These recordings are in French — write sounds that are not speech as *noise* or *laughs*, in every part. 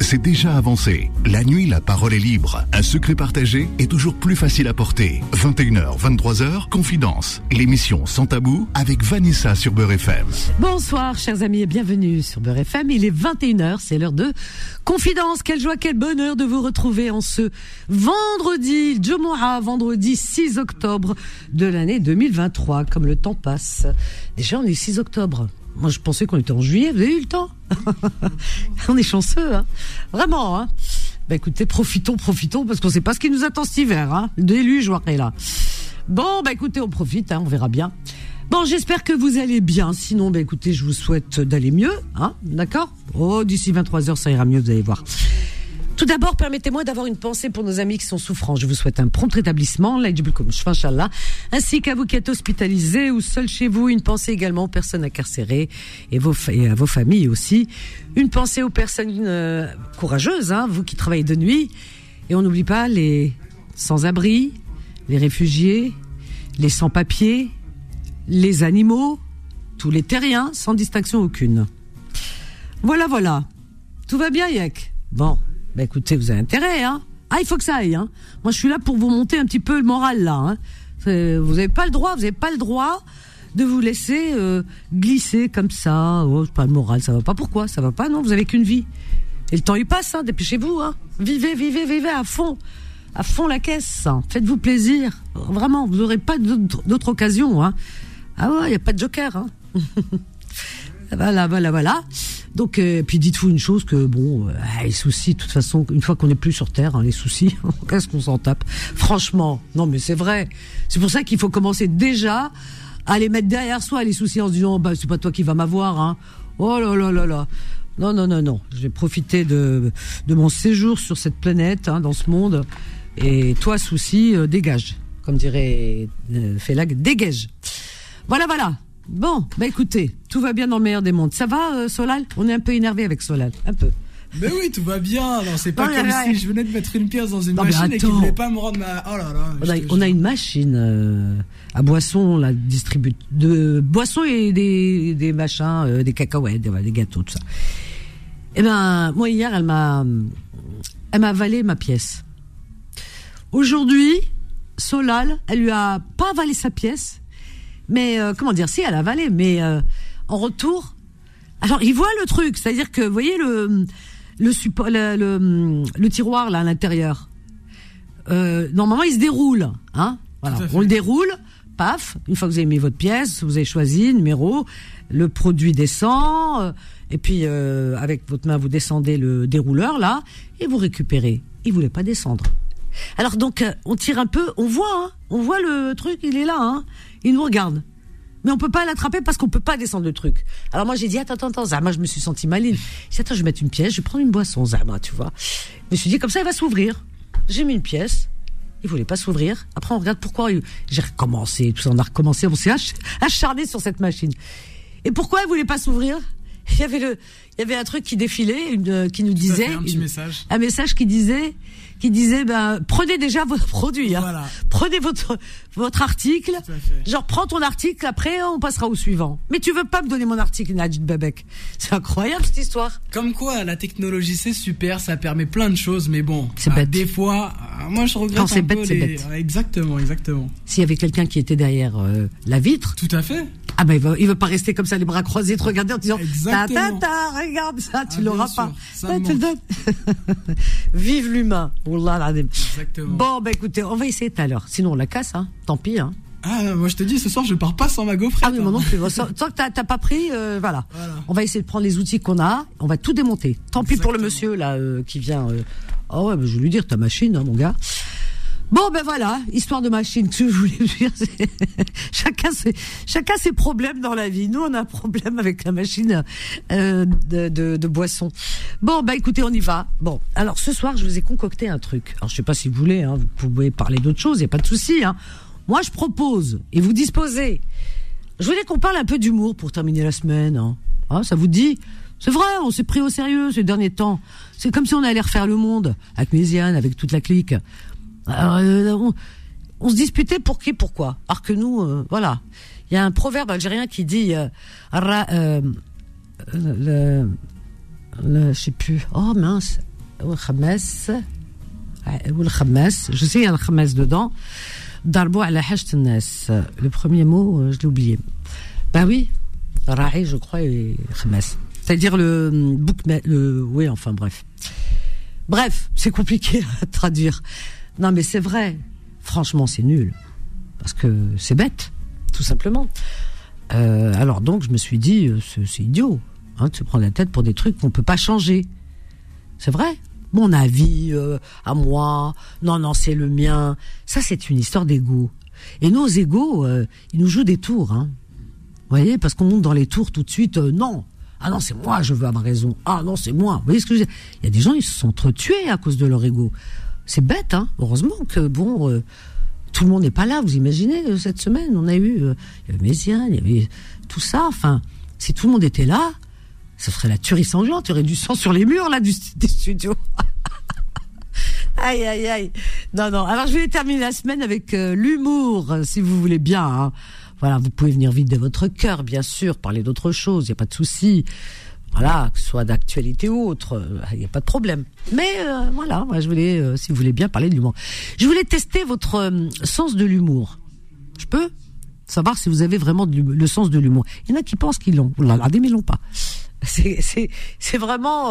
c'est déjà avancé. La nuit, la parole est libre. Un secret partagé est toujours plus facile à porter. 21h, 23h, Confidence. L'émission Sans Tabou avec Vanessa sur Beurre FM. Bonsoir, chers amis, et bienvenue sur Beurre FM. Il est 21h, c'est l'heure de Confidence. Quelle joie, quel bonheur de vous retrouver en ce vendredi, Jumu'ah, vendredi 6 octobre de l'année 2023. Comme le temps passe. Déjà, on est 6 octobre. Moi, je pensais qu'on était en juillet. Vous avez eu le temps *laughs* On est chanceux, hein Vraiment, hein Bah écoutez, profitons, profitons, parce qu'on sait pas ce qui nous attend cet hiver, hein Le déluge, est là. Bon, bah écoutez, on profite, hein, on verra bien. Bon, j'espère que vous allez bien. Sinon, bah écoutez, je vous souhaite d'aller mieux, hein D'accord? Oh, d'ici 23 heures, ça ira mieux, vous allez voir. Tout d'abord, permettez-moi d'avoir une pensée pour nos amis qui sont souffrants. Je vous souhaite un prompt rétablissement, ainsi qu'à vous qui êtes hospitalisés ou seuls chez vous. Une pensée également aux personnes incarcérées et, à vos familles aussi. Une pensée aux personnes euh, courageuses, hein, vous qui travaillez de nuit. Et on n'oublie pas les sans-abri, les réfugiés, les sans-papiers, les animaux, tous les terriens, sans distinction aucune. Voilà, voilà. Tout va bien, Yek? Bon. Bah écoutez, vous avez intérêt, hein. Ah, il faut que ça aille, hein. Moi, je suis là pour vous monter un petit peu le moral, là. Hein. Vous n'avez pas le droit, vous n'avez pas le droit de vous laisser euh, glisser comme ça. Oh, pas le moral, ça va pas. Pourquoi? Ça va pas Non, vous avez qu'une vie. Et le temps il passe, hein. Dépêchez-vous, hein. Vivez, vivez, vivez à fond, à fond la caisse. Faites-vous plaisir. Vraiment, vous n'aurez pas d'autre occasion, hein. Ah ouais, il y a pas de joker, hein. *laughs* voilà, voilà, voilà. Donc, euh, puis dites-vous une chose que bon, euh, les soucis, de toute façon, une fois qu'on n'est plus sur Terre, hein, les soucis, *laughs* qu'est-ce qu'on s'en tape Franchement, non, mais c'est vrai. C'est pour ça qu'il faut commencer déjà à les mettre derrière soi les soucis en se disant, bah c'est pas toi qui vas m'avoir, hein. Oh là là là là. Non, non, non, non. Je vais profiter de, de mon séjour sur cette planète, hein, dans ce monde. Et toi, souci, euh, dégage. Comme dirait euh, Félag, dégage. Voilà, voilà. Bon, bah écoutez, tout va bien dans le meilleur des mondes. Ça va, euh, Solal? On est un peu énervé avec Solal, un peu. Mais oui, tout va bien. Non, c'est pas comme si je venais de mettre une pièce dans une machine et qu'il voulait pas me rendre ma. Oh là là. On a, une machine euh, à boisson, la distribue de boissons et des, des machins, euh, des cacahuètes, des, gâteaux, tout ça. Eh ben, moi hier, elle m'a, elle m'a avalé ma pièce. Aujourd'hui, Solal, elle lui a pas avalé sa pièce, mais euh, comment dire, si elle a avalé, mais euh, en retour, alors il voit le truc, c'est-à-dire que vous voyez le le, support, le, le, tiroir là à l'intérieur. Euh, normalement, il se déroule, hein. Voilà, on le déroule, paf. Une fois que vous avez mis votre pièce, vous avez choisi numéro, le produit descend, et puis avec votre main vous descendez le dérouleur là et vous récupérez. Il voulait pas descendre. Alors donc on tire un peu, on voit, hein, on voit le truc, il est là, hein. Il nous regarde. Mais on peut pas l'attraper parce qu'on peut pas descendre le truc. Alors moi j'ai dit attends attends attends Zama je me suis senti maline. J'ai dit attends je vais mettre une pièce, je vais prendre une boisson Zama tu vois. Je me suis dit comme ça il va s'ouvrir. J'ai mis une pièce. Il voulait pas s'ouvrir. Après on regarde pourquoi. J'ai recommencé tout ça on a recommencé on s'est *laughs* acharné sur cette machine. Et pourquoi il voulait pas s'ouvrir? Il y avait le il y avait un truc qui défilait une, qui nous disait un, petit message. un message qui disait qui disait ben prenez déjà votre produit, hein. prenez votre votre article. Genre prends ton article, après on passera au suivant. Mais tu veux pas me donner mon article, Najid Babek C'est incroyable cette histoire. Comme quoi, la technologie c'est super, ça permet plein de choses, mais bon, c'est bête. Des fois, euh, moi je regrette un bête, peu les... bête. Exactement, exactement. S'il y avait quelqu'un qui était derrière euh, la vitre. Tout à fait. Ah ben il veut, il veut pas rester comme ça les bras croisés, te regarder en disant ta ta ta, regarde ça, tu ah, l'auras pas. Ça, tu le donnes. *laughs* Vive l'humain. Exactement. Bon, ben écoutez, on va essayer tout à l'heure. Sinon, on la casse, hein. Tant pis, hein. Ah, moi je te dis, ce soir je pars pas sans ma gaufrette. Ah oui, moi non plus. Tant que t'as pas pris, euh, voilà. On va essayer de prendre les outils qu'on a, on va tout démonter. Tant pis pour le monsieur là euh, qui vient. Euh... Oh ouais, je vais lui dire ta machine, hein, mon gars. Bon ben voilà, histoire de machine. Que je voulais dire, *laughs* chacun ses chacun ses problèmes dans la vie. Nous on a un problème avec la machine euh, de, de, boisson. Bon ben écoutez, on y va. Bon, alors ce soir je vous ai concocté un truc. Alors je sais pas si vous voulez, hein, vous pouvez parler d'autre chose, il a pas de souci. Hein. Moi je propose et vous disposez. Je voulais qu'on parle un peu d'humour pour terminer la semaine. Hein. Ah, ça vous dit? C'est vrai, on s'est pris au sérieux ces derniers temps. C'est comme si on allait refaire le monde avec Méziane, avec toute la clique. Euh, on, se disputait pour qui, pourquoi. Alors que nous, euh, voilà. Il y a un proverbe algérien qui dit euh, le, le, je sais plus. Oh mince. Ou Ou le Je sais, il y a le khamas dedans. Darbo ala Le premier mot, euh, je l'ai oublié. Ben oui. Ra'i, je crois, et khamas. C'est-à-dire le book, le, oui, enfin bref. Bref, c'est compliqué à traduire. Non, mais c'est vrai. Franchement, c'est nul. Parce que c'est bête, tout simplement. Euh, alors donc, je me suis dit, euh, c'est idiot hein, de se prendre la tête pour des trucs qu'on peut pas changer. C'est vrai. Mon avis, euh, à moi, non, non, c'est le mien. Ça, c'est une histoire d'ego. Et nos égos, ils nous jouent des tours. Hein. Vous voyez, parce qu'on monte dans les tours tout de suite. non, ah non, c'est moi, je veux avoir raison. Ah non, c'est moi. Vous voyez ce que je veux dire? Il y a des gens, ils se sont entretués à cause de leur ego. C'est bête, hein Heureusement que, bon, euh, tout le monde n'est pas là. Vous imaginez, euh, cette semaine, on a eu, euh, il y avait Messien, il y avait tout ça. Enfin, si tout le monde était là, ce serait la tuerie sanglante. Il y aurait du sang sur les murs, là, du, des studios. *laughs* aïe, aïe, aïe. Non, non. Alors, je vais terminer la semaine avec l'humour, si vous voulez bien. Hein. Voilà, vous pouvez venir vite de votre cœur, bien sûr, parler d'autre chose, il n'y a pas de souci. Voilà, que ce soit d'actualité ou autre, il n'y a pas de problème. Mais euh, voilà, moi, je voulais, euh, si vous voulez bien, parler de l'humour. Je voulais tester votre euh, sens de l'humour. Je peux savoir si vous avez vraiment le sens de l'humour. Il y en a qui pensent qu'ils l'ont. Vous l'avez, mais ils l'ont pas. *laughs* C'est vraiment,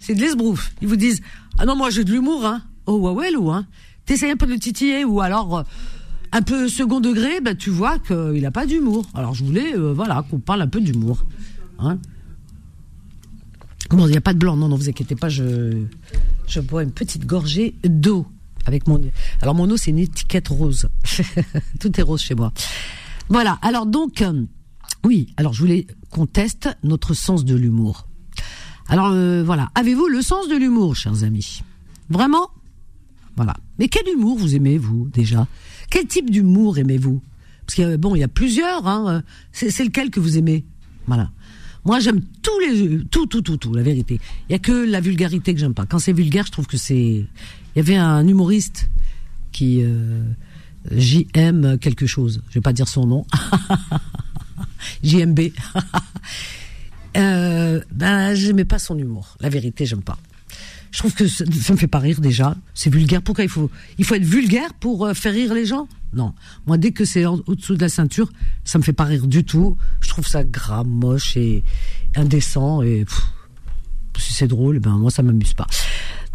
c'est de l'esbrouf. Ils vous disent, ah non, moi j'ai de l'humour, hein. Oh ouais, ouais, ou hein. T'essayes un peu de titiller ou alors un peu second degré, ben, tu vois qu'il n'a pas d'humour. Alors je voulais euh, voilà, qu'on parle un peu d'humour. Hein bon, il n'y a pas de blanc, non, non, vous inquiétez pas, je, je bois une petite gorgée d'eau. Avec mon... Alors mon eau, c'est une étiquette rose. *laughs* Tout est rose chez moi. Voilà, alors donc, euh, oui, alors je voulais qu'on teste notre sens de l'humour. Alors euh, voilà, avez-vous le sens de l'humour, chers amis? Vraiment? Voilà. Mais quel humour vous aimez, vous, déjà? Quel type d'humour aimez-vous? Parce qu'il y a, bon, il y a plusieurs. Hein. C'est lequel que vous aimez? Voilà. Moi, j'aime tous les tout, tout, tout, tout. La vérité. Il y a que la vulgarité que j'aime pas. Quand c'est vulgaire, je trouve que c'est. Il y avait un humoriste qui euh, JM quelque chose. Je vais pas dire son nom. *laughs* JMB. *laughs* euh, ben, j'aimais pas son humour. La vérité, j'aime pas. Je trouve que ça, me fait pas rire déjà. C'est vulgaire. Pourquoi il faut il faut être vulgaire pour euh, faire rire les gens? Non. Moi, dès que c'est au-dessous de la ceinture, ça me fait pas rire du tout. Je trouve ça gras, moche et indécent. Et si c'est drôle, ben moi ça m'amuse pas.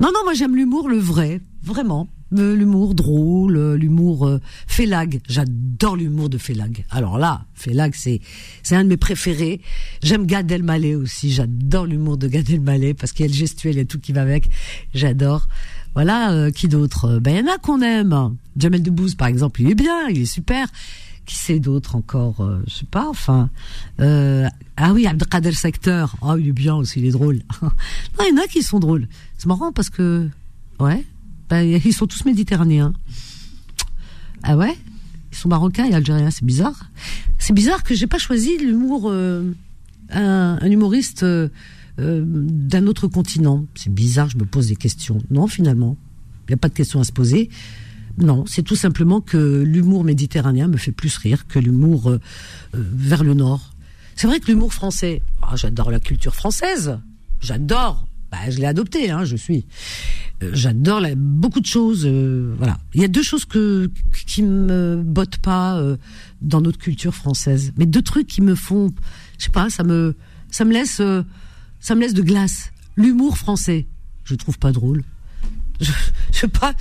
Non, non, moi j'aime l'humour, le vrai, vraiment. Euh, l'humour drôle, euh, l'humour euh, Félag. J'adore l'humour de Félag. Alors là, Félag, c'est c'est un de mes préférés. J'aime Gad Elmaleh aussi. J'adore l'humour de Gad Elmaleh parce qu'il y a le gestuel, a tout qui va avec. J'adore. Voilà, qui d'autre? Ben il y en a qu'on aime. Jamel Debbouze par exemple, il est bien, il est super. Qui c'est d'autre encore Je sais pas. Enfin, ah oui, Abdelkader Secteur. Oh, il est bien aussi, il est drôle. *laughs* non, il y en a qui sont drôles. C'est marrant parce que ouais, bah, ils sont tous méditerranéens. Ah ouais? Ils sont marocains et algériens, c'est bizarre. C'est bizarre que j'ai pas choisi l'humour, euh, un, humoriste euh, euh, d'un autre continent. C'est bizarre, je me pose des questions. Non, finalement, il n'y a pas de questions à se poser. Non, c'est tout simplement que l'humour méditerranéen me fait plus rire que l'humour vers le nord. C'est vrai que l'humour français, ah, j'adore la culture française, j'adore. Bah, je l'ai adopté, hein, je suis. Euh, j'adore beaucoup de choses. Euh, voilà, il y a deux choses que qui me bottent pas euh, dans notre culture française, mais deux trucs qui me font, je sais pas, ça me ça me laisse ça me laisse de glace. L'humour français, je trouve pas drôle. Je, je sais pas.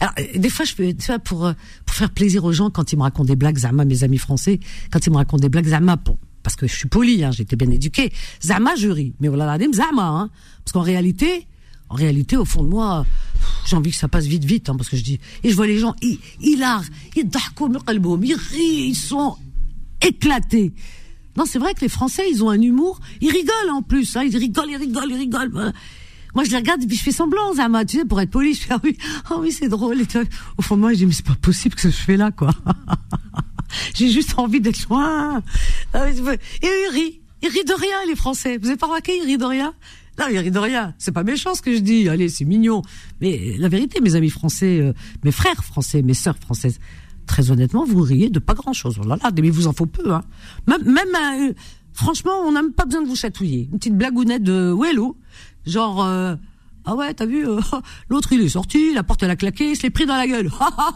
Alors, des fois, je fais, tu vois, pour, pour faire plaisir aux gens, quand ils me racontent des blagues, Zama, mes amis français, quand ils me racontent des blagues, Zama, bon, parce que je suis poli, hein, j'étais bien éduqué, Zama, je ris. Mais voilà, Zama, hein, parce qu'en réalité, en réalité, au fond de moi, j'ai envie que ça passe vite, vite, hein, parce que je dis, et je vois les gens, ils, ils ils ils sont éclatés. Non, c'est vrai que les Français, ils ont un humour, ils rigolent en plus, hein, ils rigolent, ils rigolent, ils rigolent. Moi, je les regarde puis je fais semblant, Zama, tu sais, pour être poli, *laughs* je fais, ah oui, oh oui, c'est drôle. Et au fond moi, je dis, mais c'est pas possible que que je fais là, quoi. *laughs* J'ai juste envie d'être loin. Ah et ils rient. Ils rient de rien, les Français. Vous avez pas remarqué, ils rient de rien? Non, il rit de rien. C'est pas méchant ce que je dis. Allez, c'est mignon. Mais la vérité, mes amis français, euh, mes frères français, mes sœurs françaises, très honnêtement, vous riez de pas grand chose. Oh là là, mais vous en faut peu. Hein. Même, même Franchement, on n'a même pas besoin de vous chatouiller. Une petite blagounette de Wello, genre euh, ah ouais, t'as vu euh, *laughs* l'autre il est sorti, la porte elle a claqué, il se pris dans la gueule.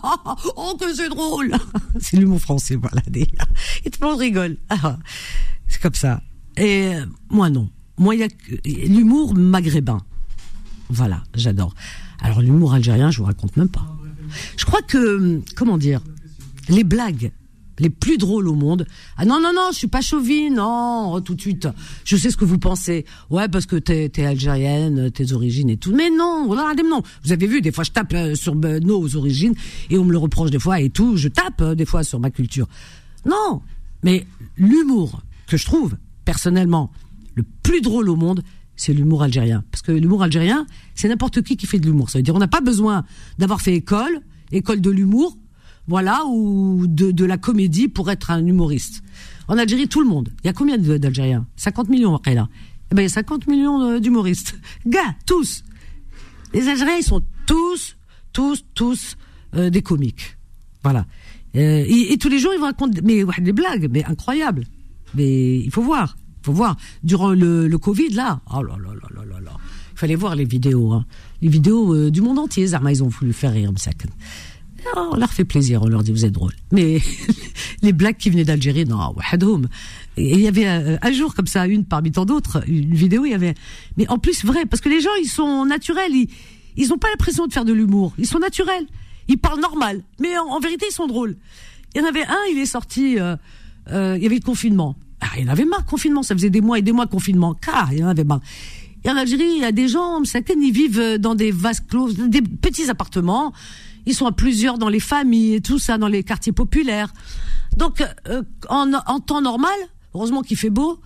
*laughs* oh que c'est drôle. *laughs* c'est l'humour français, voilà. Et tout le monde rigole. Ah, c'est comme ça. Et euh, moi non. Moi il y a l'humour maghrébin. Voilà, j'adore. Alors l'humour algérien, je vous raconte même pas. Je crois que comment dire, les blagues les plus drôles au monde. Ah non non non, je suis pas chauvine, non, oh, tout de suite. Je sais ce que vous pensez. Ouais, parce que t'es es algérienne, tes origines et tout. Mais non, non. Vous avez vu, des fois je tape euh, sur euh, nos origines et on me le reproche des fois et tout. Je tape euh, des fois sur ma culture. Non, mais l'humour que je trouve personnellement le plus drôle au monde, c'est l'humour algérien. Parce que l'humour algérien, c'est n'importe qui qui fait de l'humour. Ça veut dire on n'a pas besoin d'avoir fait école, école de l'humour voilà, ou de, la comédie pour être un humoriste. En Algérie, tout le monde. Il y a combien d'Algériens? 50 millions après là. Eh ben, il y a 50 millions d'humoristes. *laughs* Gars, tous. Les Algériens, ils sont tous, tous, tous euh, des comiques. Voilà. Euh, et, tous les jours, ils vont raconter mais, des blagues, mais incroyables. Mais il faut voir. Il faut voir. Durant le, Covid, là, oh là là là là là là. Il fallait voir les vidéos. Hein. Les vidéos euh, du monde entier. Zarma, ils ont voulu faire rire. On leur fait plaisir, on leur dit vous êtes drôles. Mais *laughs* les blagues qui venaient d'Algérie, non, il y avait euh, un, jour comme ça, une parmi tant d'autres, une vidéo, il y avait, mais en plus vrai, parce que les gens ils sont naturels, ils ils ont pas l'impression de faire de l'humour, ils sont naturels, ils parlent normal, mais en, vérité ils sont drôles. Il y en avait un, il est sorti, euh, euh, il y avait le confinement. Ah, il y en avait marre confinement, ça faisait des mois et des mois confinement, car il y en avait marre. Et en Algérie, il y a des gens, certains, ils vivent dans des vases clos, des petits appartements ils sont à plusieurs dans les familles et tout ça, dans les quartiers populaires. Donc, euh, en, en, temps normal, heureusement qu'il fait beau,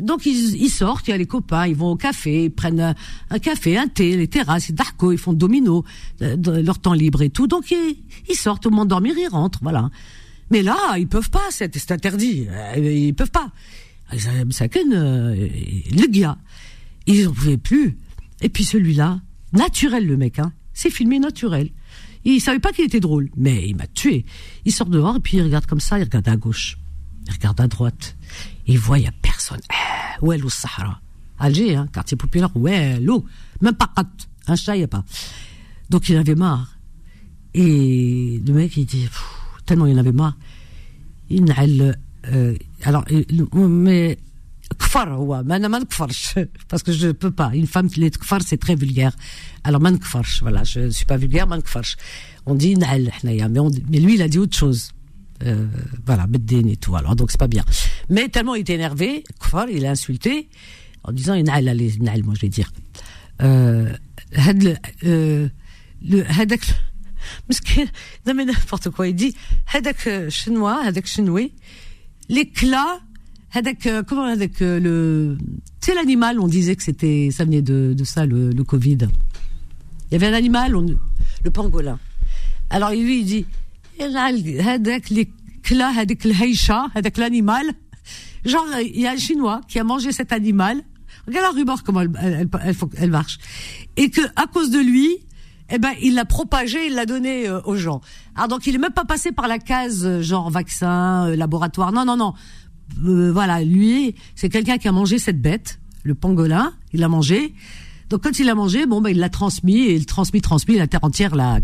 donc ils, ils, sortent, il y a les copains, ils vont au café, ils prennent un, café, un thé, les terrasses, ils d'arco, ils font domino, euh, leur temps libre et tout. Donc ils, ils sortent au moment de dormir, ils rentrent, voilà. Mais là, ils peuvent pas, c'est interdit, euh, ils peuvent pas. Ça le gars, ils en pouvaient plus. Et puis celui-là, naturel le mec, hein, c'est filmé naturel. Il savait pas qu'il était drôle, mais il m'a tué. Il sort dehors et puis il regarde comme ça, il regarde à gauche, il regarde à droite. il voit, il y a personne. Eh, où est l'eau Sahara? Alger, hein, quartier populaire, ouais, l'eau? Même pas un chat, il n'y a pas. Donc il avait marre. Et le mec, il dit, tellement il en avait marre. Il euh, alors, mais parce que je peux pas une femme qui est kfar c'est très vulgaire alors man voilà je suis pas vulgaire man on dit mais, mais lui il a dit autre chose euh, voilà beddin et tout alors donc c'est pas bien mais tellement il était énervé kfar il a insulté en disant na'al allez na'al moi je vais dire euh, euh le hadak مسكين n'importe quoi il dit hadak chinois hadak chinois l'éclat avec euh, comment avec euh, le c'est l'animal on disait que c'était ça venait de, de ça le, le Covid. Il y avait un animal on, le pangolin. Alors lui il dit avec l'animal genre il y a un chinois qui a mangé cet animal. Regarde la rumeur comment elle, elle, elle, elle marche. Et que à cause de lui, eh ben, il l'a propagé, il l'a donné euh, aux gens. Alors donc, il est même pas passé par la case genre vaccin, laboratoire. Non, non, non. Euh, voilà, lui, c'est quelqu'un qui a mangé cette bête, le pangolin, il l'a mangé. Donc quand il l'a mangé, bon ben il l'a transmis et il transmis, transmis, la terre entière l'a.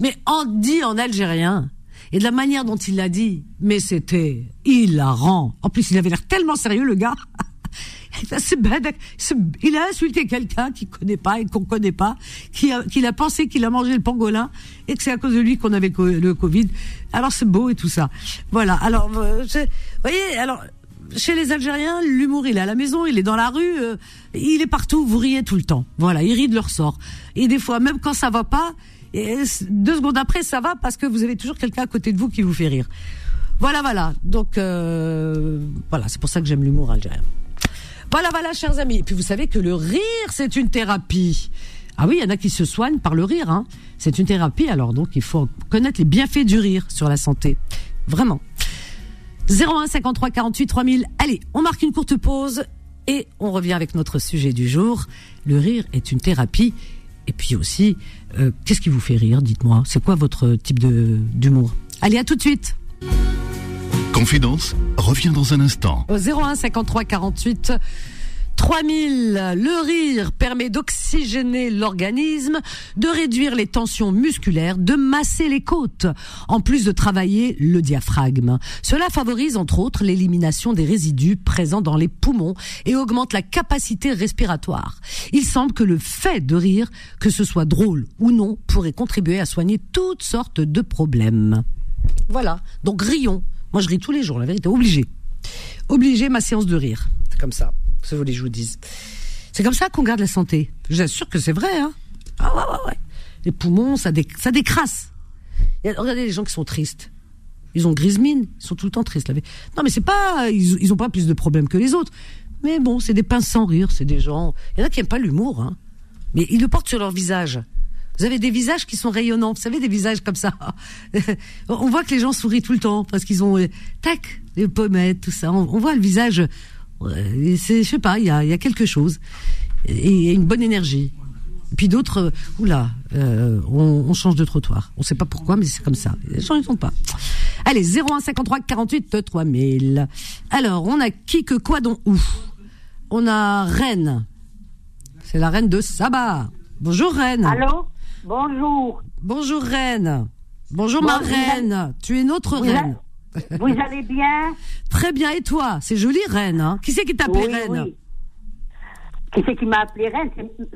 Mais on dit en algérien et de la manière dont il l'a dit, mais c'était hilarant. En plus, il avait l'air tellement sérieux le gars. Il a insulté quelqu'un qu'il connaît pas et qu'on connaît pas, qui a, a pensé qu'il a mangé le pangolin et que c'est à cause de lui qu'on avait le Covid. Alors c'est beau et tout ça. Voilà. Alors, euh, vous voyez, alors chez les Algériens, l'humour, il est à la maison, il est dans la rue, euh, il est partout, vous riez tout le temps. Voilà, ils rient de leur sort. Et des fois, même quand ça va pas, et deux secondes après, ça va parce que vous avez toujours quelqu'un à côté de vous qui vous fait rire. Voilà, voilà. Donc, euh, voilà, c'est pour ça que j'aime l'humour algérien. Voilà, voilà, chers amis. Et puis vous savez que le rire, c'est une thérapie. Ah oui, il y en a qui se soignent par le rire. Hein. C'est une thérapie, alors donc il faut connaître les bienfaits du rire sur la santé. Vraiment. 01 53 48 3000. Allez, on marque une courte pause et on revient avec notre sujet du jour. Le rire est une thérapie. Et puis aussi, euh, qu'est-ce qui vous fait rire Dites-moi? C'est quoi votre type d'humour? Allez, à tout de suite. Confidence revient dans un instant. Au 01 53 48 3000, le rire permet d'oxygéner l'organisme, de réduire les tensions musculaires, de masser les côtes, en plus de travailler le diaphragme. Cela favorise entre autres l'élimination des résidus présents dans les poumons et augmente la capacité respiratoire. Il semble que le fait de rire, que ce soit drôle ou non, pourrait contribuer à soigner toutes sortes de problèmes. Voilà, donc rions. Moi je ris tous les jours, la vérité, obligé. Obligé ma séance de rire. C'est comme ça que vous je vous dise. C'est comme ça qu'on garde la santé. Je vous assure que c'est vrai. Hein ah ouais, ouais, ouais. Les poumons, ça, ça décrasse. regardez les gens qui sont tristes. Ils ont grise mine, ils sont tout le temps tristes. Non, mais c'est pas, ils, ils ont pas plus de problèmes que les autres. Mais bon, c'est des pinces sans rire, c'est des gens. Il y en a qui aiment pas l'humour, hein. Mais ils le portent sur leur visage. Vous avez des visages qui sont rayonnants, vous savez, des visages comme ça. *laughs* on voit que les gens sourient tout le temps parce qu'ils ont, euh, tac, les pommettes, tout ça. on voit le visage c'est, je sais pas, il y a, y a quelque chose et une bonne énergie. puis d'autres, euh, oula, euh, on, on, change de trottoir. On sait pas pourquoi, mais c'est comme ça. Les gens ils sont pas. Allez, 0153 48 3000. Alors, on a qui que quoi dont où? On a Reine. C'est la reine de Saba. Bonjour Reine. Allô? Bonjour. Bonjour Reine. Bonjour ma reine. Tu es notre reine. Vous allez bien? *laughs* Très bien, et toi? C'est joli, Reine. Hein qui c'est qui t'a appelé Reine? Qui c'est qui m'a appelé Reine?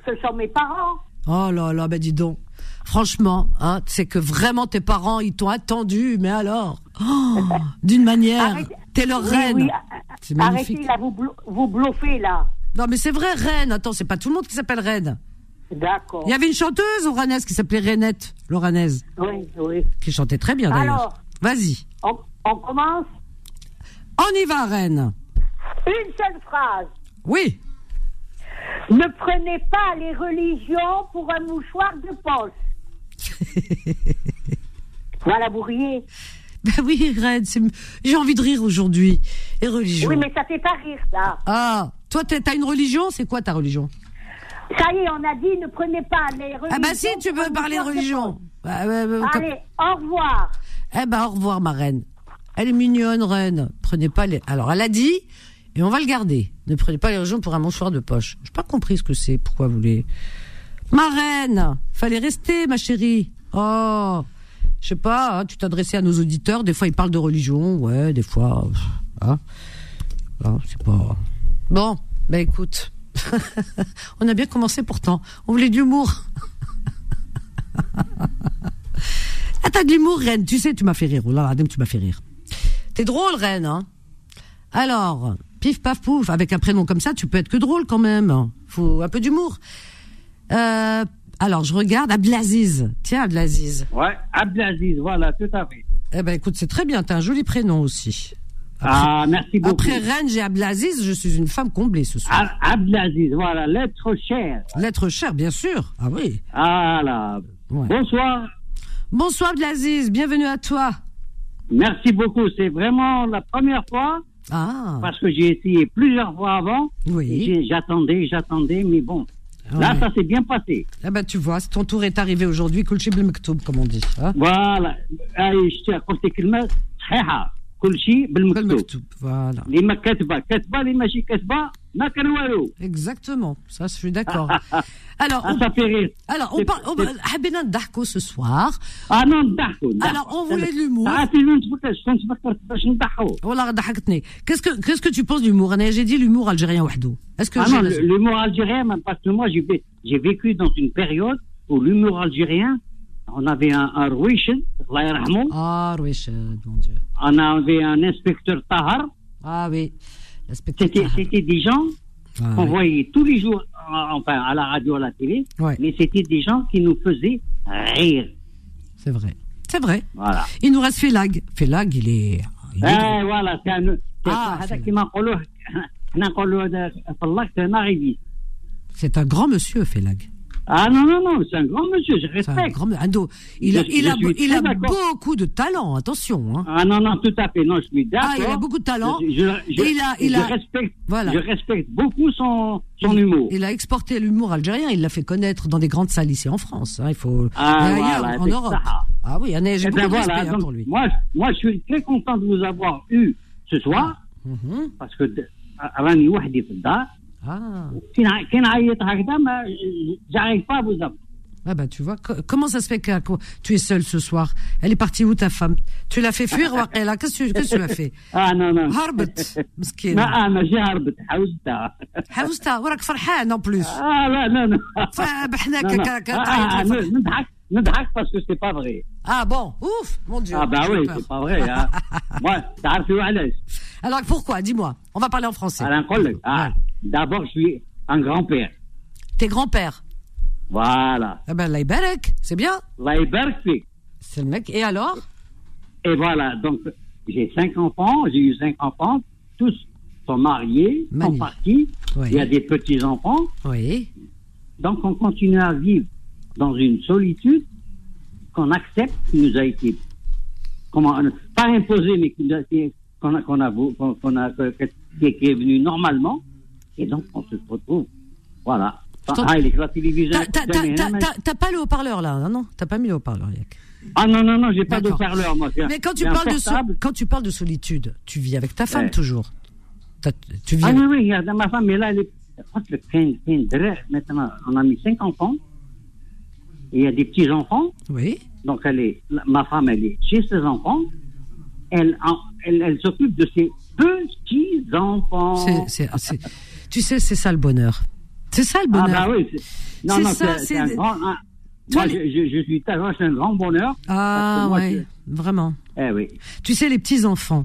Ce sont mes parents. Oh là là, ben dis donc. Franchement, hein, c'est que vraiment tes parents, ils t'ont attendu, mais alors? Oh, *laughs* D'une manière, t'es leur reine. C'est magnifique. Arrêtez là, vous, vous bluffez là. Non mais c'est vrai, Reine. Attends, c'est pas tout le monde qui s'appelle Reine. D'accord. Il y avait une chanteuse oranaise qui s'appelait Renette, l'oranaise. Oui, oui. Qui chantait très bien d'ailleurs. Vas-y. On commence? On y va, Reine. Une seule phrase. Oui. Ne prenez pas les religions pour un mouchoir de poche. *laughs* voilà, vous riez. Ben oui, Reine, j'ai envie de rire aujourd'hui. Et religion. Oui, mais ça fait pas rire, ça. Ah, toi, t'as une religion? C'est quoi ta religion? Ça y est, on a dit ne prenez pas les religions. Ah bah si, tu veux parler de religion. Bah, Allez, au revoir. Eh ben, au revoir, ma reine. Elle est mignonne, reine. Prenez pas les. Alors, elle a dit, et on va le garder. Ne prenez pas les régions pour un mouchoir de poche. J'ai pas compris ce que c'est. Pourquoi vous voulez. Ma reine, fallait rester, ma chérie. Oh, je sais pas. Hein, tu t'adressais à nos auditeurs. Des fois, ils parlent de religion. Ouais, des fois. Hein. Ah, c'est pas. Bon, ben écoute. *laughs* on a bien commencé pourtant. On voulait de l'humour. *laughs* ah, t'as de l'humour, reine. Tu sais, tu m'as fait rire. Oh là, tu m'as fait rire. T'es drôle, Reine, hein Alors, pif paf pouf, avec un prénom comme ça, tu peux être que drôle quand même. Faut un peu d'humour. Euh, alors, je regarde Abdelaziz. Tiens, Abdelaziz. Ouais, Abdelaziz, voilà, tout à fait. Eh ben, écoute, c'est très bien. T'as un joli prénom aussi. Ah, merci beaucoup. Après Reine, j'ai Abdelaziz. Je suis une femme comblée ce soir. Abdelaziz, voilà, l'être cher. L'être cher, bien sûr. Ah oui. Voilà. Bonsoir. Bonsoir Abdelaziz, bienvenue à toi. Merci beaucoup. C'est vraiment la première fois. Ah. Parce que j'ai essayé plusieurs fois avant. Oui. J'attendais, j'attendais, mais bon. Là, ça s'est bien passé. Ah ben, tu vois, ton tour est arrivé aujourd'hui, Kulchib le comme on dit. Hein. Voilà. je te قلت كلمة صحيحة كل شيء بالمكتوب voilà اللي ما كاتبه كاتبه اللي ماشي كاتبه ما كان والو exactement ça je suis d'accord *laughs* alors ah, ça fait rire alors on parle حبينا نضحكوا ce soir ah non نضحكوا alors on voulait de l'humour عرفتي ما نتفكرش كنت فكرت باش نضحكوا والله ضحكتني qu'est-ce que qu'est-ce que tu penses d'humour انا j'ai dit l'humour algérien وحده est-ce que ah non l'humour algérien parce que moi j'ai vécu dans une période où l'humour algérien on avait un, un Rouichen, Ah, Rouichen, mon Dieu. On avait un inspecteur Tahar. Ah oui, C'était des gens ah, qu'on voyait tous les jours, enfin, à la radio, à la télé. Mais c'était des gens qui nous faisaient rire. C'est vrai. C'est vrai. Voilà. Il nous reste Félag. Félag, il est. Il est eh, voilà, c'est un. C'est un grand monsieur, Félag. Ah non, non, non, c'est un grand monsieur, je respecte. Grand, Ando, il a, il a, il a beaucoup de talent, attention. Hein. Ah non, non, tout à fait, non, je suis d'accord. Ah, il a beaucoup de talent. Je, je, il a, il a, respecte, voilà. je respecte beaucoup son, son humour. Il a exporté l'humour algérien, il l'a fait connaître dans des grandes salles ici en France. Hein, il faut, ah, ailleurs, en Europe. Ça. Ah oui, j'ai eh beaucoup ben de respect hein, pour lui. Moi, moi, je suis très content de vous avoir eu ce soir, mm -hmm. parce que avant, il y a ah. J'arrive pas à vous apprendre. Ah bah tu vois, comment ça se fait que tu es seule ce soir Elle est partie où ta femme Tu l'as fait fuir Waqela Qu'est-ce que tu l'as fait Ah non non. هربت مسكين. ما ماشي هربت حوزتها. حوزتها وراك فرحان en plus. Ah là non non. فبحناك نضحك Ndak parce que c'est pas vrai. Ah bon, ouf, mon Dieu. Ah bah oui, c'est pas vrai. Hein. *laughs* Moi, Alors pourquoi? Dis-moi, on va parler en français. Ah, D'abord, je suis un grand-père. T'es grand-père Voilà. Eh ben, l'Iberek, c'est bien L'Iberek, c'est. C'est le mec. Et alors? Et voilà, donc j'ai cinq enfants, j'ai eu cinq enfants, tous sont mariés, Magnifique. sont partis, oui. il y a des petits-enfants. Oui. Donc on continue à vivre dans une solitude qu'on accepte, qui nous a été, comment, pas imposée, mais qu'on a, qu'on a, qu'on a, qui est venu normalement. Et donc, on se retrouve. Voilà. Ah, il est la télévision. T'as pas le haut-parleur là, non T'as pas mis le haut-parleur, Yak Ah non, non, non, j'ai pas de haut-parleur, moi. Mais quand tu, parles de quand tu parles de solitude, tu vis avec ta femme toujours tu vis Ah oui, oui, ma femme, mais là, elle est. Maintenant, on a mis cinq enfants. Il y a des petits-enfants. Oui. Donc, elle est, ma femme, elle est chez ses enfants. Elle, elle, elle s'occupe de ses petits-enfants. Tu sais, c'est ça le bonheur. C'est ça le bonheur. Ah bah oui. Non, non, c'est un grand. moi, je, je, suis tellement, c'est un grand bonheur. Ah oui, vraiment. Eh oui. Tu sais, les petits enfants.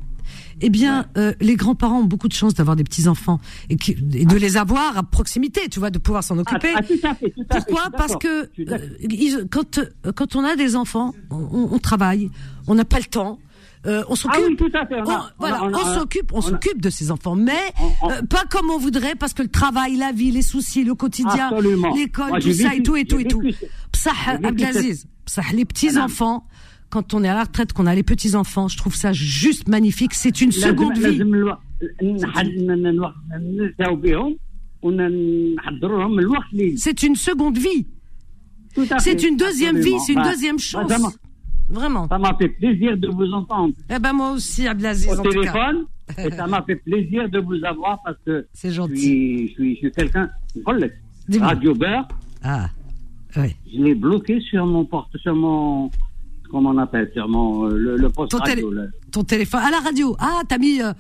Eh bien, euh, les grands-parents ont beaucoup de chance d'avoir des petits enfants et, de les avoir à proximité, tu vois, de pouvoir s'en occuper. Ah, tout à fait, tout à Pourquoi Parce que euh, quand quand on a des enfants, on, on travaille, on n'a pas le temps. Euh, on s'occupe. Ah oui, tout à fait. On, voilà, on, s'occupe, on s'occupe de ses enfants, mais euh, pas comme on voudrait, parce que le travail, la vie, les soucis, le quotidien, l'école, tout ça et tout et tout et tout. Psah, Abdelaziz, psah, les petits enfants. Quand on est à la retraite, qu'on a les petits enfants, je trouve ça juste magnifique. C'est une seconde vie. C'est une seconde vie. C'est une deuxième vie, c'est une bah, deuxième chance. Vraiment. Ça m'a fait plaisir de vous entendre. Eh ben moi aussi, Abdelaziz. Au téléphone. et ça m'a fait plaisir de vous avoir parce que. C'est gentil. Je suis, je suis, je suis quelqu'un. Radio Beurre. Ah. Oui. Je l'ai bloqué sur mon porte, sur mon. Comment on appelle Sur mon. Le, le poste ton radio. Ton téléphone. À la radio. Ah, t'as mis. Euh,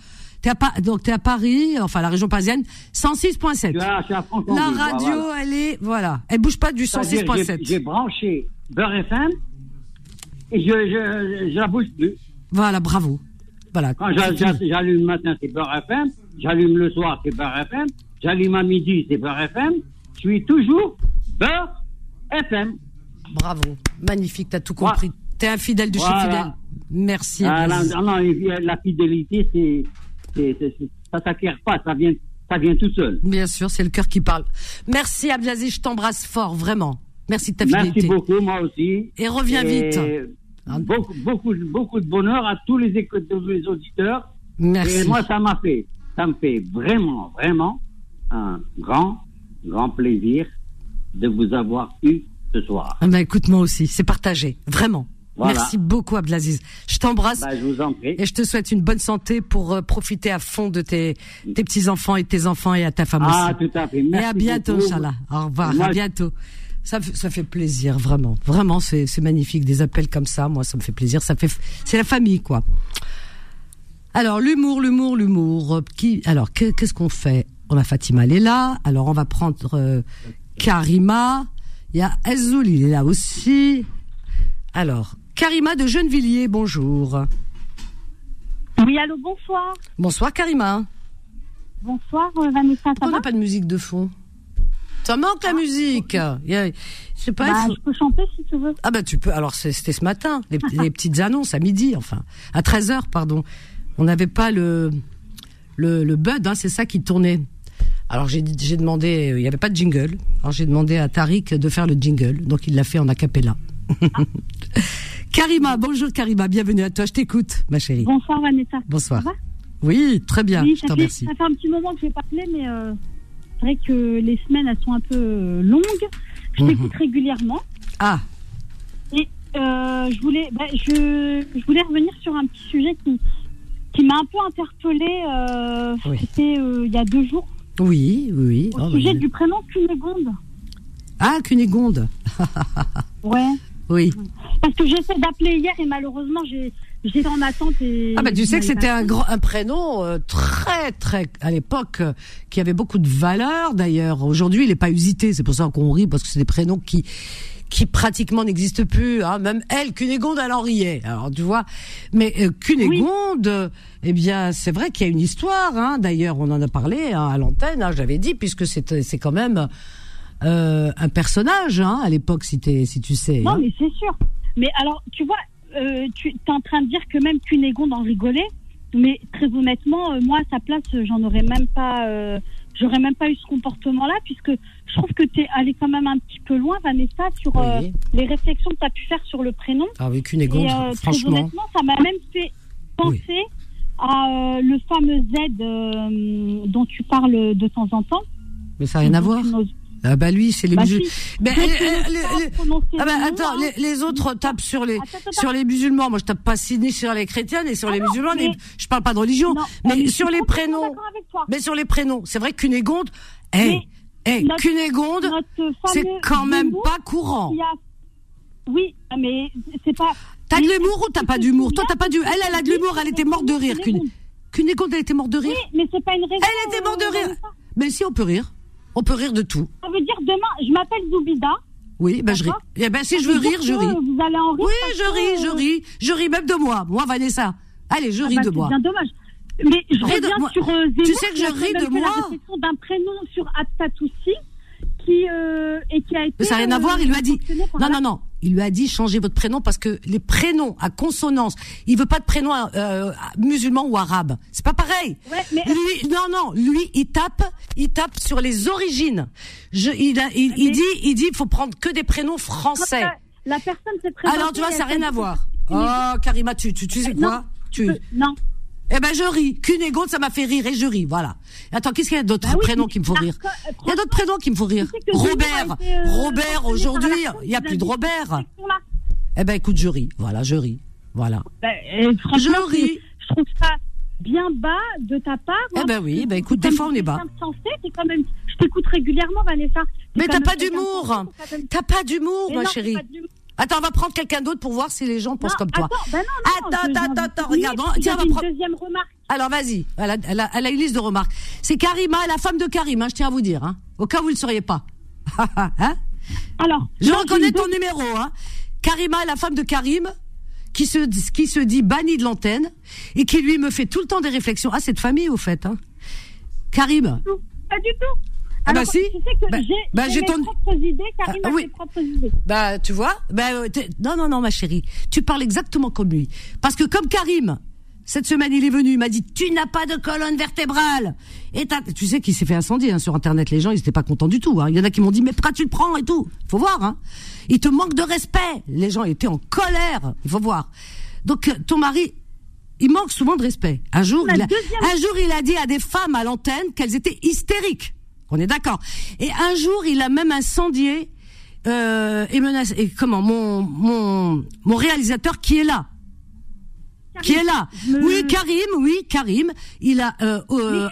es à donc t'es à Paris, enfin la région parisienne, 106.7. La radio, elle est voilà, elle bouge pas du 106.7. J'ai branché Beurre FM et je, je, je la bouge plus. Voilà, bravo. Voilà. Quand j'allume le matin, c'est Beurre FM. J'allume le soir, c'est Beurre FM. J'allume à midi, c'est Beurre FM. Je suis toujours Beurre FM. Bravo. Magnifique, t'as tout compris. T'es un fidèle de chez fidèle. Merci. Non, non, la fidélité, c'est, ça s'acquiert pas, ça vient, ça vient tout seul. Bien sûr, c'est le cœur qui parle. Merci Abdelaziz, je t'embrasse fort, vraiment. Merci de ta fidélité. Merci beaucoup, moi aussi. Et reviens vite. Beaucoup, beaucoup, beaucoup de bonheur à tous les, les auditeurs. Merci. Et moi, ça m'a fait, ça me fait vraiment, vraiment un grand, grand plaisir de vous avoir eu ce soir. Ah ben, écoute, moi aussi, c'est partagé, vraiment. Merci beaucoup, Abdelaziz. Je t'embrasse. Bah, je vous en prie. Et je te souhaite une bonne santé pour euh, profiter à fond de tes, tes petits-enfants et tes enfants et à ta femme ah, tout à fait. Merci et à bientôt, Inch'Allah. Au revoir, à bientôt. Ça, ça fait plaisir, vraiment. Vraiment, c'est magnifique. Des appels comme ça, moi, ça me fait plaisir. Ça fait, c'est la famille, quoi. Alors, l'humour, l'humour, l'humour. Qui, alors, qu'est-ce qu'on fait? On a Fatima, elle est là. Alors, on va prendre euh, Karima. Il y a Azoul, il est là aussi. Alors, Karima de Gennevilliers, bonjour. Oui, allô, bonsoir. Bonsoir, Karima. Bonsoir, euh, Vanessa. on n'a pas de musique de fond ça manque la musique. Je sais pas. Bah, je peux chanter si tu veux. Ah bah tu peux. Alors c'était ce matin, les, petites annonces à midi, enfin à 13 h pardon. On n'avait pas le le, le bud, hein, c'est ça qui tournait. Alors j'ai demandé, il n'y avait pas de jingle. Alors j'ai demandé à Tariq de faire le jingle, donc il l'a fait en acapella. *laughs* Karima, bonjour Karima, bienvenue à toi, je t'écoute, ma chérie. Bonsoir Vanessa. Bonsoir. oui, très bien, oui, je te remercie. Ça fait un petit moment que je vais parler, mais euh, c'est vrai que les semaines, elles sont un peu euh, longues. Je mhm. t'écoute régulièrement. Ah. Et euh, je, voulais, bah, je, je, voulais revenir sur un petit sujet qui, qui m'a un peu interpellée. C'était il y a deux jours. Oui, oui. Au oh, sujet du prénom Cunégonde. Ah, Cunégonde. *laughs* ouais. Oui. Parce que j'essaie d'appeler hier et malheureusement j'étais en attente et. Ah bah tu sais que c'était un grand un prénom euh, très très à l'époque euh, qui avait beaucoup de valeur d'ailleurs. Aujourd'hui il n'est pas usité, c'est pour ça qu'on rit parce que c'est des prénoms qui qui pratiquement n'existent plus. Hein. Même elle, Cunégonde, elle en riait. Alors tu vois, mais euh, Cunégonde, eh bien c'est vrai qu'il y a une histoire. Hein. D'ailleurs on en a parlé hein, à l'antenne. Hein, J'avais dit puisque c'est c'est quand même euh, un personnage hein, à l'époque, si, si tu sais. Non, hein. mais c'est sûr. Mais alors, tu vois, euh, tu es en train de dire que même Cunégonde en rigolait. Mais très honnêtement, euh, moi, à sa place, j'en aurais même pas, euh, j'aurais même pas eu ce comportement-là, puisque je trouve que tu es allé quand même un petit peu loin, Vanessa, sur les réflexions que tu as pu faire sur le prénom. Ah oui, Cunégonde, franchement. Très honnêtement, ça m'a même fait penser à le fameux Z dont tu parles de temps en temps. Mais ça n'a rien à voir. Ah bah lui, c'est les bah musulmans. Mais, euh, euh, ah bah attends, les, les, autres tapent sur les sur les musulmans. Moi, je tape pas ni sur les chrétiens ni sur ah les musulmans. je parle pas de religion, mais, sur les prénoms. Mais sur les prénoms, c'est vrai qu'une égonde, eh, eh, Cunégonde, c'est quand même pas courant. Oui, mais c'est pas. T'as de l'humour ou t'as pas d'humour? Toi, t'as pas du. Elle, elle a de l'humour. Elle était morte de rire. Cunégonde, elle était morte de rire. Oui, mais c'est pas une raison. Elle était morte de rire. Mais si, on peut rire. On peut rire de tout. Ça veut dire demain, je m'appelle Zoubida. Oui, ben je ris. Eh ben si je veux rire, je ris. Vous allez en rire. Oui, je ris, je ris, je ris même de moi. Moi, Vanessa. Allez, je ah ris bah, de moi. C'est bien dommage. Mais je reviens sur euh, Tu sais que je ris de moi. La d'un prénom sur qui euh, et qui a été. Mais ça n'a rien à voir. Il lui a dit. Non, non, non. Il lui a dit changez votre prénom parce que les prénoms à consonance, il veut pas de prénom euh, musulman ou arabe. C'est pas pareil. Ouais, mais... Lui, non, non. Lui, il tape, il tape sur les origines. Je, il, il, il dit, il dit, faut prendre que des prénoms français. La, personne s'est présentée. Alors tu vois, ça n'a rien à voir. Oh, Karima, tu, tu, tu sais quoi? Tu. Non. Eh ben je ris. Cunégonde, ça m'a fait rire et je ris. Voilà. Attends, qu'est-ce qu'il y a d'autres bah prénoms qui me font rire Il y a d'autres prénoms qui me font rire. Robert. Euh, Robert, aujourd'hui, il n'y a plus de Robert. Eh ben écoute, je ris. Voilà, je ris. Voilà. Bah, euh, je ris. Je trouve ça bien bas de ta part. Eh ben oui, ben écoute, des fois on est bas. quand même, je t'écoute régulièrement, Vanessa. Mais t'as pas d'humour. T'as pas d'humour, ma chérie. Attends, on va prendre quelqu'un d'autre pour voir si les gens pensent comme toi. Attends, non, non, attends, attends, attends, regarde. Tiens, on va prendre. deuxième remarque. Alors vas-y, elle a, elle, a, elle a, une liste de remarques. C'est Karima, la femme de Karim, hein, je tiens à vous dire, hein, au cas où vous ne le sauriez pas. *laughs* hein Alors, je reconnais ton numéro. Hein. Karima, la femme de Karim, qui se, qui se dit bannie de l'antenne et qui lui me fait tout le temps des réflexions. Ah, cette famille, au fait. Hein. Karim. Pas du tout. Ah bah si. Tu sais que bah, j'ai bah, mes ton... propres idées, Karim ah, a oui. ses propres idées. Bah tu vois, bah, euh, non non non ma chérie, tu parles exactement comme lui. Parce que comme Karim, cette semaine il est venu, il m'a dit tu n'as pas de colonne vertébrale. Et tu sais qu'il s'est fait incendier hein, sur internet, les gens ils étaient pas contents du tout. Hein. Il y en a qui m'ont dit mais pourquoi tu le prends et tout? Faut voir. Hein. Il te manque de respect. Les gens étaient en colère. Il faut voir. Donc ton mari il manque souvent de respect. Un jour, il a, un jour, il a dit à des femmes à l'antenne qu'elles étaient hystériques. On est d'accord. Et un jour, il a même incendié euh, et menacé. Et comment mon mon mon réalisateur qui est là. Qui est là Oui, Karim, oui, Karim. Il a. Euh, euh,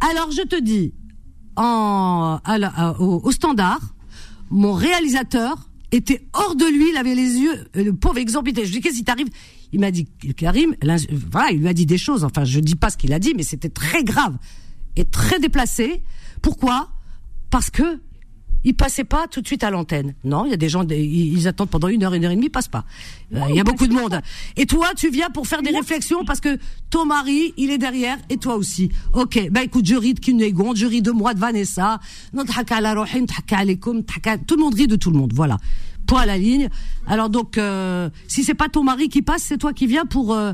alors, je te dis, en, au, standard, mon réalisateur était hors de lui, il avait les yeux, euh, le pauvre exemple, je dis qu'est-ce qui t'arrive? Il m'a dit, Karim, voilà, il lui a dit des choses, enfin je dis pas ce qu'il a dit, mais c'était très grave et très déplacé. Pourquoi? Parce que ils passaient pas tout de suite à l'antenne. Non, il y a des gens, ils attendent pendant une heure, une heure et demie, ils passent pas. Euh, il y a beaucoup de monde. Et toi, tu viens pour faire des réflexions parce que ton mari, il est derrière et toi aussi. Ok, ben écoute, je ris de Kinégon, je ris de moi, de Vanessa. Tout le monde rit de tout le monde. Voilà. Point à la ligne. Alors donc, euh, si c'est pas ton mari qui passe, c'est toi qui viens pour euh,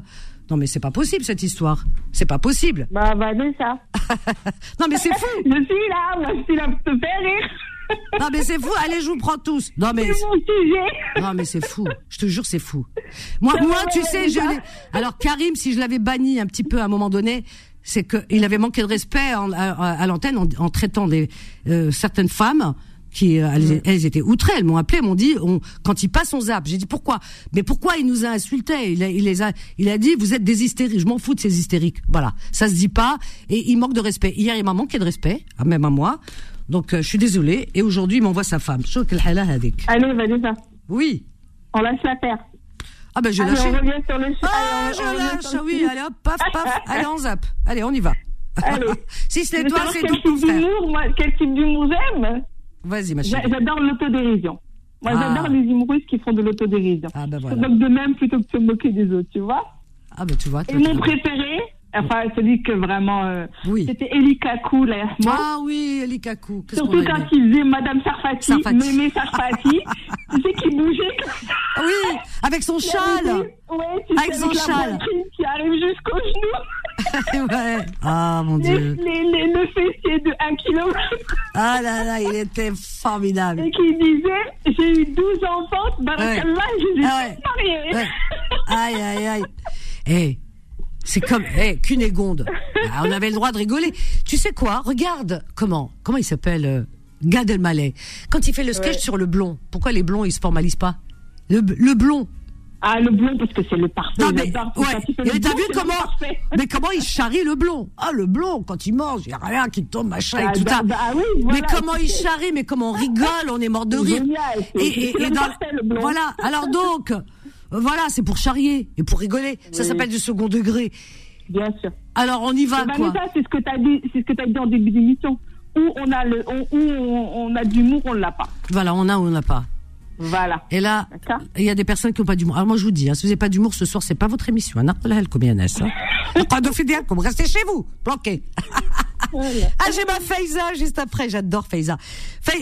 Non, mais c'est pas possible cette histoire. C'est pas possible. Bah, Vanessa. *laughs* non, mais c'est fou. *laughs* je suis là, moi, je suis là pour te faire rire. non, mais c'est fou. Allez, je vous prends tous. Non, mais. C'est mon sujet. Non, mais c'est fou. Je te jure, c'est fou. Moi, moi, tu sais, je. Alors, Karim, si je l'avais banni un petit peu à un moment donné, c'est qu'il avait manqué de respect à, l'antenne en, traitant des, euh, certaines femmes qui euh, elles, étaient outrées, elles m'ont appelé, m'ont dit on, quand il passe on zappe. J'ai dit pourquoi? Mais pourquoi il nous a insultés il a, il les a il a dit vous êtes des hystériques. Je m'en fous de ces hystériques. Voilà, ça se dit pas et il manque de respect. Hier il m'a manqué de respect, ah, même à moi. Donc euh, je suis désolée et aujourd'hui il m'envoie sa femme. Allez, Vanessa. Oui. On lâche la terre. Ah ben je lâche. On revient sur le Ah, je lâche, oui, allez hop, paf, paf, *laughs* allez on zappe. Allez, on y va. Allez. *laughs* si c'est toi, c'est tout. Quel type d'humour j'aime Vas-y, ma chérie. J'adore l'autodérision. Moi, ah. j'adore les humoristes qui font de l'autodérision. Ah, ben voilà. Donc, de même, plutôt que de se moquer des autres, tu vois. Ah, ben tu vois. Et mon préféré, enfin, celui que vraiment. Euh, oui. C'était Eli Kakou, là. ah oui, Eli Kakou. Surtout quand il faisait Madame Sarfati, Sarfati. Mémé Sarfati. *laughs* tu sais, qui bougeait. Oui, avec son châle. Oui, avec son châle. Qui arrive jusqu'au genou. *laughs* ouais. Ah, mon Dieu. Les, les, le fessier de 1 km. Ah là là, il était formidable. Et qui disait, j'ai eu 12 enfants, barakallah, ouais. je les ah mariés. Ouais. Aïe, aïe, aïe. Eh, c'est comme, eh, Cunégonde. Ah, on avait le droit de rigoler. Tu sais quoi? Regarde, comment, comment il s'appelle, euh, Gad Elmaleh. Quand il fait le sketch sur le blond, pourquoi les blonds, ils se formalisent pas? Le, le blond, ah, le blond, parce que c'est le parfait. Non, mais, ouais. t'as vu comment, *laughs* mais comment il charrie le blond? Ah, le blond, quand il mange, il n'y a rien qui tombe, machin, et ah, tout bah, ça. Bah, oui, voilà, mais comment il charrie, mais comment on *laughs* rigole, on est mort de rire. et, et, et dans, le blond. voilà. Alors donc, voilà, c'est pour charrier et pour rigoler. Ça s'appelle du second degré. Bien sûr. Alors on y va, quoi? c'est ce que t'as dit, c'est ce que t'as dit en début d'émission. Où on a le, où on, on a d'humour, on l'a pas. Voilà, on a ou on n'a pas. Voilà. Et là, il y a des personnes qui n'ont pas d'humour. Alors moi, je vous dis, hein, si vous n'avez pas d'humour ce soir, c'est pas votre émission. Hein. Pas de comme restez chez vous, planqué. ah, j'ai ma Faiza juste après. J'adore Faiza.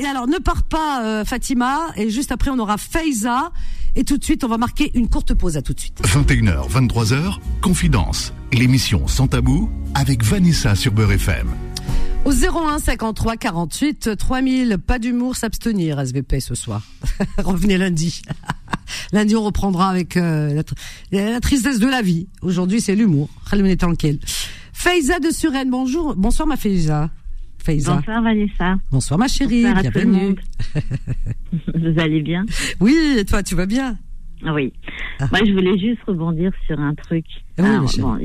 alors, ne part pas, euh, Fatima. Et juste après, on aura Faiza. Et tout de suite, on va marquer une courte pause. À tout de suite. 21h, 23h, Confidence. L'émission Sans Tabou avec Vanessa sur Beurre FM. Au 01 53 48 3000, pas d'humour, s'abstenir, SVP ce soir. *laughs* Revenez lundi. *laughs* lundi, on reprendra avec euh, la, tristesse de la vie. Aujourd'hui, c'est l'humour. Faiza de Suresnes, bonjour. Bonsoir ma Faiza. Faiza. Bonsoir Vanessa. Bonsoir ma chérie, bienvenue. *laughs* Vous allez bien? Oui, et toi, tu vas bien? Oui. Ah. Moi, je voulais juste rebondir sur un truc. bon,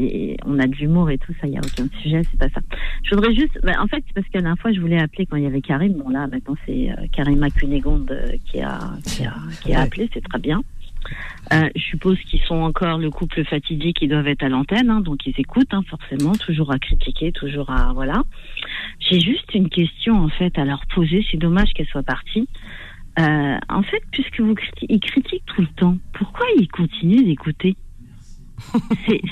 on a de l'humour et tout ça, il n'y a aucun sujet, c'est pas ça. Je voudrais juste, bah, en fait, parce que la dernière fois, je voulais appeler quand il y avait Karim. Bon, là, maintenant, c'est euh, Karima Cunégonde euh, qui a, qui a, qui a appelé, c'est très bien. Euh, je suppose qu'ils sont encore le couple fatigué qui doivent être à l'antenne, hein, donc ils écoutent hein, forcément, toujours à critiquer, toujours à voilà. J'ai juste une question en fait à leur poser. C'est dommage qu'elle soit partie. Euh, en fait, puisque vous critiquez, ils critiquent tout le temps, pourquoi ils continuent d'écouter?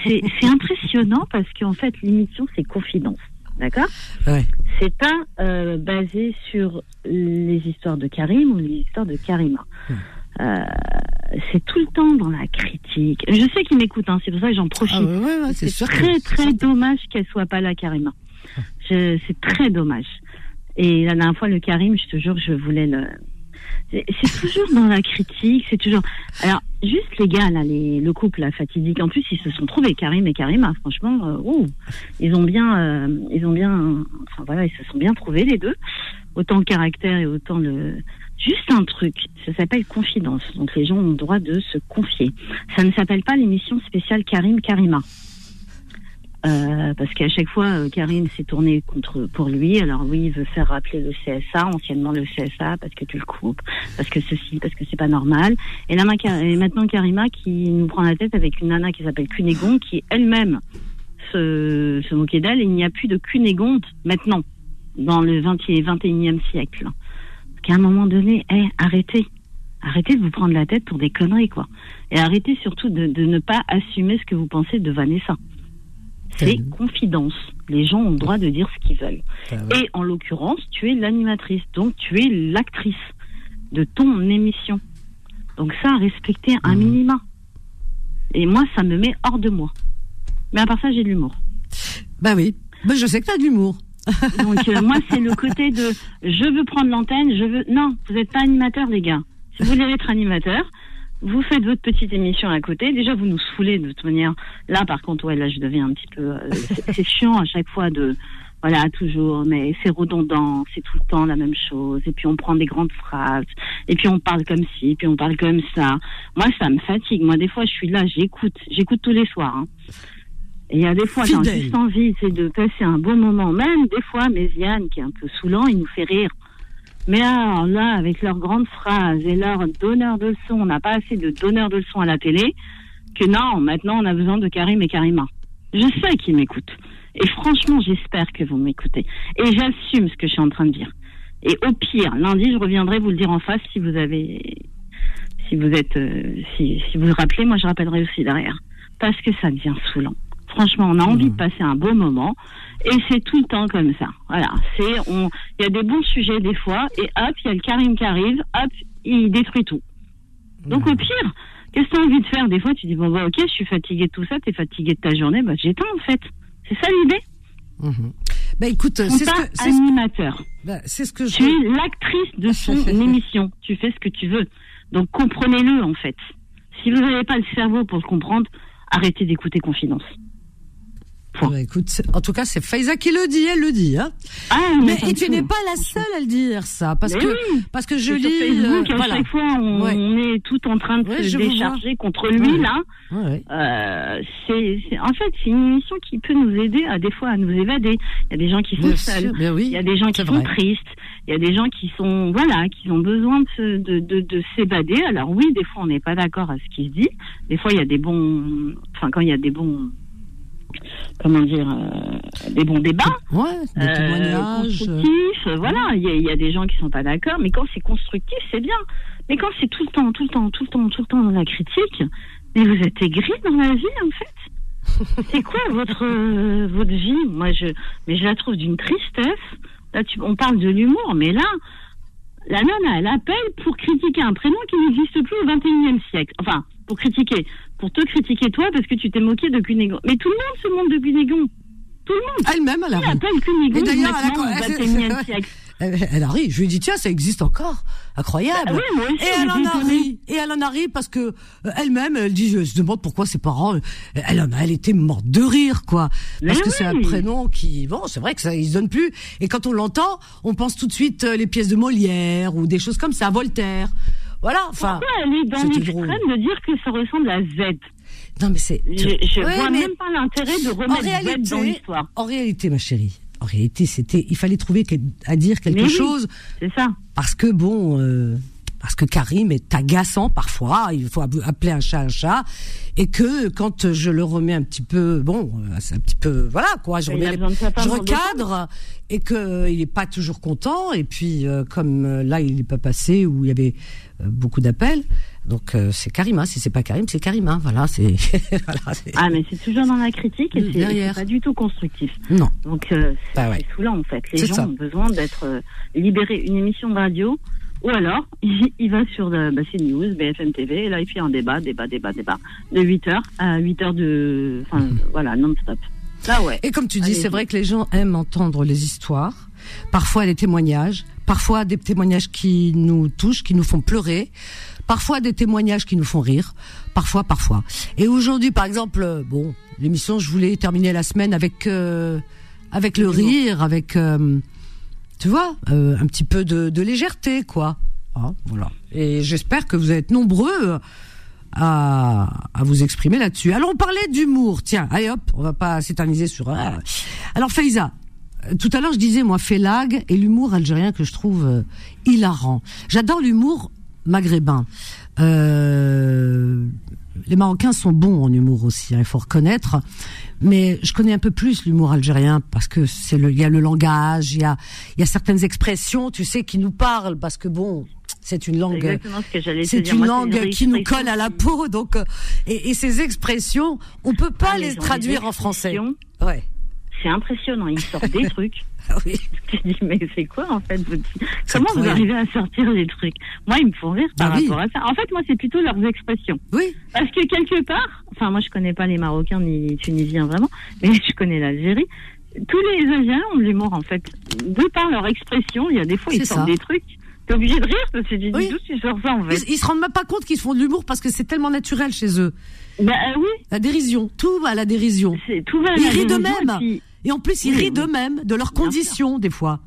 C'est impressionnant parce qu'en fait, l'émission, c'est confidence. D'accord? Ouais. C'est pas euh, basé sur les histoires de Karim ou les histoires de Karima. Euh, c'est tout le temps dans la critique. Je sais qu'ils m'écoutent, hein, c'est pour ça que j'en profite. Ah c'est très très dommage qu'elle soit pas là, Karima. C'est très dommage. Et la dernière fois, le Karim, je te jure, je voulais le, c'est toujours dans la critique, c'est toujours. Alors, juste les gars, là, les, le couple, là, fatidique. En plus, ils se sont trouvés, Karim et Karima. Franchement, euh, ils ont bien, euh, ils ont bien, enfin voilà, ils se sont bien trouvés les deux. Autant le caractère et autant le. Juste un truc, ça s'appelle confidence. Donc les gens ont le droit de se confier. Ça ne s'appelle pas l'émission spéciale Karim Karima. Euh, parce qu'à chaque fois, euh, Karine s'est tournée contre pour lui. Alors oui, il veut faire rappeler le CSA, anciennement le CSA, parce que tu le coupes, parce que ceci, parce que c'est pas normal. Et là, maintenant Karima qui nous prend la tête avec une nana qui s'appelle Cunégonde, qui elle-même se, se moquait d'elle. Il n'y a plus de Cunégonde maintenant dans le 20 et 21e siècle. Parce qu'à un moment donné, hey, arrêtez. Arrêtez de vous prendre la tête pour des conneries, quoi. Et arrêtez surtout de, de ne pas assumer ce que vous pensez de Vanessa. C'est confidence. Les gens ont le droit de dire ce qu'ils veulent. Ah Et en l'occurrence, tu es l'animatrice, donc tu es l'actrice de ton émission. Donc ça, respecter un mhm. minima. Et moi, ça me met hors de moi. Mais à part ça, j'ai de l'humour. Bah oui. Bah, je sais que tu as de l'humour. *laughs* Donc euh, moi, c'est le côté de je veux prendre l'antenne, je veux. Non, vous n'êtes pas animateur, les gars. Si vous voulez être animateur, vous faites votre petite émission à côté. Déjà, vous nous saoulez de toute manière. Là, par contre, ouais, là, je deviens un petit peu. Euh, *laughs* c'est chiant à chaque fois de. Voilà, toujours, mais c'est redondant, c'est tout le temps la même chose. Et puis on prend des grandes phrases, et puis on parle comme ci, et puis on parle comme ça. Moi, ça me fatigue. Moi, des fois, je suis là, j'écoute, j'écoute tous les soirs. Hein. Et il y a des fois, j'ai juste envie, c'est de passer un bon moment. Même des fois, Méziane, qui est un peu saoulant, il nous fait rire. Mais alors là, avec leurs grandes phrases et leurs donneurs de leçons, on n'a pas assez de donneurs de leçons à la télé, que non, maintenant on a besoin de Karim et Karima. Je sais qu'ils m'écoutent. Et franchement, j'espère que vous m'écoutez. Et j'assume ce que je suis en train de dire. Et au pire, lundi, je reviendrai vous le dire en face si vous avez, si vous êtes, euh, si, si vous vous rappelez, moi je rappellerai aussi derrière. Parce que ça devient saoulant. Franchement, on a envie de mmh. passer un beau moment. Et c'est tout le temps comme ça. Voilà. C'est, on, il y a des bons sujets des fois, et hop, il y a le Karim qui arrive, hop, il détruit tout. Donc au pire, qu'est-ce que tu as envie de faire Des fois, tu dis, bon, bah, ok, je suis fatigué de tout ça, tu es fatigué de ta journée, bah, j'éteins en fait. C'est ça l'idée mmh. Bah écoute, c'est ce que animateur. Bah, c'est ce que je. Tu es l'actrice de son *laughs* émission. Tu fais ce que tu veux. Donc comprenez-le en fait. Si vous n'avez pas le cerveau pour le comprendre, arrêtez d'écouter Confidence. Bah, écoute, en tout cas, c'est Faiza qui le dit, elle le dit. Hein. Ah, mais, et tu n'es pas la seule à le dire, ça, parce que parce que je lis. Facebook, euh, à chaque fois, on, est tout en train de se décharger contre lui là. Euh, c'est, en fait, c'est une émission qui peut nous aider à des fois à nous évader. Il y a des gens qui sont seuls. il y a des gens qui sont tristes. Il y a des gens qui sont voilà, qui ont besoin de, de, de, de s'évader. Alors oui, des fois, on n'est pas d'accord à ce qui se dit. Des fois, il y a des bons, enfin, quand il y a des bons comment dire, euh, des bons débats. Ouais, des euh, constructifs. Voilà, il y, a des gens qui sont pas d'accord, mais quand c'est constructif, c'est bien. Mais quand c'est tout le temps, tout le temps, tout le temps, tout le temps dans la critique, mais vous êtes aigri dans la vie, en fait. *laughs* c'est quoi votre euh, votre vie? Moi, je, mais je la trouve d'une tristesse. Là, tu, on parle de l'humour, mais là, la nana, elle appelle pour critiquer un prénom qui n'existe plus au 21e siècle. Enfin, pour critiquer pour te critiquer toi parce que tu t'es moqué de Cunégon. Mais tout le monde se moque de Cunégon. Tout le monde. Elle-même, elle a. appelle Cunégon d'ailleurs, *laughs* elle, elle, elle a ri. Je lui ai dit tiens, ça existe encore, incroyable. Ah oui, moi aussi, et elle en a ri. Et elle en a ri parce que euh, elle-même, elle dit, je, se demande pourquoi ses parents, euh, elle en a, elle était morte de rire, quoi, parce que c'est un prénom qui, bon, c'est vrai que ça, il se donne plus. Et quand on l'entend, on pense tout de suite euh, les pièces de Molière ou des choses comme ça, Voltaire. Voilà, enfin. Pourquoi elle est dans l'extrême de dire que ça ressemble à Z Non, mais c'est. Je, je vois même pas l'intérêt de remettre réalité, Z dans l'histoire. En réalité, ma chérie, en réalité, c'était, il fallait trouver à dire quelque chose. c'est ça. Parce que bon, euh, parce que Karim est agaçant parfois. Il faut appeler un chat un chat, et que quand je le remets un petit peu, bon, euh, c'est un petit peu, voilà quoi. Je, remets je recadre et que euh, il est pas toujours content. Et puis comme là, il n'est pas passé où il y avait beaucoup d'appels. Donc c'est Karima, si c'est pas Karim, c'est Karima. *laughs* Voilà, c'est. ah mais c'est toujours dans la critique et c'est pas du tout constructif. Non. Donc euh, bah c'est saoulant en fait. Les gens ont besoin d'être euh, libérés. Une émission de radio ou alors *laughs* il, va sur bah, CNews, BFM TV et là il fait un débat, débat, débat, débat de 8 h à 8 h de, enfin mhm. voilà non-stop. Là ouais. Et comme tu dis, c'est vrai que les gens aiment entendre les histoires, parfois des témoignages, parfois des témoignages qui nous touchent, qui nous font pleurer parfois des témoignages qui nous font rire, parfois, parfois. Et aujourd'hui, par exemple, euh, bon, l'émission, je voulais terminer la semaine avec euh, avec le rire, avec, euh, tu vois, un petit peu de, légèreté, quoi. Ah, voilà. Et j'espère que vous êtes nombreux à, à vous exprimer là-dessus. Alors, on parlait d'humour. Tiens, allez hop, on va pas s'éterniser sur. Alors, Faiza, tout à l'heure, je disais, moi, Félag et l'humour algérien que je trouve hilarant. J'adore l'humour maghrébins. Euh, les Marocains sont bons en humour aussi, hein, il faut reconnaître. Mais je connais un peu plus l'humour algérien parce que c'est le, il y a le langage, il y a, il y a certaines expressions, tu sais, qui nous parlent parce que bon, c'est une langue, c'est une langue qui nous colle à la peau, donc euh, et, et ces expressions, on peut pas ah, les traduire en français. Ouais. C'est impressionnant, ils sortent des *laughs* trucs. Ah oui. Tu dis, mais c'est quoi en fait Comment vous arrivez à sortir les trucs? Moi, ils me font rire par bah rapport à ça. En fait, moi, c'est plutôt leurs expressions. Oui. Parce que quelque part, enfin, moi, je connais pas les Marocains ni les Tunisiens vraiment, mais *laughs* je connais l'Algérie. Tous les Indiens ont de l'humour en fait. De par leur expression, il y a des fois, ils sortent des trucs. T'es obligé de rire parce que tu dis, oui. tu sors ça en fait? Ils, ils se rendent même pas compte qu'ils font de l'humour parce que c'est tellement naturel chez eux. Bah oui. La dérision, tout va à la dérision. Tout va à ils rient d'eux-mêmes. Et en plus, ils rient d'eux-mêmes, de leurs conditions, des fois.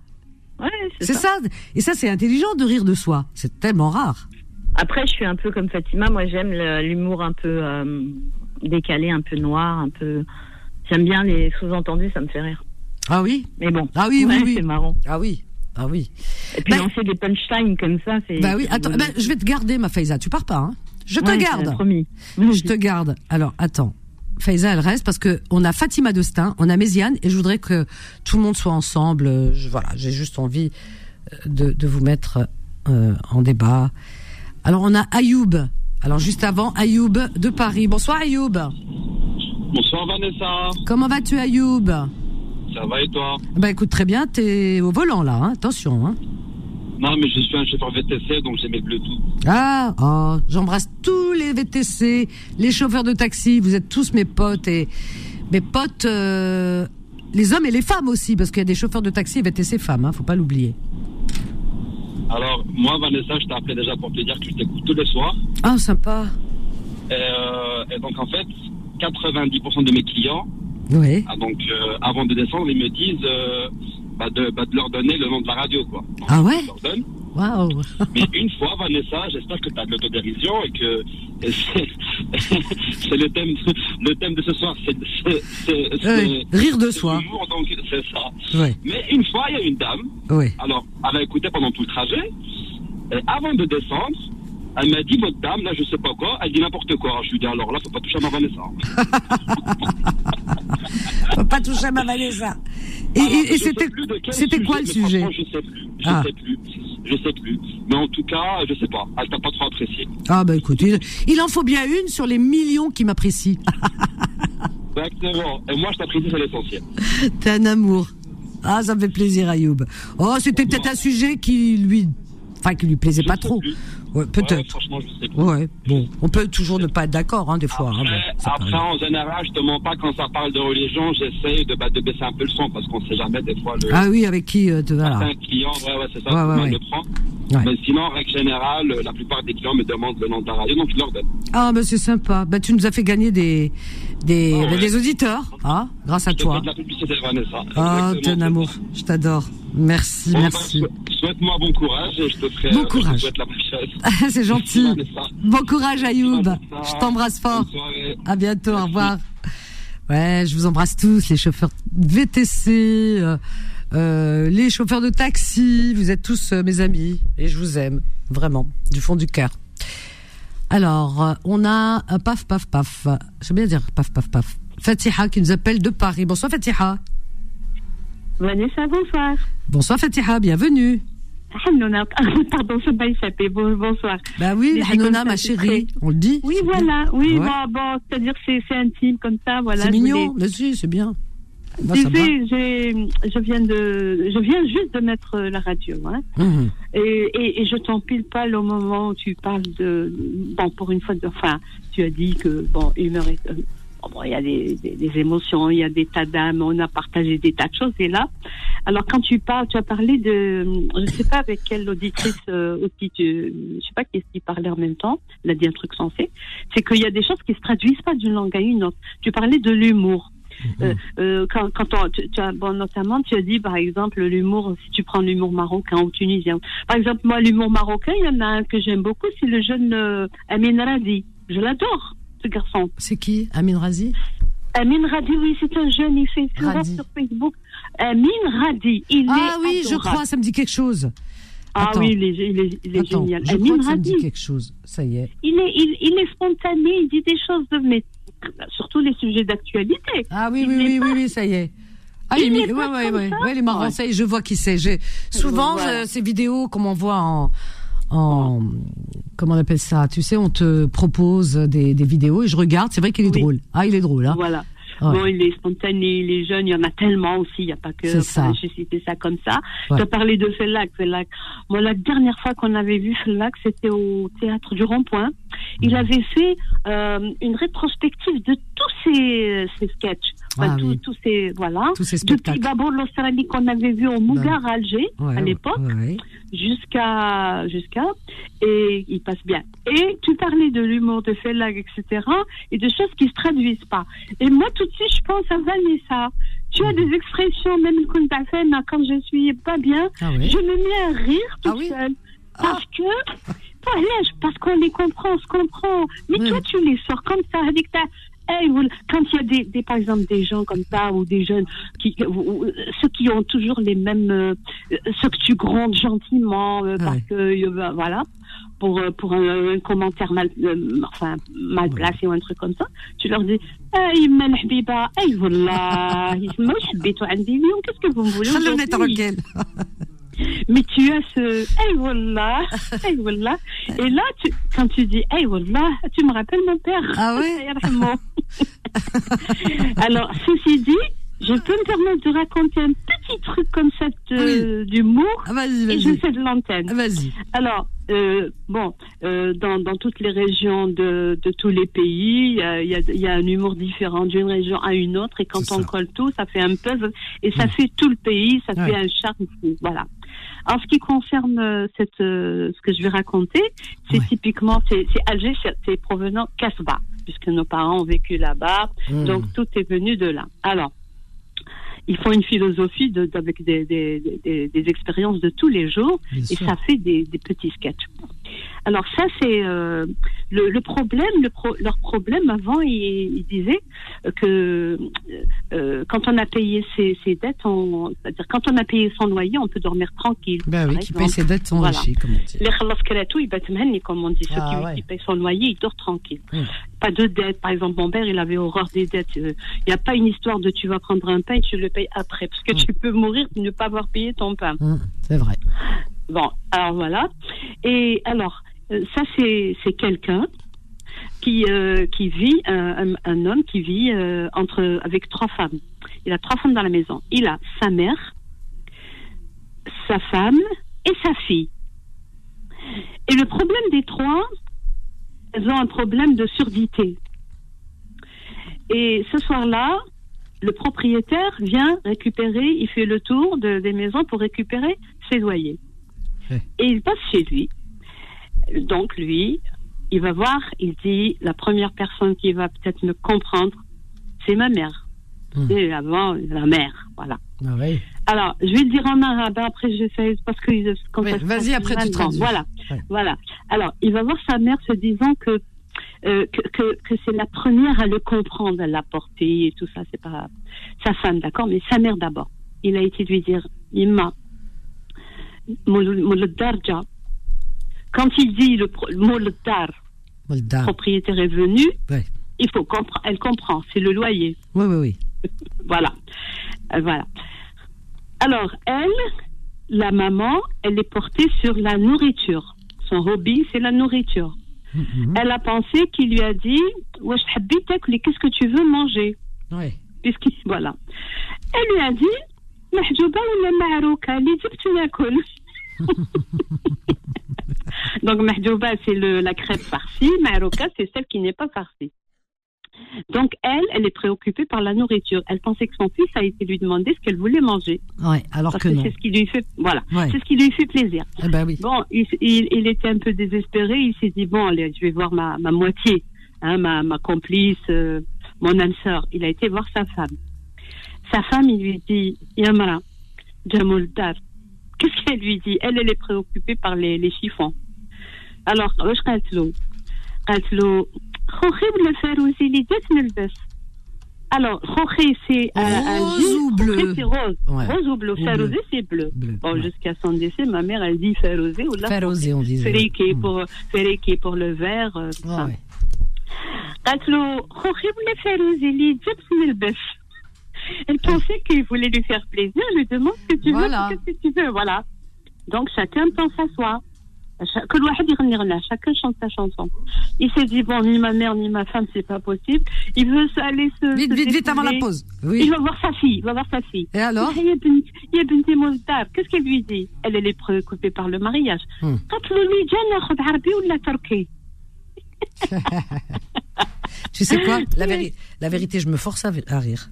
Ouais, c'est ça. Et ça, c'est intelligent de rire de soi. C'est tellement rare. Après, je suis un peu comme Fatima. Moi, j'aime l'humour un peu euh, décalé, un peu noir, un peu. J'aime bien les sous-entendus, ça me fait rire. Ah oui? Mais bon. Ah oui, oui, oui. C'est marrant. Ah oui. Ah oui. Et puis bah, lancer des punchlines comme ça, c'est. Bah oui. Attends, bah, je vais te garder, ma Faiza. Tu pars pas, hein Je te garde. Promis. Je te garde. Alors, attends. Faiza, elle reste parce que on a Fatima Dostin, on a Méziane et je voudrais que tout le monde soit ensemble. voilà, j'ai juste envie euh, de, de vous mettre euh, en débat. Alors on a Ayoub. Alors juste avant, Ayoub de Paris. Bonsoir Ayoub. Bonsoir Vanessa. Comment vas-tu Ayoub? Ça va et toi? Bah écoute très bien, t'es au volant là, hein attention. Hein. Non, mais je suis un chauffeur VTC, donc j'ai mes Bluetooth. Ah, oh, j'embrasse tous les VTC, les chauffeurs de taxi. Vous êtes tous mes potes et mes potes, euh, les hommes et les femmes aussi, parce qu'il y a des chauffeurs de taxi et VTC femmes, hein, faut pas l'oublier. Alors, moi, Vanessa, je t'ai appelé déjà pour te dire que je t'écoute tous les soirs. Ah, sympa. Et, euh, donc, en fait, 90% de mes clients, oui. Ah, donc, euh, avant de descendre, ils me disent bah, de, bah, de, leur donner le nom de la radio, quoi. ah ouais Waouh *laughs* Mais une fois, Vanessa, j'espère que tu as de l'autodérision et que *laughs* c'est le thème, le thème de ce soir, c'est rire de soi. donc c'est ça. Mais une fois, il y a une dame. Oui. Alors, elle a écouté pendant tout le trajet. Et avant de descendre, elle m'a dit, votre dame, là, je sais pas quoi, elle dit n'importe quoi. Je lui dis, alors là, faut pas toucher à ma Vanessa. *laughs* faut pas toucher à ma Vanessa. Et, c'était quoi le sujet Je sais plus. Je ah. sais plus. Je sais plus. Mais en tout cas, je sais pas. Elle t'a pas trop apprécié. Ah bah écoute, il, en faut bien une sur les millions qui m'apprécient. *laughs* Exactement. Et moi, je t'apprécie, c'est l'essentiel. T'es un amour. Ah, ça me fait plaisir, Ayoub. Oh, c'était peut-être un sujet qui lui, enfin, qui lui plaisait pas trop. Ouais, peut-être. franchement, je sais Ouais, bon, on peut toujours ne pas être d'accord, hein, des fois. Après, hein, après en général, je te mens pas quand ça parle de religion, j'essaie de, bah, de baisser un peu le son parce qu'on sait jamais des fois le. Ah oui, avec qui euh, te voilà. Un client, ouais, ouais, c'est ça, ouais, ouais, ouais. le prend. Mais sinon, en règle générale, la plupart des clients me demandent le nom de la radio, donc je leur donne. Ah, bah c'est sympa. Bah tu nous as fait gagner des des, oh, des auditeurs, ah, grâce à toi. De la publicité, Vanessa. Ah, ton amour, je t'adore. Merci, merci. Bah, souhaite-moi bon courage et je te ferai. Bon courage. La même *laughs* c'est gentil. Bon courage, Ayoub. Je t'embrasse fort. À bientôt. Au revoir. Ouais, je vous embrasse tous, les chauffeurs VTC, euh, euh, les chauffeurs de taxi. Vous êtes tous euh, mes amis et je vous aime vraiment du fond du cœur. Alors, on a un paf paf paf. J'aime bien dire paf paf paf. Fatiha qui nous appelle de Paris. Bonsoir Fatiha. Vanessa, bonsoir. Bonsoir Fatiha, bienvenue. Hanouna, *laughs* pardon, c'est pas échappé. bonsoir. Bah oui, Hanouna, ma chérie, on le dit. Oui, voilà, oui, bon, bon c'est-à-dire c'est c'est intime comme ça, voilà. C'est mignon, vas-y, c'est bien. Bah, tu sais, je viens de, je viens juste de mettre la radio, hein. Mmh. Et, et, et, je t'empile pas au moment où tu parles de, bon, pour une fois, de, enfin, tu as dit que, bon, humeur est, euh, bon, il y a des, des, émotions, il y a des tas d'âmes, on a partagé des tas de choses. Et là, alors quand tu parles, tu as parlé de, je sais pas avec quelle auditrice euh, aussi, tu, je sais pas qui est-ce qui parlait en même temps, elle a dit un truc sensé, c'est qu'il y a des choses qui se traduisent pas d'une langue à une autre. Tu parlais de l'humour. Euh, euh, quand, quand on, tu, as, bon, notamment, tu as dit, par exemple, l'humour, si tu prends l'humour marocain ou tunisien. Par exemple, moi, l'humour marocain, il y en a un que j'aime beaucoup, c'est le jeune euh, Amin Radi. Je l'adore garçon. C'est qui Amin Razi? Amin Radi, oui, c'est un jeune, il fait sur Facebook. Amin Radi, il ah oui, je crois, ça me dit quelque chose. Ah oui, il est, il est, il est génial. Je Amin crois ça me dit quelque chose, ça y est. Il est, il, il est spontané, il dit des choses de, mais surtout les sujets d'actualité. Ah oui, oui, oui, oui, oui, ça y est. Ah, il, est, ouais, ouais, ouais, ouais, les marrants, ça y est, je vois qui c'est. Souvent, ces vidéos, comme on voit en, en comment on appelle ça? Tu sais, on te propose des, des vidéos et je regarde. C'est vrai qu'il est drôle. Ah, il est drôle. Hein voilà. Bon, il est spontané, il est jeune, il y en a tellement aussi, il n'y a pas que. C'est ça. J'ai cité ça comme ça. Ouais. Tu as parlé de Fellac, Fellac. Moi, la dernière fois qu'on avait vu Fellac, c'était au théâtre du Rond-Point. Il avait fait euh, une rétrospective de tous ses, ses sketchs. Enfin, Ah tous, oui. tous ces, voilà. Tous ces Depuis d'abord l'Australie qu'on avait vu au Mougar à Alger, Ouais, à l'époque ouais, jusqu'à jusqu'à et il passe bien. Et tu parlais de l'humour de Fellag, etc. et de choses qui se traduisent pas. Et moi tout de suite je pense à Vanessa. Tu as des expressions même quand je suis pas bien, Ah oui. je me mets à rire toute seule. Parce que parce qu'on les comprend, on se comprend. Mais toi tu les sors comme ça avec ta Hey, quand il y a des, des, par exemple des gens comme ça ou des jeunes qui ceux qui ont toujours les mêmes euh, ceux que tu grondes gentiment euh, parce que euh, ben, voilà pour pour un, commentaire mal enfin mal placé ou un truc comme ça tu leur dis hey mal habiba hey voilà *laughs* qu'est-ce que vous voulez *laughs* mais tu as ce hey wallah, *laughs* hey wallah. Et là, tu, quand tu dis hey wallah, tu me rappelles mon père. Ah *laughs* *laughs* Alors, ceci dit, je peux me permettre de raconter un petit truc comme ça d'humour. Ah, vas-y, Et je fais de l'antenne. Vas-y. Alors, euh, bon, euh, dans, dans toutes les régions de, de tous les pays, il y a, il y, a, il y a un humour différent d'une région à une autre. Et quand on colle tout, ça fait un puzzle. Et ça fait tout le pays, ça fait un charme. Voilà. En ce qui concerne euh, cette, euh, ce que je vais raconter, c'est typiquement, c'est Alger, c'est- provenant Casbah, puisque nos parents ont vécu là-bas. Mm. Donc, tout est venu de là. Alors, ils font une philosophie de, de- avec des, des, des, des expériences de tous les jours Bien et sûr. ça fait des, des petits sketchs. Alors ça c'est euh, le, le problème, le pro- leur problème avant ils, ils disaient que euh, quand on a payé ses, ses dettes, on- c'est-à-dire quand on a payé son loyer, on peut dormir tranquille. Ben oui, qui paye ses dettes sont Voilà. riches, comme on dit. Les ils comme on dit. Ceux Ah qui, ouais. qui payent son loyer, ils dorment tranquille. Mm. Pas de dettes. Par exemple, mon père, il avait horreur des dettes. Euh, Il n'y a pas une histoire de tu vas prendre un pain et tu le payes après. Parce que tu peux mourir de ne pas avoir payé ton pain. Mm, C'est vrai. Bon, alors voilà. Et alors, euh, ça, c'est c'est quelqu'un qui, euh, qui vit, un, un- homme qui vit euh, entre, avec trois femmes. Il a trois femmes dans la maison. Il a sa mère, sa femme et sa fille. Et le problème des trois, elles ont un problème de surdité. Et ce soir-là, le propriétaire vient récupérer, il fait le tour de- des maisons pour récupérer ses loyers. Et il passe chez lui. Donc lui, il va voir, il dit, la première personne qui va peut-être me comprendre, c'est ma mère. Et avant, la mère, voilà. Ah oui. Alors, je vais le dire en arabe, après je sais, parce que vas-y, après tu traduis. Voilà, Ouais. voilà. Alors, il va voir sa mère se disant que euh, que, que, que c'est la première à le comprendre, à l'apporter et tout ça, c'est pas sa femme, d'accord, mais sa mère d'abord. Il a été lui dire, Imma, moul- moul darja. quand il dit le pro- moul dar, Moldar. propriétaire est venu, Ouais. il faut elle comprend, c'est le loyer. Oui, oui, oui. *laughs* Voilà. Euh, voilà. Alors, elle, la maman, elle est portée sur la nourriture. Son hobby, c'est la nourriture. Elle a pensé qu'il lui a dit qu'est-ce que tu veux manger? Ouais. Puisqu'il- *laughs* Voilà. Elle lui a dit Mahjouba ou la ma'rouka. *laughs* Donc, mahjouba, c'est le- la crêpe farcie. Ma'rouka, c'est celle qui n'est pas farcie. Donc, elle, elle est préoccupée par la nourriture. Elle pensait que son fils a été lui demander ce qu'elle voulait manger. Ouais, alors Parce que que non. c'est ce qui lui fait, voilà, Ouais. c'est ce qui lui fait plaisir. Eh ben oui. Bon, il, il, il était un peu désespéré. Il s'est dit bon, allez, je vais voir ma, ma moitié, hein, ma, ma complice, euh, mon âme sœur. Il a été voir sa femme. Sa femme, il lui dit Yamara, Jamul Dar Qu'est-ce qu'elle lui dit Elle, elle est préoccupée par les, les chiffons. Alors, واش قالت له قالت له خوخي ولا الفاروسي اللي جات نلبس alors, خوخي, c'est un, un Rose jean. ou bleu Khokhé, c'est rose. Ouais. Rose ou bleu. Ou Farouzé, bleu. c'est bleu. Bleu, Bon, ouais. jusqu'à son décès, ma mère, elle dit Farouzé ou là. Farouzé, on disait. Fériqué Mm. pour, Fériqué pour le vert. euh, Ah ça. ouais. قالت له خوخي ولا فاروزي اللي جبت نلبس elle pensait qu'il voulait lui faire plaisir. Elle lui demande ce que tu Voilà. veux, qu'est-ce que tu veux, voilà. Donc chacun pense à soi. Chacun chante sa chanson. Il s'est dit, bon, ni ma mère ni ma femme, c'est pas possible. Il veut aller se. Vite, vite, vite avant la pause. Il va voir sa fille. Il va voir sa fille. Et alors Qu'est-ce qu'elle lui dit? Elle, elle est préoccupée par le mariage. Hmm. *laughs* tu sais quoi? La, la vérité, je me force à, à rire.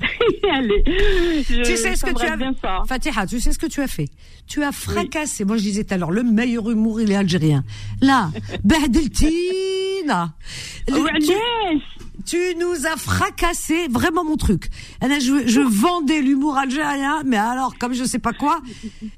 *laughs* Allez, tu sais ce que tu as Fatiha, tu sais ce que tu as fait Tu as fracassé. Moi, je disais tout à l'heure, le meilleur humour, il est algérien. Là, *laughs* Bahdeltina. Tu, nous as fracassé, vraiment mon truc. Je, je vendais l'humour algérien, mais alors, comme je sais pas quoi,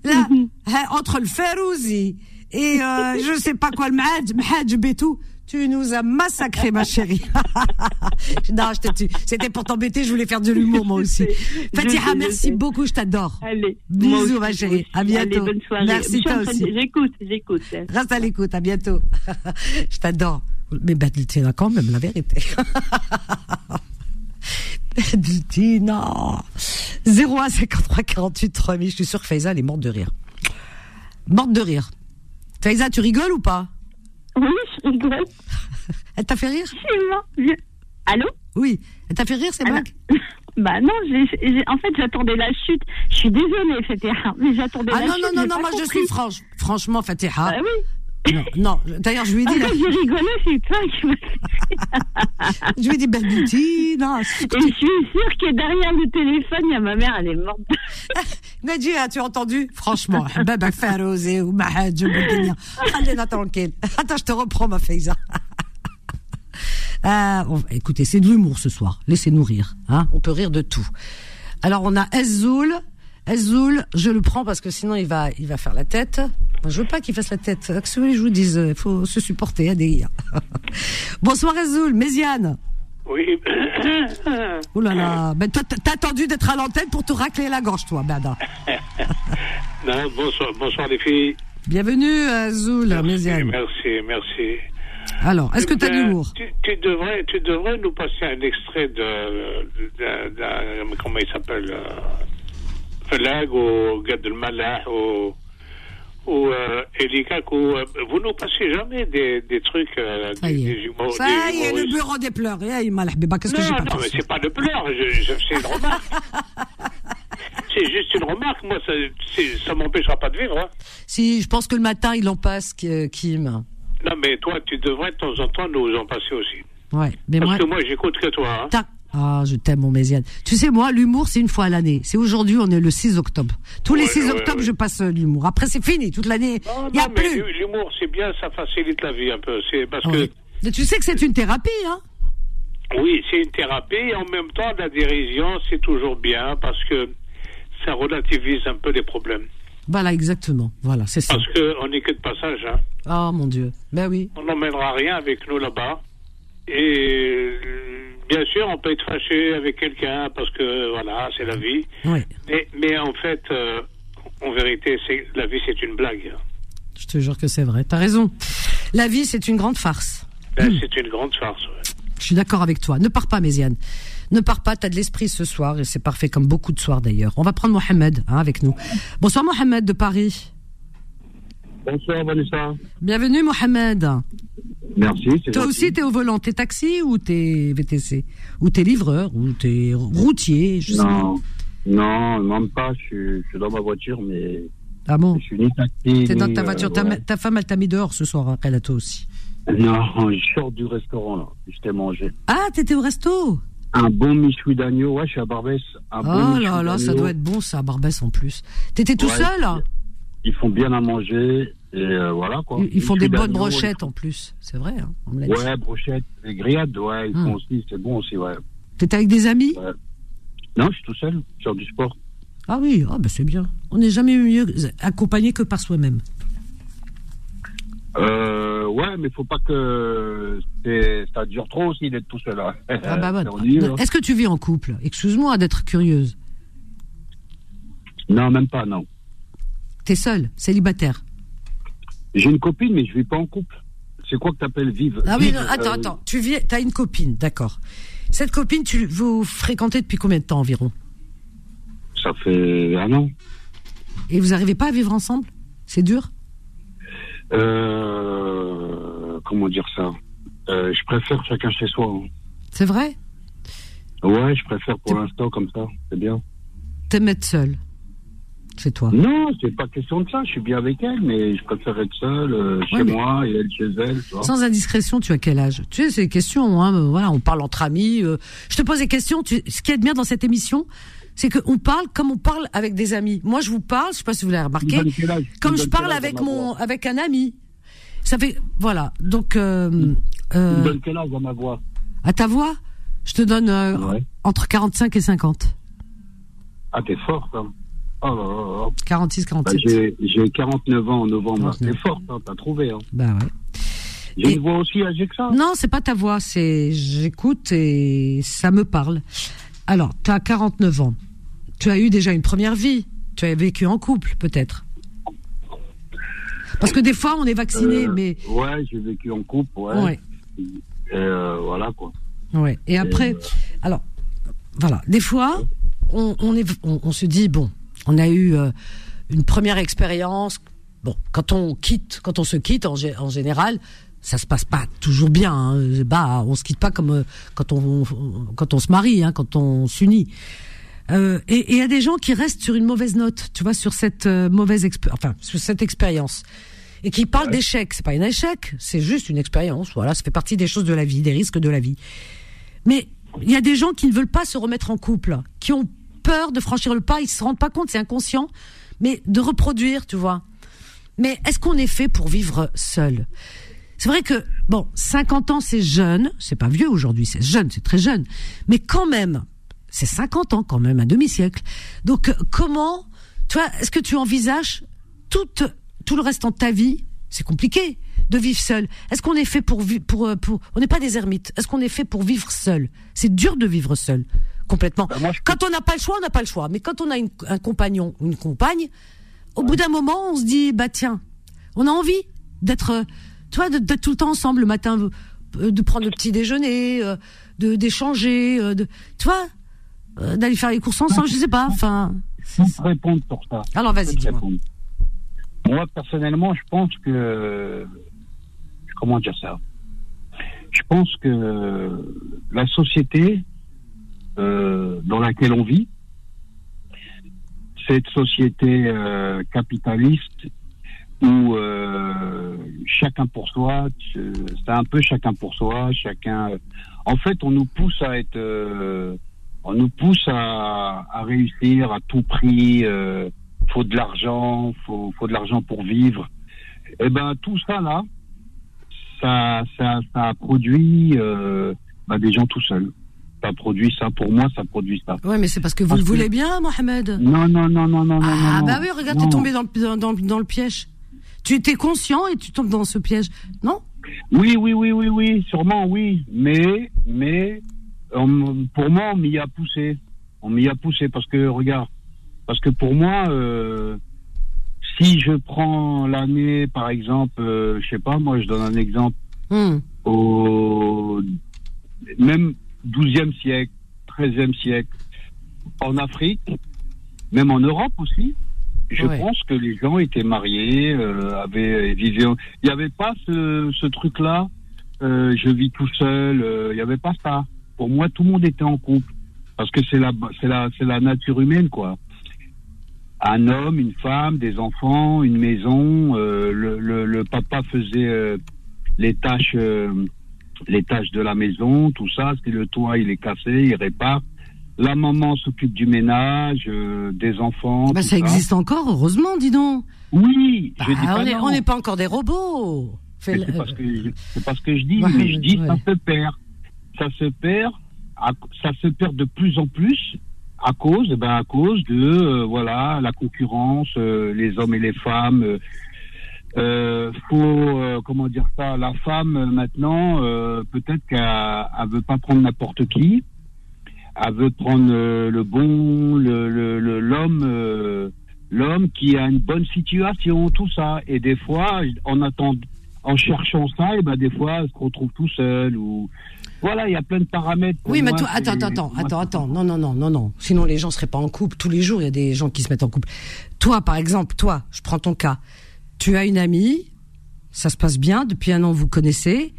là, hein, entre le Ferouzi et euh, je sais pas quoi, le Mahadj, et tout, tu nous as massacré, ma chérie. *laughs* non, je t'ai C'était pour t'embêter, je voulais faire de l'humour, moi aussi. Fatiha, merci beaucoup, je t'adore. Allez. Bisous, ma chérie. À bientôt. bonne soirée. Merci, toi aussi. J'écoute, j'écoute. Reste à l'écoute, à bientôt. *laughs* je t'adore. Mais Badiltina, quand même, la vérité. Badiltina. 01 53 48 3000. Je suis sûre que Faiza, elle est morte de rire. Morte de rire. Faiza, tu rigoles ou pas? Oui, je rigole. *laughs* Elle t'a fait rire? C'est Allô? Oui. Elle t'a fait rire, c'est blagues? *laughs* Bah non, en fait, j'attendais la chute. Je suis désolée, Fatiha, mais j'attendais ah la non, chute. Ah non, non, non, moi je suis franche. Franchement, Fatiha. Bah oui. Non, non. D'ailleurs, je lui ai dit. En fait, j'ai rigolé, c'est toi qui m'as Je lui ai dit, belle beauty, non. Et je suis sûre que derrière le téléphone, il y a ma mère, elle est morte. *laughs* Nadji, as-tu entendu? Franchement, Baba Farouzé ou Mahadj Allez, tranquille. Attends, je te reprends, ma Faiza. *laughs* Euh, écoutez, c'est de l'humour ce soir. Laissez-nous rire. Hein on peut rire de tout. Alors, on a Ezoul. Ezoul, je le prends parce que sinon il va, il va faire la tête. Moi, je veux pas qu'il fasse la tête. Que je vous dise, il faut se supporter, à des *laughs* Bonsoir Ezoul, Méziane. Oui. *coughs* oh là là. Ben, toi, t'as attendu d'être à l'antenne pour te racler la gorge, toi, Bada. non, *laughs* bonsoir, bonsoir les filles. Bienvenue, Azul, Méziane. Merci, merci. Alors, est-ce que tu as de ben, l'humour? tu, tu, devrais, tu devrais nous passer un extrait de. de, de, comment il s'appelle euh, Felag ou Gad ou ou euh, Elikak, ou, euh, vous nous passez jamais des, des trucs, euh, Ça y est. des, humours, Ça des y est, le bureau des pleurs. Eh, il m'a Qu'est-ce que Non, j'ai pas non, mais c'est pas de pleurs, je, je, c'est une remarque. *laughs* c'est juste une remarque, moi, ça, ça m'empêchera pas de vivre. Hein. Si, je pense que le matin, il en passe, euh, Kim. Non, mais toi, tu devrais de temps en temps nous en passer aussi. Ouais, mais Parce moi. que moi, j'écoute que toi. Hein. Ah, je t'aime, mon Méziane. Tu sais, moi, l'humour, c'est une fois à l'année. C'est aujourd'hui, on est le 6 octobre. Tous les Ouais, 6 ouais, octobre, ouais. je passe euh, l'humour. Après, c'est fini, toute l'année. Il n'y a non, plus. l'hu- l'humour, c'est bien, ça facilite la vie un peu. C'est parce. Mais Tu sais que c'est une thérapie, hein que, oui, c'est une thérapie, et en même temps, la dérision, c'est toujours bien, parce que ça relativise un peu les problèmes. Voilà, exactement. Voilà, c'est ça. Parce qu'on n'est que de passage, hein. Oh, mon Dieu. Ben oui. On n'emmènera rien avec nous là-bas. Et bien sûr, on peut être fâché avec quelqu'un parce que voilà, c'est la vie. Oui. Mais, mais en fait, euh, en vérité, la vie, c'est une blague. Je te jure que c'est vrai. T'as raison. La vie, c'est une grande farce. Ben, C'est une grande farce. ouais. Je suis d'accord avec toi. Ne pars pas, Méziane. Ne pars pas, t'as de l'esprit ce soir, et c'est parfait, comme beaucoup de soirs d'ailleurs. On va prendre Mohamed hein, avec nous. Bonsoir Mohamed de Paris. Bonsoir Vanessa. Bienvenue Mohamed. Merci. Toi gentil. aussi, t'es au volant. T'es taxi ou t'es VTC Ou t'es livreur Ou t'es routier Je sais Non, pas. non, même pas. Je suis, je suis dans ma voiture, mais Ah bon? je suis ni taxi. T'es dans ta euh, voiture. Ta, ouais. ta femme, elle t'a mis dehors ce soir, après là, toi aussi. Non, je sors du restaurant là. Je t'ai mangé. Ah, t'étais au resto? Un bon michoui d'agneau. Ouais, je suis à Barbès. Un Oh là là, ça doit être bon ça, à Barbès en plus. T'étais tout Ouais, seul? Ils font bien à manger. Et euh, voilà quoi. Ils, ils font des bonnes brochettes en plus, c'est vrai. Hein, on me l'a dit. Ouais, brochettes. Les grillades, ouais, ils Hum. font aussi. C'est bon aussi, ouais. T'étais avec des amis? Ouais. Non, je suis tout seul. Je sors du sport. Ah oui, ah bah c'est bien. On n'est jamais mieux accompagné que par soi-même. Euh, ouais, mais faut pas que ça dure trop aussi d'être tout seul. Là. Ah bah *laughs* ennuyeux, hein. Est-ce que tu vis en couple? Excuse-moi d'être curieuse. Non, même pas, non. T'es seul, célibataire. J'ai une copine, mais je vis pas en couple. C'est quoi que t'appelles vivre Ah oui, non, attends, euh, attends. Tu vis, t'as une copine, d'accord. Cette copine, tu vous fréquentez depuis combien de temps environ? Ça fait un an. Et vous n'arrivez pas à vivre ensemble? C'est dur? Euh, Comment dire ça? Euh, Je préfère chacun chez soi. hein. C'est vrai? Ouais, je préfère pour l'instant comme ça. C'est bien. T'aimes être seul chez toi Non, c'est pas question de ça. Je suis bien avec elle, mais je préfère être seul euh, chez Ouais, mais- moi et elle chez elle. Tu vois. Sans indiscrétion, tu as quel âge? Tu sais, c'est des questions, hein, voilà, on parle entre amis. euh, je te pose des questions. Tu, ce qui est bien dans cette émission, c'est qu'on parle comme on parle avec des amis. Moi, je vous parle, je sais pas si vous l'avez remarqué, comme me je parle avec mon, avec un ami. Ça fait, voilà. Donc, euh, euh, quel âge à ma voix? à ta voix, je te donne Ouais. entre 45 et 50. Ah, t'es forte, hein. Oh là là là. 46, Bah, 47. j'ai, j'ai 49 ans en novembre. 49. T'es forte, hein, t'as trouvé. Hein. bah ouais. J'ai une voix aussi âgée que ça. Non, c'est pas ta voix, c'est j'écoute et ça me parle. Alors, tu as 49 ans. Tu as eu déjà une première vie. Tu as vécu en couple, peut-être. Parce que des fois, on est vacciné, Euh, mais Ouais, j'ai vécu en couple, ouais. Ouais. Et, euh, voilà, quoi. ouais. Et après, alors, voilà. Des fois, on, on est, on, on se dit bon, on a eu euh, une première expérience. Bon, quand on quitte, quand on se quitte, en, gé- en général, ça se passe pas toujours bien. Hein. Bah, on se quitte pas comme euh, quand on, quand on se marie, hein, quand on s'unit. Euh, et il y a des gens qui restent sur une mauvaise note, tu vois, sur cette euh, mauvaise enfin sur cette expérience, et qui parlent d'échec. C'est pas un échec, c'est juste une expérience. Voilà, ça fait partie des choses de la vie, des risques de la vie. Mais il y a des gens qui ne veulent pas se remettre en couple, qui ont de franchir le pas, ils se rendent pas compte, c'est inconscient, mais de reproduire, tu vois. Mais est-ce qu'on est fait pour vivre seul? C'est vrai que bon, 50 ans c'est jeune, c'est pas vieux aujourd'hui, c'est jeune, c'est très jeune, mais quand même, c'est 50 ans quand même, un demi-siècle. Donc euh, comment, tu est-ce que tu envisages tout tout le restant de ta vie? C'est compliqué de vivre seul. Est-ce qu'on est fait pour pour euh, pour on n'est pas des ermites. Est-ce qu'on est fait pour vivre seul? C'est dur de vivre seul complètement. Quand on n'a pas le choix, on n'a pas le choix. Mais quand on a une- un compagnon ou une compagne, au bout d'un moment, on se dit bah tiens, on a envie d'être, tu vois, d'être tout le temps ensemble le matin, euh, de prendre le petit déjeuner, euh, de d'échanger, euh, de, tu vois, d'aller faire les courses ensemble. Je sais pas. Enfin, te répondre pour ça. Alors, vas-y, dis-moi. répondre. Moi, personnellement, je pense que. Comment dire ça? Je pense que la société euh, dans laquelle on vit, cette société euh, capitaliste où euh, chacun pour soi, c'est un peu chacun pour soi, chacun. En fait, on nous pousse à être, on nous pousse à, réussir à tout prix. Faut de l'argent, faut, faut de l'argent pour vivre. Et ben tout ça là, ça, ça, a produit bah, des gens tout seuls. Ça produit ça. Pour moi, ça produit ça. ouais, mais c'est parce que vous Parce le que- voulez bien, Mohamed. Non, non, non, non, non, non. Ah non, bah oui, regarde, t'es tombé dans le, dans, dans, le piège. Tu étais conscient et tu tombes dans ce piège, non? Oui, oui, oui, oui, oui, sûrement, oui. Mais, mais, euh, pour moi, on m'y a poussé. On m'y a poussé parce que, regarde, parce que pour moi, euh, si je prends l'année, par exemple, euh, je sais pas, moi, je donne un exemple, Hmm. au même 12e siècle, 13e siècle, en Afrique, même en Europe aussi, je Ouais. pense que les gens étaient mariés, euh, avaient vivaient. Il n'y avait pas ce, ce truc-là. euh, je vis tout seul. euh, Il n'y avait pas ça. Pour moi, tout le monde était en couple parce que c'est la, c'est la, c'est la nature humaine, quoi. Un homme, une femme, des enfants, une maison. euh, le, le, le papa faisait euh, les tâches, euh, les tâches de la maison, tout ça. Si le toit il est cassé, il répare. La maman s'occupe du ménage, euh, des enfants. Bah tout ça existe encore, heureusement, dis donc. Oui, Bah, je dis pas on n'est pas encore des robots. C'est parce que je- c'est parce que je dis, Ouais, mais je dis ouais. ça se perd, ça se perd, à- ça se perd de plus en plus à cause, ben à cause de euh, voilà la concurrence, euh, les hommes et les femmes. Euh, faut euh, comment dire ça, la femme euh, maintenant euh, peut-être qu'elle elle veut pas prendre n'importe qui, elle veut prendre le bon, le l'homme. L'homme qui a une bonne situation, tout ça, et des fois, en attendant, en cherchant ça, et ben des fois, elle se retrouve tout seul ou voilà, il y a plein de paramètres. Oui, mais toi, attends, attends, attends, attends, non, non, non, non, non. Sinon, les gens seraient pas en couple. Tous les jours, il y a des gens qui se mettent en couple. Toi, par exemple, toi, je prends ton cas. Tu as une amie, ça se passe bien. Depuis un an, vous connaissez.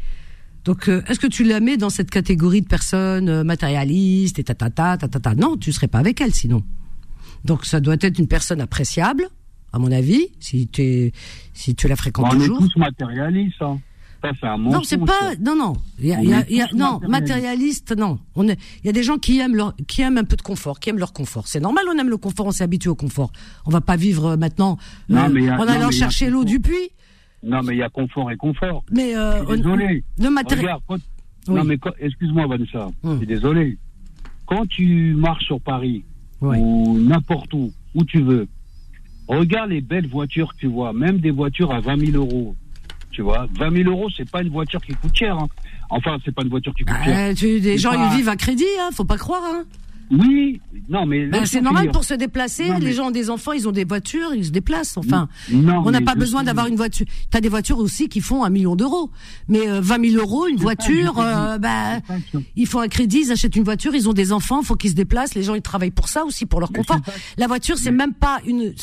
Donc, euh, est-ce que tu la mets dans cette catégorie de personnes euh, matérialistes et tatata, tatata Non, tu serais pas avec elle sinon. Donc, ça doit être une personne appréciable, à mon avis, si tu si tu la fréquentes On est toujours. tous matérialistes. Hein. Non, c'est pas. ça. Non, non. Il y a, On y a- y non, matérialiste, non. On est. Il y a des gens qui aiment leur, qui aiment un peu de confort, qui aiment leur confort. C'est normal, on aime le confort, on s'est habitué au confort. On va pas vivre euh, maintenant Non, euh, mais en non, allant mais chercher l'eau du puits. Non, mais il y a confort et confort. Mais euh, on- désolé. le matéri- Regarde, quand- Oui. Non, mais excuse-moi, Vanessa. Hum. Je suis désolé. Quand tu marches sur Paris ou n'importe où, où tu veux, regarde les belles voitures que tu vois, même des voitures à 20 000 euros. Tu vois, 20 000 euros, c'est pas une voiture qui coûte cher. hein. Enfin, c'est pas une voiture qui coûte cher. Euh, tu- des C'est gens pas- ils vivent à crédit, hein, faut pas croire. Hein. Oui, non, mais. Ben, c'est normal finir. pour se déplacer. Non, mais- Les gens ont des enfants, ils ont des voitures, ils se déplacent. Enfin, Non, on n'a mais pas besoin d'avoir une voiture. T'as des voitures aussi qui font un million d'euros, mais euh, 20 000 euros une voiture, euh, bah, ils font un crédit, ils achètent une voiture, ils ont des enfants, faut qu'ils se déplacent. Les gens ils travaillent pour ça aussi, pour leur confort. La voiture, c'est même pas une,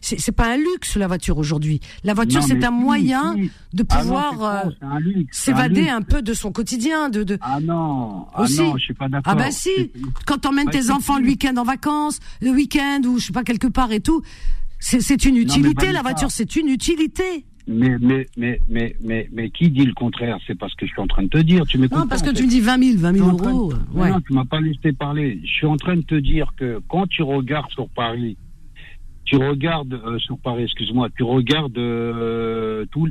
c'est pas un luxe la voiture aujourd'hui. La voiture, c'est mais un si, moyen si. de pouvoir un un s'évader un peu de son quotidien, de, de Ah non, ah aussi. non, je suis pas d'accord. Ah bah si, quand t'emmènes tes *laughs* enfants le week-end en vacances, le week-end ou je sais pas quelque part et tout, c'est une utilité la voiture, c'est une utilité. Mais, mais, mais, mais, mais, mais qui dit le contraire? C'est parce que je suis en train de te dire. Tu Non, parce que tu me dis 20 000, 20 Je 000 suis en train de- euros. Ouais. Non, tu m'as pas laissé parler. Je suis en train de te dire que quand tu regardes sur Paris, tu regardes euh, sur Paris, excuse-moi, tu regardes euh, tout,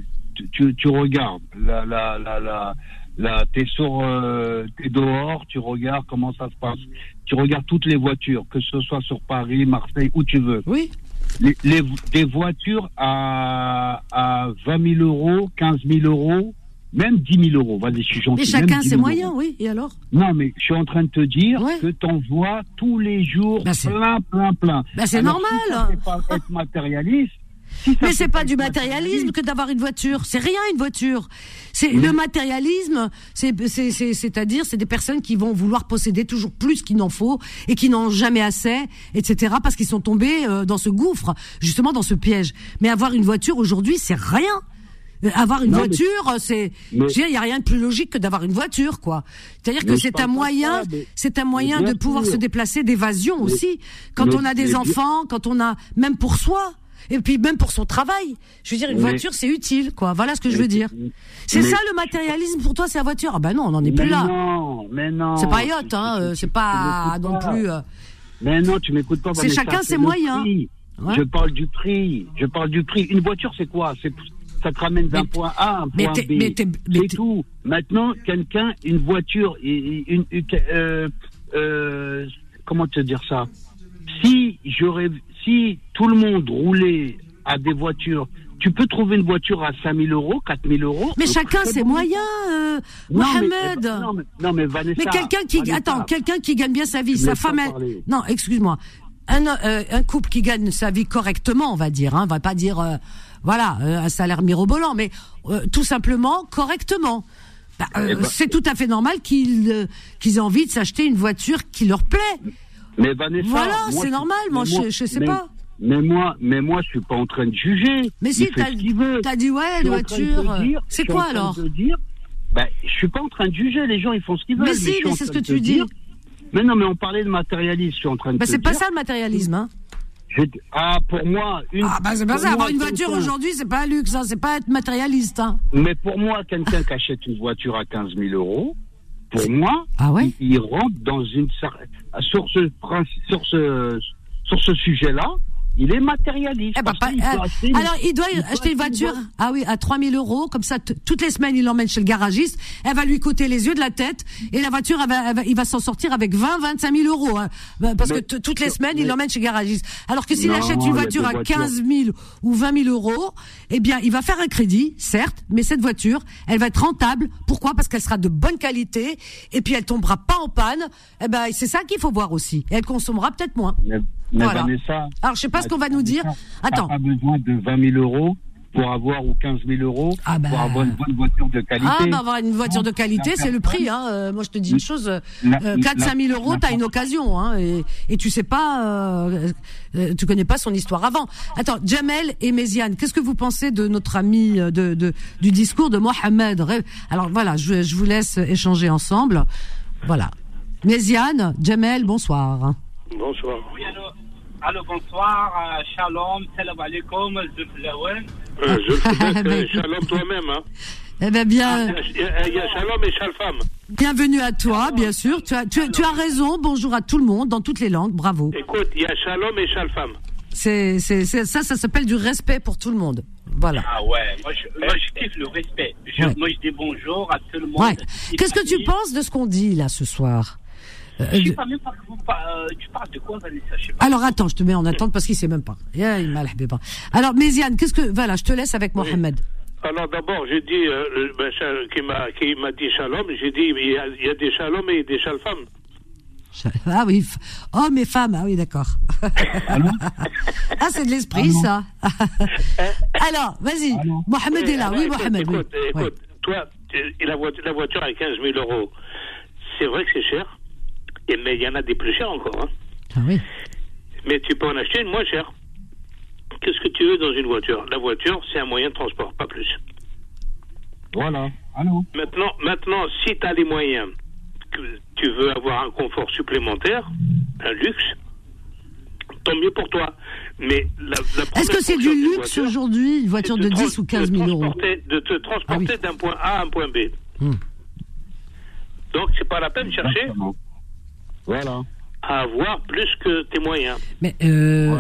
tu regardes la, la, la, la, la t'es sur, euh, t'es dehors, tu regardes comment ça se passe. Tu regardes toutes les voitures, que ce soit sur Paris, Marseille, où tu veux. Oui. Les, les- des voitures à, à 20 000 euros, 15 000 euros, même 10 000 euros. Vas-y, je suis gentil. Mais chacun même 10 ses 000 moyens, oui. Et alors? Non, mais je suis en train de te dire que t'en vois tous les jours plein, plein, plein. Bah, c'est normal. Si ça fait pas être matérialiste. *laughs* Mais c'est pas du matérialisme que d'avoir une voiture. C'est rien une voiture. C'est le matérialisme. C'est c'est c'est c'est-à-dire c'est des personnes qui vont vouloir posséder toujours plus qu'il n'en faut et qui n'ont jamais assez, etc. Parce qu'ils sont tombés euh, dans ce gouffre, justement dans ce piège. Mais avoir une voiture aujourd'hui, c'est rien. Euh, Avoir une Non, voiture, euh, c'est, il y a rien de plus logique que d'avoir une voiture, quoi. C'est-à-dire que c'est un moyen, c'est un moyen de pouvoir sûr. se déplacer, d'évasion aussi. Quand mais- on a des bien- enfants, quand on a, même pour soi. Et puis même pour son travail. Je veux dire, une Mais- voiture, c'est utile, quoi. Voilà ce que je veux dire. C'est ça le matérialisme pour toi, c'est la voiture. Ah ben non, on n'en est plus là. Non, mais non. C'est pas yacht, hein. euh, C'est pas non plus. euh, Mais non, tu m'écoutes pas. C'est chacun ses moyens. Ouais. Je parle du prix. Je parle du prix. Une voiture, c'est quoi? C'est ça te ramène d'un point A à un point B. c'est tout. Maintenant, quelqu'un, une voiture, une, une- euh, euh, comment te dire ça? Si j'aurais, si tout le monde roulait à des voitures, tu peux trouver une voiture à 5000 euros, 4000 euros. Mais au chacun ses moyens, euh, Non, mais- Mohamed. non, mais, non, mais Vanessa. Mais quelqu'un qui, Vanessa, attends, quelqu'un qui gagne bien sa vie, sa femme, elle- non, excuse-moi, un, euh, un couple qui gagne sa vie correctement, on va dire, hein, on va pas dire, euh, voilà, euh, un salaire mirobolant, mais euh, tout simplement correctement. Bah, euh, Eh ben- c'est tout à fait normal qu'ils euh, qu'ils aient envie de s'acheter une voiture qui leur plaît. Mais Vanessa, Voilà, moi, c'est normal, moi, je- je sais mais- pas. Mais moi, mais moi, je suis pas en train de juger. Mais si, t'as t'as dit ouais, de te voitures. euh, C'est quoi de alors te dire, ben, je suis pas en train de juger. Les gens, ils font ce qu'ils veulent. Mais si, mais c'est ce que de tu dis. dire- Mais non, mais on parlait de matérialisme. Je suis en train de Bah c'est pas ça le matérialisme, hein. Je- Ah, pour moi, une. Ah bah c'est pas ça. moi, Avoir une voiture aujourd'hui, c'est pas un luxe, hein. C'est pas être matérialiste, hein. Mais pour moi, quelqu'un qui achète une voiture à 15 000 euros, pour moi, Ah ouais il, il rentre dans une sur ce sur ce sur ce sujet-là, il est matérialiste. Eh ben, pas- doit euh, acheter une- alors, il doit il acheter une voiture, ah oui, à 3000 euros, comme ça, toutes les semaines, il l'emmène chez le garagiste, elle va lui coûter les yeux de la tête, et la voiture, elle va- elle va- il va s'en sortir avec 20, 25 000 euros, hein. Ben, parce Mais- que toutes les semaines, il l'emmène chez le garagiste. Alors que s'il achète il une voiture à voitures. 15 000 ou 20 000 euros, eh bien, il va faire un crédit, certes, mais cette voiture, elle va être rentable. Pourquoi? Parce qu'elle sera de bonne qualité, et puis elle tombera pas en panne. Eh ben, c'est ça qu'il faut voir aussi. Et elle consommera peut-être moins. Mais, mais Voilà. Vanessa, Alors, je sais pas ce qu'on va nous dire. Attends. pas besoin de 20 000 euros pour avoir ou 15 000 euros Ah bah. pour avoir une bonne voiture de qualité. Ah, bah, avoir une voiture de qualité, c'est le prix. Hein. Euh, moi, je te dis une chose, euh, La- 4-5 000 la- euros, t'as une occasion. Hein, et, et tu sais pas, euh, euh, tu connais pas son histoire avant. Attends, Jamel et Méziane, qu'est-ce que vous pensez de notre ami, euh, de, de, du discours de Mohamed Alors voilà, je, je vous laisse échanger ensemble. Voilà. Méziane, Jamel, bonsoir. Bonsoir. Oui, allô, bonsoir, euh, shalom, salam alaikum. Euh, je le Bah, sais, shalom toi-même. Hein. Eh ben bien, Il y, a, il y a shalom et shalfam. bienvenue à toi, bien sûr. Tu as, tu, as- tu as raison. Bonjour à tout le monde, dans toutes les langues. Bravo. Écoute, il y a shalom et shalfam. C'est, c'est, ça, ça s'appelle du respect pour tout le monde. Voilà. Ah ouais, moi je, moi, je kiffe le respect. Je, Ouais. Moi je dis bonjour à tout le monde. Ouais. Qu'est-ce que tu penses de ce qu'on dit là ce soir? Euh, Je sais pas même pas que vous par- euh, tu parles de quoi, Vanessa je sais pas. Alors attends, je te mets en attente parce qu'il sait même pas. Pas. Alors Méziane, qu'est-ce que voilà, je te laisse avec Mohamed. Alors d'abord, j'ai dit, euh, le- ben, qui m'a qui m'a dit shalom, j'ai dit, il y, a, il y a des shalom et des shalfam. Ah oui, hommes et femmes, ah oui d'accord. *laughs* ah c'est de l'esprit ça. *laughs* Alors vas-y, Mohamed est là, oui Eh, écoute, Mohamed. oui. Écoute, écoute, toi, la voiture, la voiture à 15 000 euros, c'est vrai que c'est cher, et, mais il y en a des plus chers encore. Hein. Ah oui. Mais tu peux en acheter une moins chère. Qu'est-ce que tu veux dans une voiture? La voiture, c'est un moyen de transport, pas plus. Voilà. Allô? Maintenant, maintenant si tu as les moyens, que tu veux avoir un confort supplémentaire, un luxe, tant mieux pour toi. Mais la, la Est-ce que c'est du luxe voiture, aujourd'hui, une voiture de 10 ou 15 000 euros de te transporter d'un point A à un point B. Hmm. Donc, c'est pas la peine de chercher Voilà. à avoir plus que tes moyens. Mais euh,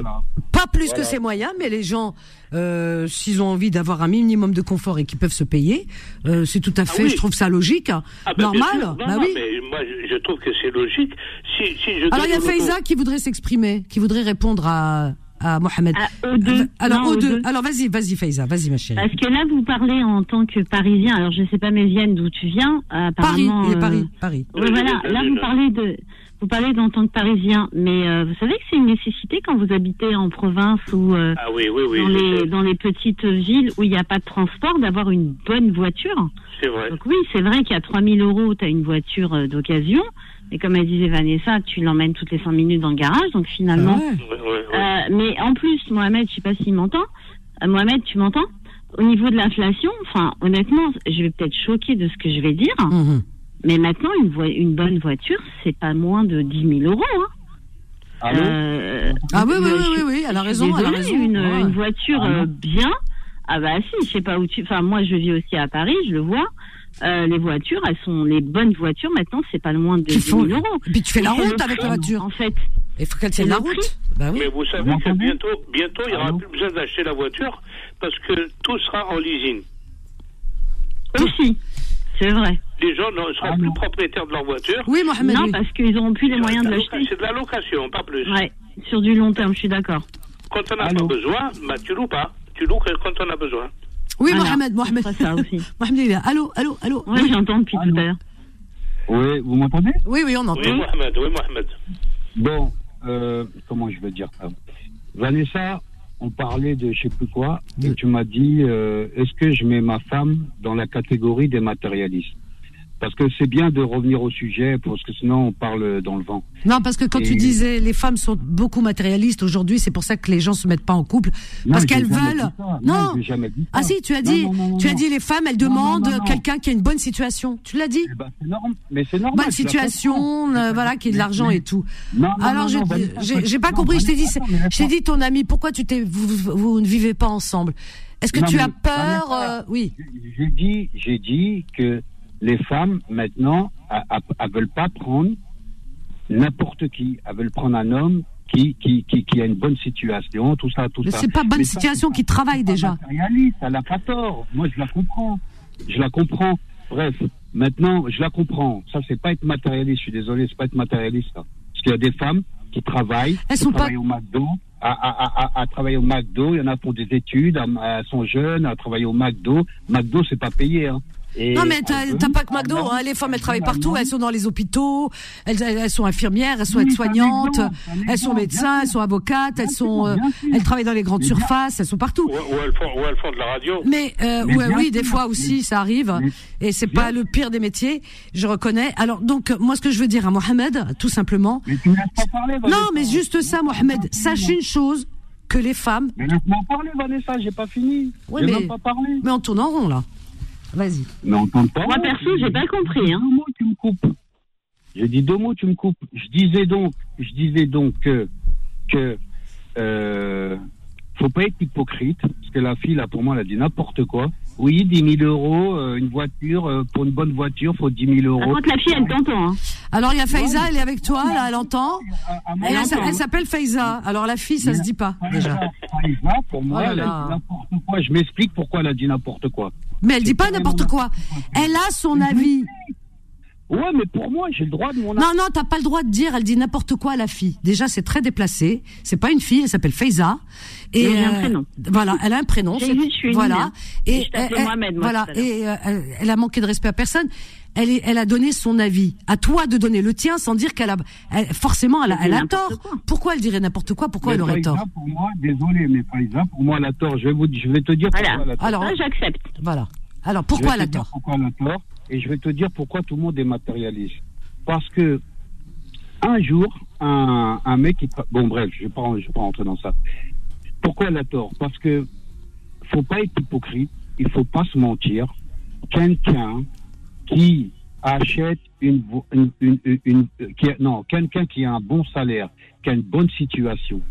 pas plus Voilà. que ses moyens, mais les gens, euh, s'ils ont envie d'avoir un minimum de confort et qu'ils peuvent se payer, euh, c'est tout à fait, oui. je trouve ça logique, hein. Ah ben, bien normal. sûr. Non, bah non, oui. mais moi, je, je trouve que c'est logique. Si, si je Alors il y a Faiza qui voudrait s'exprimer, qui voudrait répondre à, à Mohamed. deux. Alors Non. Alors vas-y, vas-y Faiza, vas-y ma chérie. Parce que là, vous parlez en tant que Parisien. Alors, je sais pas, Méziane, d'où tu viens. euh, Paris, apparemment, il est euh, Paris, Paris. ouais, voilà. Là, vous parlez de, vous parlez d'en tant que Parisien. Mais euh, vous savez que c'est une nécessité quand vous habitez en province ou euh, Ah oui, oui, oui. dans les dans les petites villes où il n'y a pas de transport, d'avoir une bonne voiture. C'est vrai. Donc oui, c'est vrai qu'à 3000 euros, tu as une voiture euh, d'occasion. Et comme elle disait Vanessa, tu l'emmènes toutes les 5 minutes dans le garage. Donc finalement, euh, mais en plus, Mohamed, je sais pas s'il m'entend. Euh, Mohamed, tu m'entends? Au niveau de l'inflation, enfin, honnêtement, je vais peut-être choquer de ce que je vais dire. Mhm. Mais maintenant, une, voi- une bonne voiture, c'est pas moins de 10 000 euros. Hein. Allô Euh, Ah oui, oui, oui, oui, oui, elle a raison, elle a désolée, raison. Une, Ouais. une voiture Ah euh, bien. Ah bah si, je sais pas où tu. Enfin, moi, je vis aussi à Paris, je le vois. Euh, les voitures, elles sont les bonnes voitures. Maintenant, c'est pas le moins de 10 000 euros. Et puis tu fais la route avec la voiture. En fait. Il faut qu'elle tienne la route. prix. Bah oui. Mais vous savez que bientôt, bientôt, il n'y aura plus besoin d'acheter la voiture parce que tout sera en leasing. Aussi, c'est vrai. Les gens ne seront plus propriétaires de leur voiture. Oui, Mohamed. Non, parce qu'ils n'auront plus les moyens de l'acheter. C'est de la location, pas plus. Ouais, sur du long terme, je suis d'accord. Quand on n'a pas besoin, bah, tu loues pas. Tu loues quand on a besoin. Oui. Mohamed, Mohamed. C'est ça aussi. *laughs* Mohamed, il est là. Allô, allô, allô. Ouais, j'entends depuis tout à l'heure. Oui, vous m'entendez? Oui, oui, on Oui, entend. Mohamed, oui, Mohamed. Bon, euh, comment je veux dire ça? Vanessa, on parlait de je sais plus quoi, et tu m'as dit, euh, est-ce que je mets ma femme dans la catégorie des matérialistes? Parce que c'est bien de revenir au sujet, parce que sinon on parle dans le vent. Non, parce que quand tu disais les femmes sont beaucoup matérialistes aujourd'hui, c'est pour ça que les gens se mettent pas en couple Non, parce qu'elles veulent. dit. Non. Non, j'ai jamais dit Ah si, tu as dit, non, tu as dit les femmes, elles demandent quelqu'un qui a une bonne situation. Tu l'as dit. C'est normal, mais c'est normal. Bonne situation, euh, voilà, qui ait de l'argent et tout. Non, non, Alors je- Vanessa, j'ai pas compris. Je t'ai dit, non, mais je t'ai dit ton ami. Pourquoi tu t'es, vous, ne vivez pas ensemble? Est-ce que tu as peur euh, Oui. J'ai dit, j'ai dit que les femmes maintenant, elles veulent pas prendre n'importe qui. Elles veulent prendre un homme qui, qui, qui, qui a une bonne situation, tout ça, tout Mais ça. c'est pas bonne Mais ça, situation qui travaille déjà. matérialiste, elle n'a pas tort. Moi, je la comprends. Je la comprends. Bref, maintenant, je la comprends. Ça, c'est pas être matérialiste. Je suis désolé, c'est pas être matérialiste. ça. Parce qu'il y a des femmes qui travaillent, Elles qui sont pas- travaillent au McDo, à, à, à, travailler au McDo. Il y en a pour des études, à- elles sont jeunes, à travailler au McDo. McDo, c'est pas payé. Hein. Non, mais t'as pas que McDo. Hein. Les femmes, elles travaillent partout. Elles sont dans les hôpitaux. Elles, elles sont infirmières. Elles sont aides-soignantes. Elles sont médecins. Elles sont avocates. Elles sont. Euh, elles travaillent dans les grandes surfaces. Elles sont partout. Ou, elles, font, ou elles, font, de la radio. Mais, euh, ouais, oui, des fois aussi, ça arrive. Et c'est pas le pire des métiers. Je reconnais. Alors donc, moi, ce que je veux dire à Mohamed, tout simplement. Mais tu pas parler, non, mais juste ça, Mohamed. Sache une chose que les femmes. Mais laisse-moi parler, Vanessa. J'ai pas fini. Oui, mais, pas parlé. Mais on tourne en rond là. Vas-y. Mais on pas. Moi, perso, j'ai pas compris. Hein. Deux mots, tu me coupes. J'ai dit deux mots, tu me coupes. Je disais donc, je disais donc que, que, euh, faut pas être hypocrite, parce que la fille, là, pour moi, elle a dit n'importe quoi. Oui, 10 000 euros, euh, une voiture, euh, pour une bonne voiture, faut 10 000 euros. Par contre, la fille, elle t'entend. Hein. Alors, il y a Faiza, elle est avec toi, là, elle entend. elle, s'appelle Faiza. Alors, la fille, ça se dit pas, déjà. Faiza, pour moi, oh elle a dit n'importe quoi. Je m'explique pourquoi elle a dit n'importe quoi. Mais elle dit pas n'importe quoi. Elle a son avis. Ouais, mais pour moi, j'ai le droit de mon Non, non, t'as pas le droit de dire, elle dit n'importe quoi à la fille. Déjà, c'est très déplacé. C'est pas une fille, elle s'appelle Faiza. Et elle a un euh, prénom. Voilà, elle a un prénom. voilà. Et, je elle, Mohamed, moi, voilà. Et euh, elle a manqué de respect à personne. Elle, est, elle a donné son avis. À toi de donner le tien sans dire qu'elle a, forcément, elle a, elle a tort. Pourquoi elle dirait n'importe quoi? Pourquoi elle aurait tort? Pour moi, désolé, mais Faiza, pour moi, elle a tort. Je vais vous, je vais te dire voilà. pourquoi elle a tort. Alors, j'accepte. Voilà. Alors, pourquoi elle a tort? Pourquoi elle a tort Et je vais te dire pourquoi tout le monde est matérialiste parce que un jour, un, un mec qui... Bon, bref, je ne vais, pas, je vais pas rentrer dans ça. Pourquoi elle a tort? Parce que faut pas être hypocrite, il faut pas se mentir. Quelqu'un qui achète une, une, une, une qui, non, quelqu'un qui a un bon salaire, qui a une bonne situation,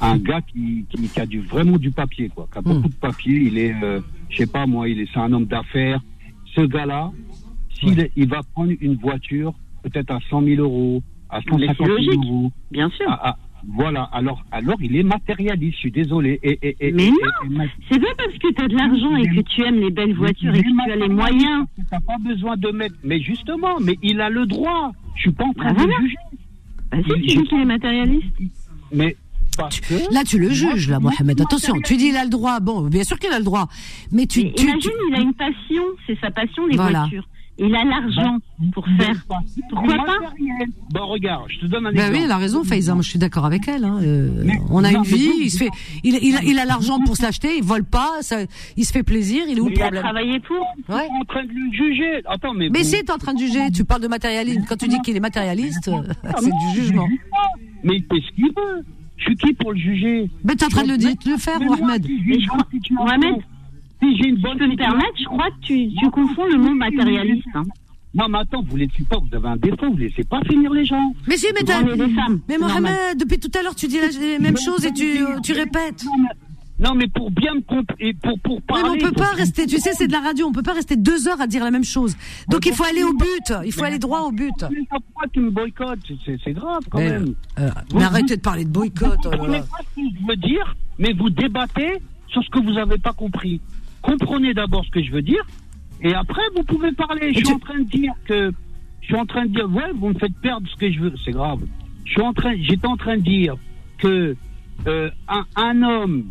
un gars qui, qui, qui a du vraiment du papier, quoi, qui a beaucoup de papier, il est, euh, je sais pas moi, il est, c'est un homme d'affaires. Ce gars-là, s'il il va prendre une voiture peut-être à 100 000 euros, à 150 000 euros. Bien sûr. Voilà, alors, alors il est matérialiste, je suis désolé. Et, et, mais non, c'est pas parce que tu as de l'argent et que tu aimes les belles voitures et que tu as les moyens. Tu n'as pas besoin de mettre. Mais justement, mais il a le droit. Je suis pas en train de le juger. Bah si, tu dis qu'il est matérialiste. Mais Là, tu le juges, là, Mohamed. Attention, tu dis il a le droit. Bon, bien sûr qu'il a le droit. Mais tu. imagine, il a une passion. C'est sa passion, les voitures. Il a l'argent pour faire. Pourquoi pas Bon, regarde, je te donne un ben exemple. oui, elle a raison, Faiza. Moi, je suis d'accord avec elle. Hein. Euh, on a une vie. Il se fait. Il, il, il a l'argent pour se l'acheter. Il vole pas. Ça, il se fait plaisir. Il est où le problème Il a travaillé pour. Ouais. en train de le juger. Attends, mais. Mais si t'es en train de juger, tu parles de matérialisme. Quand tu dis qu'il est matérialiste, *laughs* c'est du jugement. Mais il fait ce qu'il veut. Je suis qui pour le juger? Mais t'es en train de le, dire, de le faire, Mohamed. Mohamed si j'ai une bonne. Je permettre, je crois que tu, tu confonds le mot matérialiste. Hein. Non, mais attends, vous ne laissez pas, vous avez un défaut, vous ne laissez pas finir les gens. Mais si, mais t'as. Mais Mohamed, depuis tout à l'heure, tu dis la même chose et tu, tu répètes. Non, mais pour bien me et pour pour parler. Mais on peut pas rester. Tu sais, c'est de la radio. On peut pas rester deux heures à dire la même chose. Donc il faut aller au but. Il faut aller droit au but. Pourquoi tu me boycottes? C'est grave quand même. Euh, mais arrêtez de parler de boycott. Vous ne pas ce que je veux dire, mais vous débattez sur ce que vous n'avez pas compris comprenez d'abord ce que je veux dire, et après vous pouvez parler. Je suis en train de dire que, je suis en train de dire, ouais, vous me faites perdre ce que je veux, c'est grave. Je suis en train, j'étais en train de dire que euh, un, un homme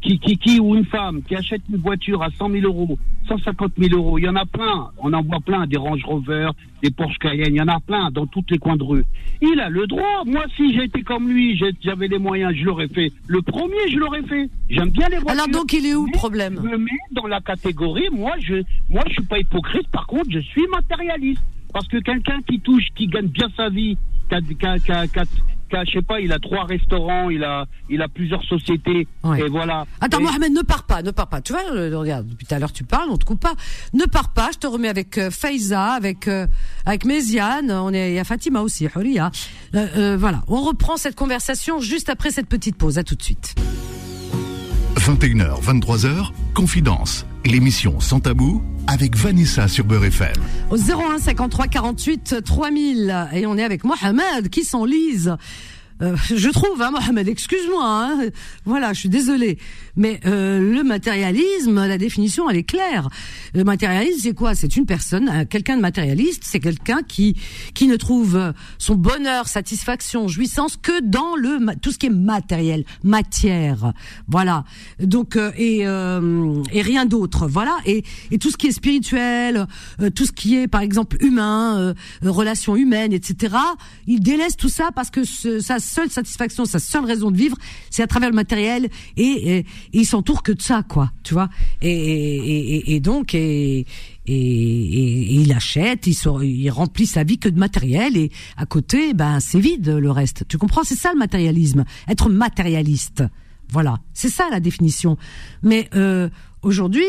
qui, qui, qui, ou une femme qui achète une voiture à 100 000 euros, 150 000 euros, il y en a plein, on en voit plein, des Range Rover, des Porsche Cayenne, il y en a plein dans tous les coins de rue. Il a le droit. Moi, si j'étais comme lui, j'avais les moyens, je l'aurais fait. Le premier, je l'aurais fait. J'aime bien les voitures. Alors donc, il est où le problème Je me mets dans la catégorie, moi, je, moi, je suis pas hypocrite. Par contre, je suis matérialiste. Parce que quelqu'un qui touche, qui gagne bien sa vie, qui a, qui a, qui a, je sais pas, il a trois restaurants, il a, il a plusieurs sociétés, et voilà. Attends, Mohamed, ne pars pas, ne pars pas. Tu vois, euh, regarde, depuis tout à l'heure tu parles, on te coupe pas. Ne pars pas, je te remets avec euh, Faiza, avec euh, avec Méziane, on est, il y a Fatima aussi, Huria. voilà, on reprend cette conversation juste après cette petite pause. À tout de suite. 21h, 23h, Confidence, l'émission sans tabou avec Vanessa sur Beurre FM. Au 01 53 48 3000 et on est avec Mohamed qui s'enlise euh, je trouve, hein, Mohamed, excuse-moi, hein, voilà, je suis désolée, mais euh, le matérialisme, la définition, elle est claire. Le matérialisme, c'est quoi? C'est une personne, euh, quelqu'un de matérialiste, c'est quelqu'un qui qui ne trouve son bonheur, satisfaction, jouissance que dans le tout ce qui est matériel, matière, voilà. Donc et et rien d'autre, voilà. Et et tout ce qui est spirituel, tout ce qui est par exemple humain, relations humaines, etc. Il délaisse tout ça parce que ce, ça seule satisfaction, sa seule raison de vivre, c'est à travers le matériel et, il s'entoure que de ça, quoi, tu vois. Et, et, donc, et, et, il achète, il, remplit sa vie que de matériel et à côté, ben c'est vide le reste. Tu comprends? C'est ça le matérialisme, être matérialiste. Voilà, c'est ça la définition. Mais euh, aujourd'hui,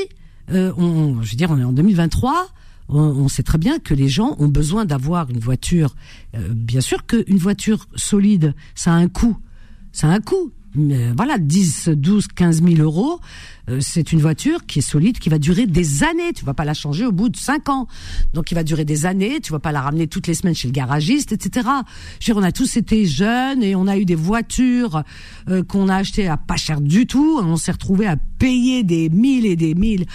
euh, je veux dire, on est en 2023 on, sait très bien que les gens ont besoin d'avoir une voiture. Euh, bien sûr qu'une voiture solide, ça a un coût. Ça a un coût. Mais voilà, 10, 12, 15 000 euros, euh, c'est une voiture qui est solide, qui va durer des années. Tu vas pas la changer au bout de cinq ans. Donc, il va durer des années. Tu vas pas la ramener toutes les semaines chez le garagiste, etc. Je on a tous été jeunes et on a eu des voitures euh, qu'on a achetées à pas cher du tout. On s'est retrouvé à payer des mille et des mille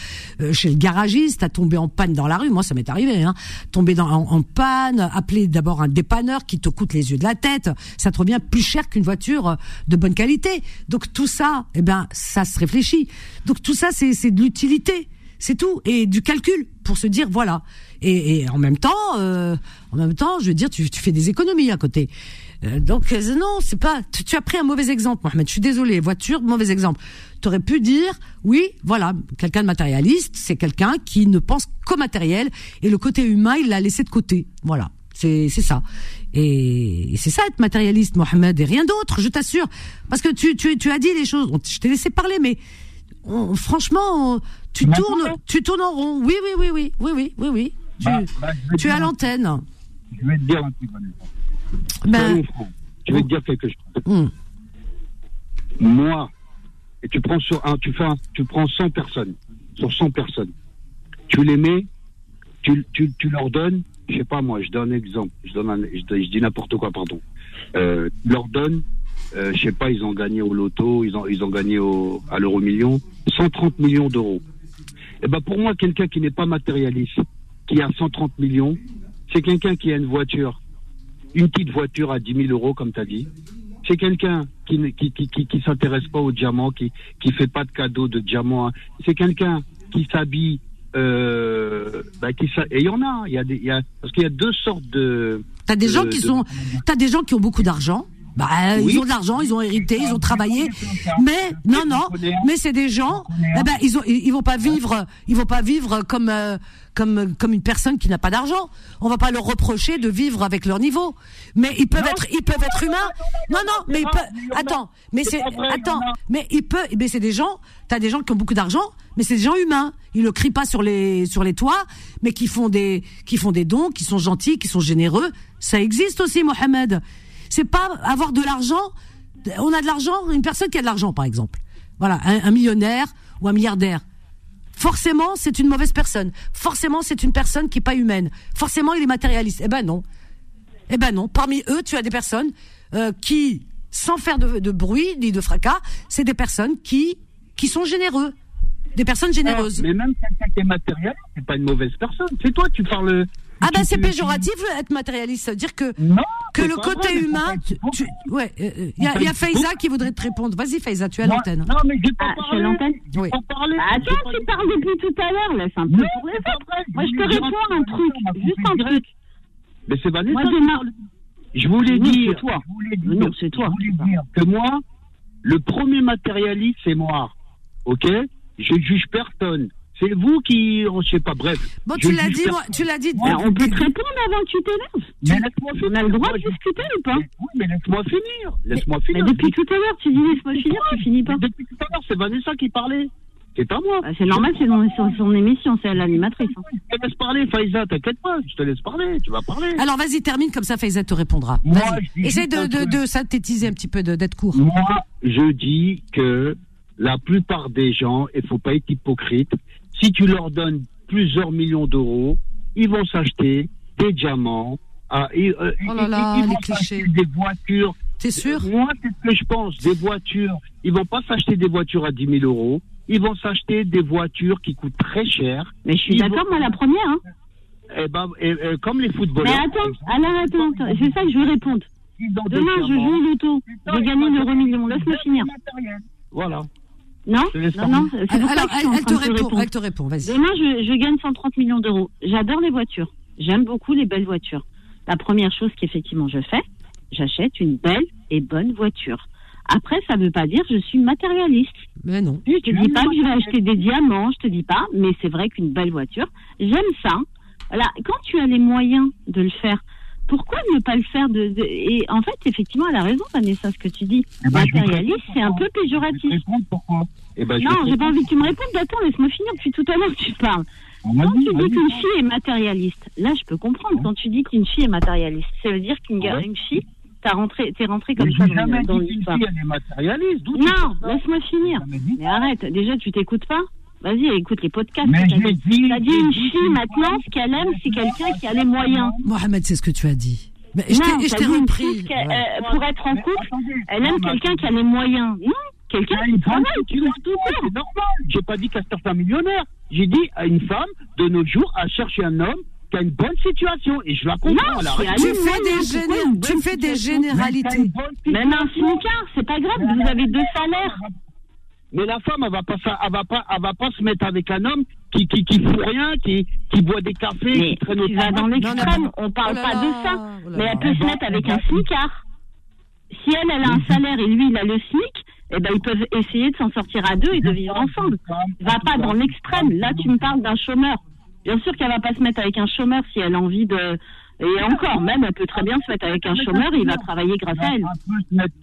euh, chez le garagiste, à tomber en panne dans la rue. Moi, ça m'est arrivé. Hein. Tomber dans, en, panne, appeler d'abord un dépanneur qui te coûte les yeux de la tête. Ça te revient plus cher qu'une voiture de bonne qualité. Donc tout ça, eh ben, ça se réfléchit. Donc tout ça, c'est de l'utilité, c'est tout, et du calcul pour se dire voilà. Et, en même temps, euh, en même temps, je veux dire, tu, fais des économies à côté. Euh, donc euh, non, c'est pas. Tu, as pris un mauvais exemple, Mohamed. Je suis désolé. Voiture, mauvais exemple. Tu aurais pu dire oui, voilà, quelqu'un de matérialiste, c'est quelqu'un qui ne pense qu'au matériel et le côté humain, il l'a laissé de côté. Voilà. C'est ça. Et, c'est ça être matérialiste, Mohamed, et rien d'autre, je t'assure. Parce que tu, tu, tu as dit les choses. Je t'ai laissé parler, mais franchement, tu tournes, tu tournes en rond. Oui, oui, oui, oui, oui, oui, oui, oui. Tu, bah, bah, tu es à l'antenne. Je vais te dire un truc, ben, je vais te dire quelque chose. Hmm. Moi, et tu prends sur un, tu fais tu prends 100 personnes, sur 100 personnes. Tu les mets, tu, tu, tu leur donnes, je sais pas moi, je donne un exemple, je donne je, dis n'importe quoi, pardon. Euh, leur donne euh, je sais pas, ils ont gagné au loto, ils ont, ils ont gagné au, à l'euro million, 130 millions d'euros. Et eh ben pour moi, quelqu'un qui n'est pas matérialiste, qui a 130 millions, c'est quelqu'un qui a une voiture, une petite voiture à 10 000 euros, comme tu as dit. C'est quelqu'un qui ne qui, qui, qui, qui s'intéresse pas aux diamants, qui qui fait pas de cadeaux de diamants. C'est quelqu'un qui s'habille euh, bah, qui et il y en a, il y a des, il y a, parce qu'il y a deux sortes de. T'as des gens qui sont, t'as des gens qui ont beaucoup d'argent bah, ils ont de l'argent, ils ont hérité, ils ont travaillé. Mais non, non, mais c'est des gens. Eh ben, ils ont, ils vont pas vivre, ils vont pas vivre comme euh, comme comme une personne qui n'a pas d'argent. On va pas leur reprocher de vivre avec leur niveau. Mais ils peuvent être, ils peuvent être humains. Non, non, mais ils peuvent. Attends, mais c'est attends, mais ils peuvent. Mais c'est des gens. T'as des gens qui ont beaucoup d'argent, mais c'est des gens humains. Ils le crient pas sur les sur les toits, mais qui font des qui font des dons, qui sont gentils, qui sont généreux. Ça existe aussi, Mohamed. C'est pas avoir de l'argent. On a de l'argent, une personne qui a de l'argent, par exemple. Voilà, un, millionnaire ou un milliardaire. Forcément, c'est une mauvaise personne. Forcément, c'est une personne qui est pas humaine. Forcément, il est matérialiste. Eh ben non. Eh ben non. Parmi eux, tu as des personnes euh, qui, sans faire de, de bruit ni de fracas, c'est des personnes qui qui sont généreux des personnes généreuses. mais même quelqu'un qui est matériel, c'est pas une mauvaise personne. C'est toi, tu parles. Ah ben c'est péjoratif être matérialiste, dire que que le côté humain, tu, ouais, il euh, y, a, y a Faiza qui voudrait te répondre. Vas-y Faiza, tu as l'antenne. Non mais j'ai pas ah, parlé. l'antenne. Oui. Bah, attends, tu parles depuis tout à l'heure, laisse un peu pour les autres. Moi je te réponds un truc, juste un truc. Mais c'est Vanessa. Je voulais dire, c'est toi. Non, c'est toi. Je voulais dire que moi, le premier matérialiste, c'est moi. Ok? Je juge personne. C'est vous qui, je sais pas, bref. Bon, tu l'as dit, moi, tu l'as dit. on peut te répondre avant que tu t'énerves. On a le droit de discuter ou pas Oui, mais laisse-moi finir. Laisse-moi finir. Mais depuis tout à l'heure, tu dis laisse-moi finir, tu finis pas. Depuis tout à l'heure, c'est Vanessa qui parlait. C'est pas moi. Bah, c'est normal, c'est son, son, émission, c'est l'animatrice. Hein. Je te laisse parler, Faïza, t'inquiète pas, je te laisse parler, tu vas parler. Alors vas-y, termine, comme ça Faïza te répondra. Moi, Essaye de, de, de, synthétiser un petit peu, d'être court. Moi, je dis que la plupart des gens, il faut pas être hypocrite, si tu leur donnes plusieurs millions d'euros, ils vont s'acheter des diamants, ah, ils, euh, oh là là, ils, vont s'acheter des voitures T'es sûr? Moi, c'est ce que je pense. Des voitures, ils vont pas s'acheter des voitures à 10 000 euros. Ils vont s'acheter des voitures qui coûtent très cher. Mais je suis d'accord, moi, la première. Hein. Eh ben, et- et comme les footballeurs. Mais attends, alors attends, attends, c'est ça que je veux répondre. Demain, je joue au loto. Je gagne l'euro million. Laisse-moi finir. Voilà. Non, non, Alors, elle, te répond, répondre. elle te répond, vas-y. Demain, je, je gagne 130 millions d'euros. J'adore les voitures. J'aime beaucoup les belles voitures. La première chose qu'effectivement je fais, j'achète une belle et bonne voiture. Après, ça ne veut pas dire que je suis matérialiste. Mais non. Je te dis pas que je vais acheter des diamants, je te dis pas, mais c'est vrai qu'une belle voiture, j'aime ça. Voilà, quand tu as les moyens de le faire, pourquoi ne pas le faire de, de- Et en fait, effectivement, elle a raison, Vanessa, ce que tu dis. Eh ben, je te Matérialiste, c'est un peu péjoratif. pourquoi Eh ben, je Non, te j'ai pas envie que tu me répondes. Attends, laisse-moi finir depuis tout à l'heure que tu parles. Quand tu dis qu'une fille est matérialiste, là, je peux comprendre. Quand tu dis qu'une fille est matérialiste, ça veut dire qu'une ga- une fille, t'as rentré, t'es rentré comme Mais ça dans, dans l'histoire. Non, laisse-moi finir. Mais arrête. Déjà, tu t'écoutes pas. Vas-y, écoute les podcasts. Mais que t'as j'ai dit. dit- T'as dit une fille maintenant, ce qu'elle aime, c'est quelqu'un qui a les moyens. Mohamed, c'est ce que tu as dit. Mais je non, t'ai- repris. Ouais. euh, pour être en couple, elle aime quelqu'un qui a les moyens. Non, quelqu'un qui travaille, qui tout. C'est normal. J'ai pas dit qu'elle cherche un millionnaire. J'ai dit à une femme, de nos jours, à chercher un homme qui a une bonne situation. Et je la comprends. Non, c'est raison. à lui, moi, pourquoi une bonne situation Même un smicard, c'est pas grave, vous avez deux salaires. Mais la femme, elle va pas, ça- elle va pas, elle va pas se mettre avec un homme qui, qui, qui fout rien, qui, qui boit des cafés, Mais qui traîne au dans l'extrême, on parle Oh là pas là, de ça. oh Mais elle peut se mettre avec un smicard. Si elle, elle a un salaire et lui, il a le SMIC, eh ben, ils peuvent essayer de s'en sortir à deux et de vivre ensemble. Va pas dans l'extrême. Là, tu me parles d'un chômeur. Bien sûr qu'elle va pas se mettre avec un chômeur si elle a envie de... Et encore, même, elle peut très bien se mettre avec un chômeur et il va travailler grâce à elle.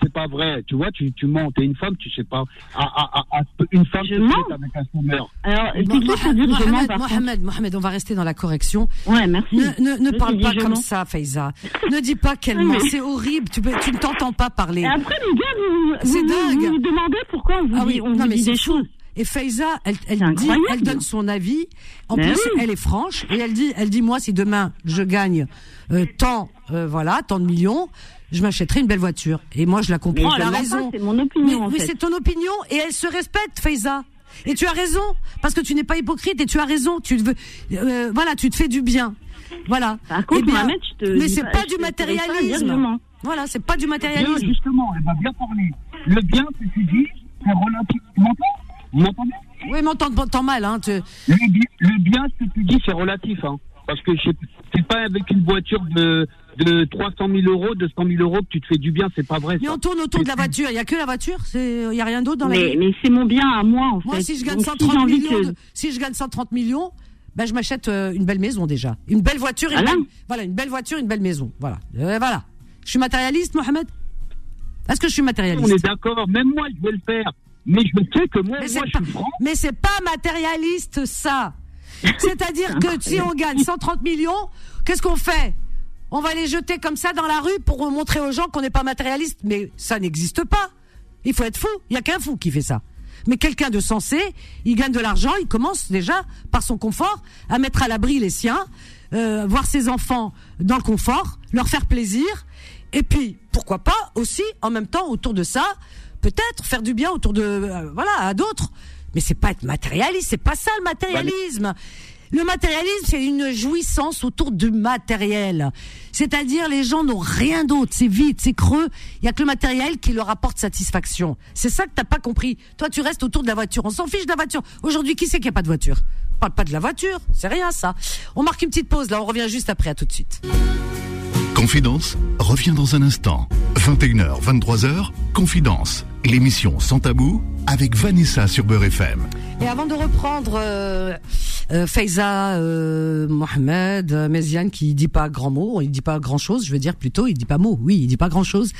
C'est pas vrai. Tu vois, tu, tu mens. T'es une femme, tu sais pas. Ah, ah, ah, ah, une femme Je se mens. met avec un chômeur. Alors, c'est qui pour dire je mens, Mohamed, par Mohamed, Mohamed, on va rester dans la correction. Ouais, merci. Ne, ne, ne parle pas comme mens. ça, Faiza. *laughs* ne dis pas qu'elle ment. mais- C'est horrible. Tu, peux, tu ne t'entends pas parler. Et après, les gars, vous, vous, vous vous demandez pourquoi on vous Ah dit, oui, on non, vous mais dit c'est des choses. Et Faiza, elle, elle C'est dit, incroyable. elle donne son avis. En plus, oui. elle est franche et elle dit, elle dit, moi, si demain je gagne euh, tant, euh, voilà, tant de millions, je m'achèterai une belle voiture. Et moi, je la comprends. Elle a raison. c'est mon opinion, Mais, en oui, fait. c'est ton opinion et elle se respecte, Faiza. Et tu as raison parce que tu n'es pas hypocrite et tu as raison. Tu veux, euh, voilà, tu te fais du bien. Voilà. Par contre, Eh bien, Mohamed, je te mais c'est pas- pas, du matérialisme. Voilà, c'est pas du Bien, matérialisme. justement, elle va bien parler. Le bien, que tu dis, c'est relatif. M'entends Vous m'entendez? Oui, mais on t'entend t'entends mal, hein. tu- le, bi- le bien, ce que tu dis, c'est relatif. Hein. Parce que c'est pas avec une voiture de, de 300 000 euros, 200 000 euros que tu te fais du bien, c'est pas vrai. Mais ça. on tourne autour de la voiture. Il y a que la voiture. Il y a rien d'autre dans la Mais, vie. mais c'est mon bien à moi, en fait. Moi, si je gagne Donc, 130 j'ai envie millions, que- de- si je gagne 130 millions, ben je m'achète euh, une belle maison déjà, une belle voiture, une Voilà. belle, voilà, une belle voiture, une belle maison. Voilà, Euh, voilà. Je suis matérialiste, Mohamed? Est-ce que je suis matérialiste? On est d'accord, même moi, je vais le faire. Mais je sais que moi, Mais moi c'est je pas, suis franc. mais c'est pas matérialiste ça. C'est-à-dire que si on gagne 130 millions, qu'est-ce qu'on fait? On va les jeter comme ça dans la rue pour montrer aux gens qu'on n'est pas matérialiste. Mais ça n'existe pas. Il faut être fou. Il y a qu'un fou qui fait ça. Mais quelqu'un de sensé, il gagne de l'argent, il commence déjà par son confort à mettre à l'abri les siens, euh, voir ses enfants dans le confort, leur faire plaisir, et puis pourquoi pas aussi en même temps autour de ça, peut-être faire du bien autour de euh, voilà à d'autres. Mais c'est pas être matérialiste, c'est pas ça le matérialisme. Le matérialisme, c'est une jouissance autour du matériel. C'est-à-dire, les gens n'ont rien d'autre. C'est vide, c'est creux. Il y a que le matériel qui leur apporte satisfaction. C'est ça que t'as pas compris. Toi, tu restes autour de la voiture. On s'en fiche de la voiture. Aujourd'hui, qui c'est qui a pas de voiture? On parle pas de la voiture. C'est rien, ça. On marque une petite pause. Là, on revient juste après. À tout de suite. Confidence revient dans un instant. 21h, 23h, Confidence, l'émission sans tabou avec Vanessa sur Beurre FM. Et avant de reprendre euh, euh, Faiza euh, Mohamed euh, Méziane qui dit pas grand mot, il dit pas grand chose, je veux dire plutôt, il dit pas mot, oui, il dit pas grand chose.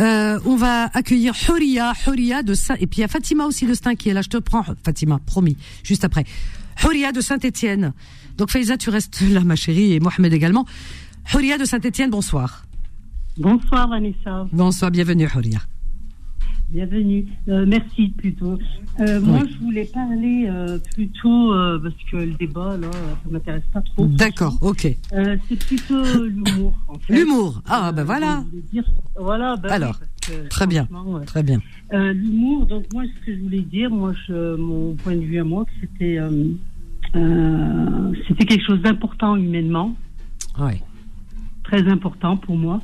Euh, on va accueillir Huria, Huria de Saint et puis il y a Fatima aussi de Stein qui est là. Je te prends Fatima, promis, juste après. Huria de Saint-Étienne. Donc Faiza, tu restes là, ma chérie, et Mohamed également. Huria de Saint-Étienne, bonsoir. Bonsoir Vanessa. Bonsoir, bienvenue Huria. Bienvenue. Euh, merci plutôt. Euh, Moi, je voulais parler euh, plutôt parce que le débat là, ça m'intéresse pas trop. D'accord, ok. C'est plutôt l'humour. En fait. L'humour. Ah ben voilà. Dire- voilà. bah oui, Alors, que, très bien, ouais. très bien. L'humour, donc moi, ce que je voulais dire, moi, je, mon point de vue à moi, c'était c'était quelque chose d'important humainement, Ouais. Très important pour moi.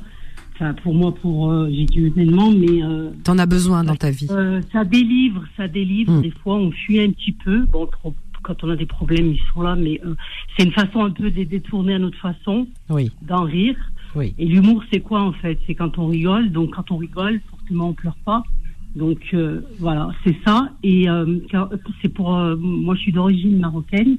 Enfin, pour moi, pour euh, j'ai dit humainement, mais euh, T'en as besoin dans ta vie. euh, ça délivre, ça délivre. Mm. Des fois, on fuit un petit peu. Bon, trop- quand on a des problèmes, ils sont là, mais c'est une façon un peu de détourner à notre façon, Oui. d'en rire. Oui. Et l'humour, c'est quoi en fait? C'est quand on rigole. Donc, quand on rigole, forcément, on pleure pas. Donc, voilà, c'est ça. Et c'est pour. moi, je suis d'origine marocaine.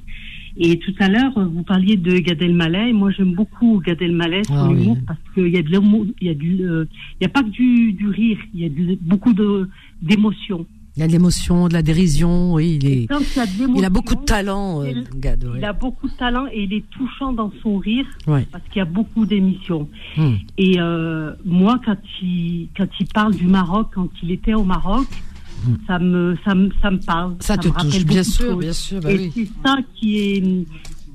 Et tout à l'heure, vous parliez de Gad Elmaleh. Moi, j'aime beaucoup Gad Elmaleh, son Ah oui. humour, parce qu'il y a de l'humour, il y a du, euh, il y a pas que du, du rire, il y a beaucoup de d'émotions. Il y a de l'émotion, de la dérision. Oui, il est. Il a Il beaucoup de talent, euh, il- Gad. ouais. Il a beaucoup de talent et il est touchant dans son rire Ouais. parce qu'il y a beaucoup d'émissions. Hmm. Et euh, moi, quand il, quand il parle du Maroc, quand il était au Maroc, ça, me, ça, me, ça me parle. Ça te me touche, bien sûr, bien sûr, bah et oui. c'est ça qui est.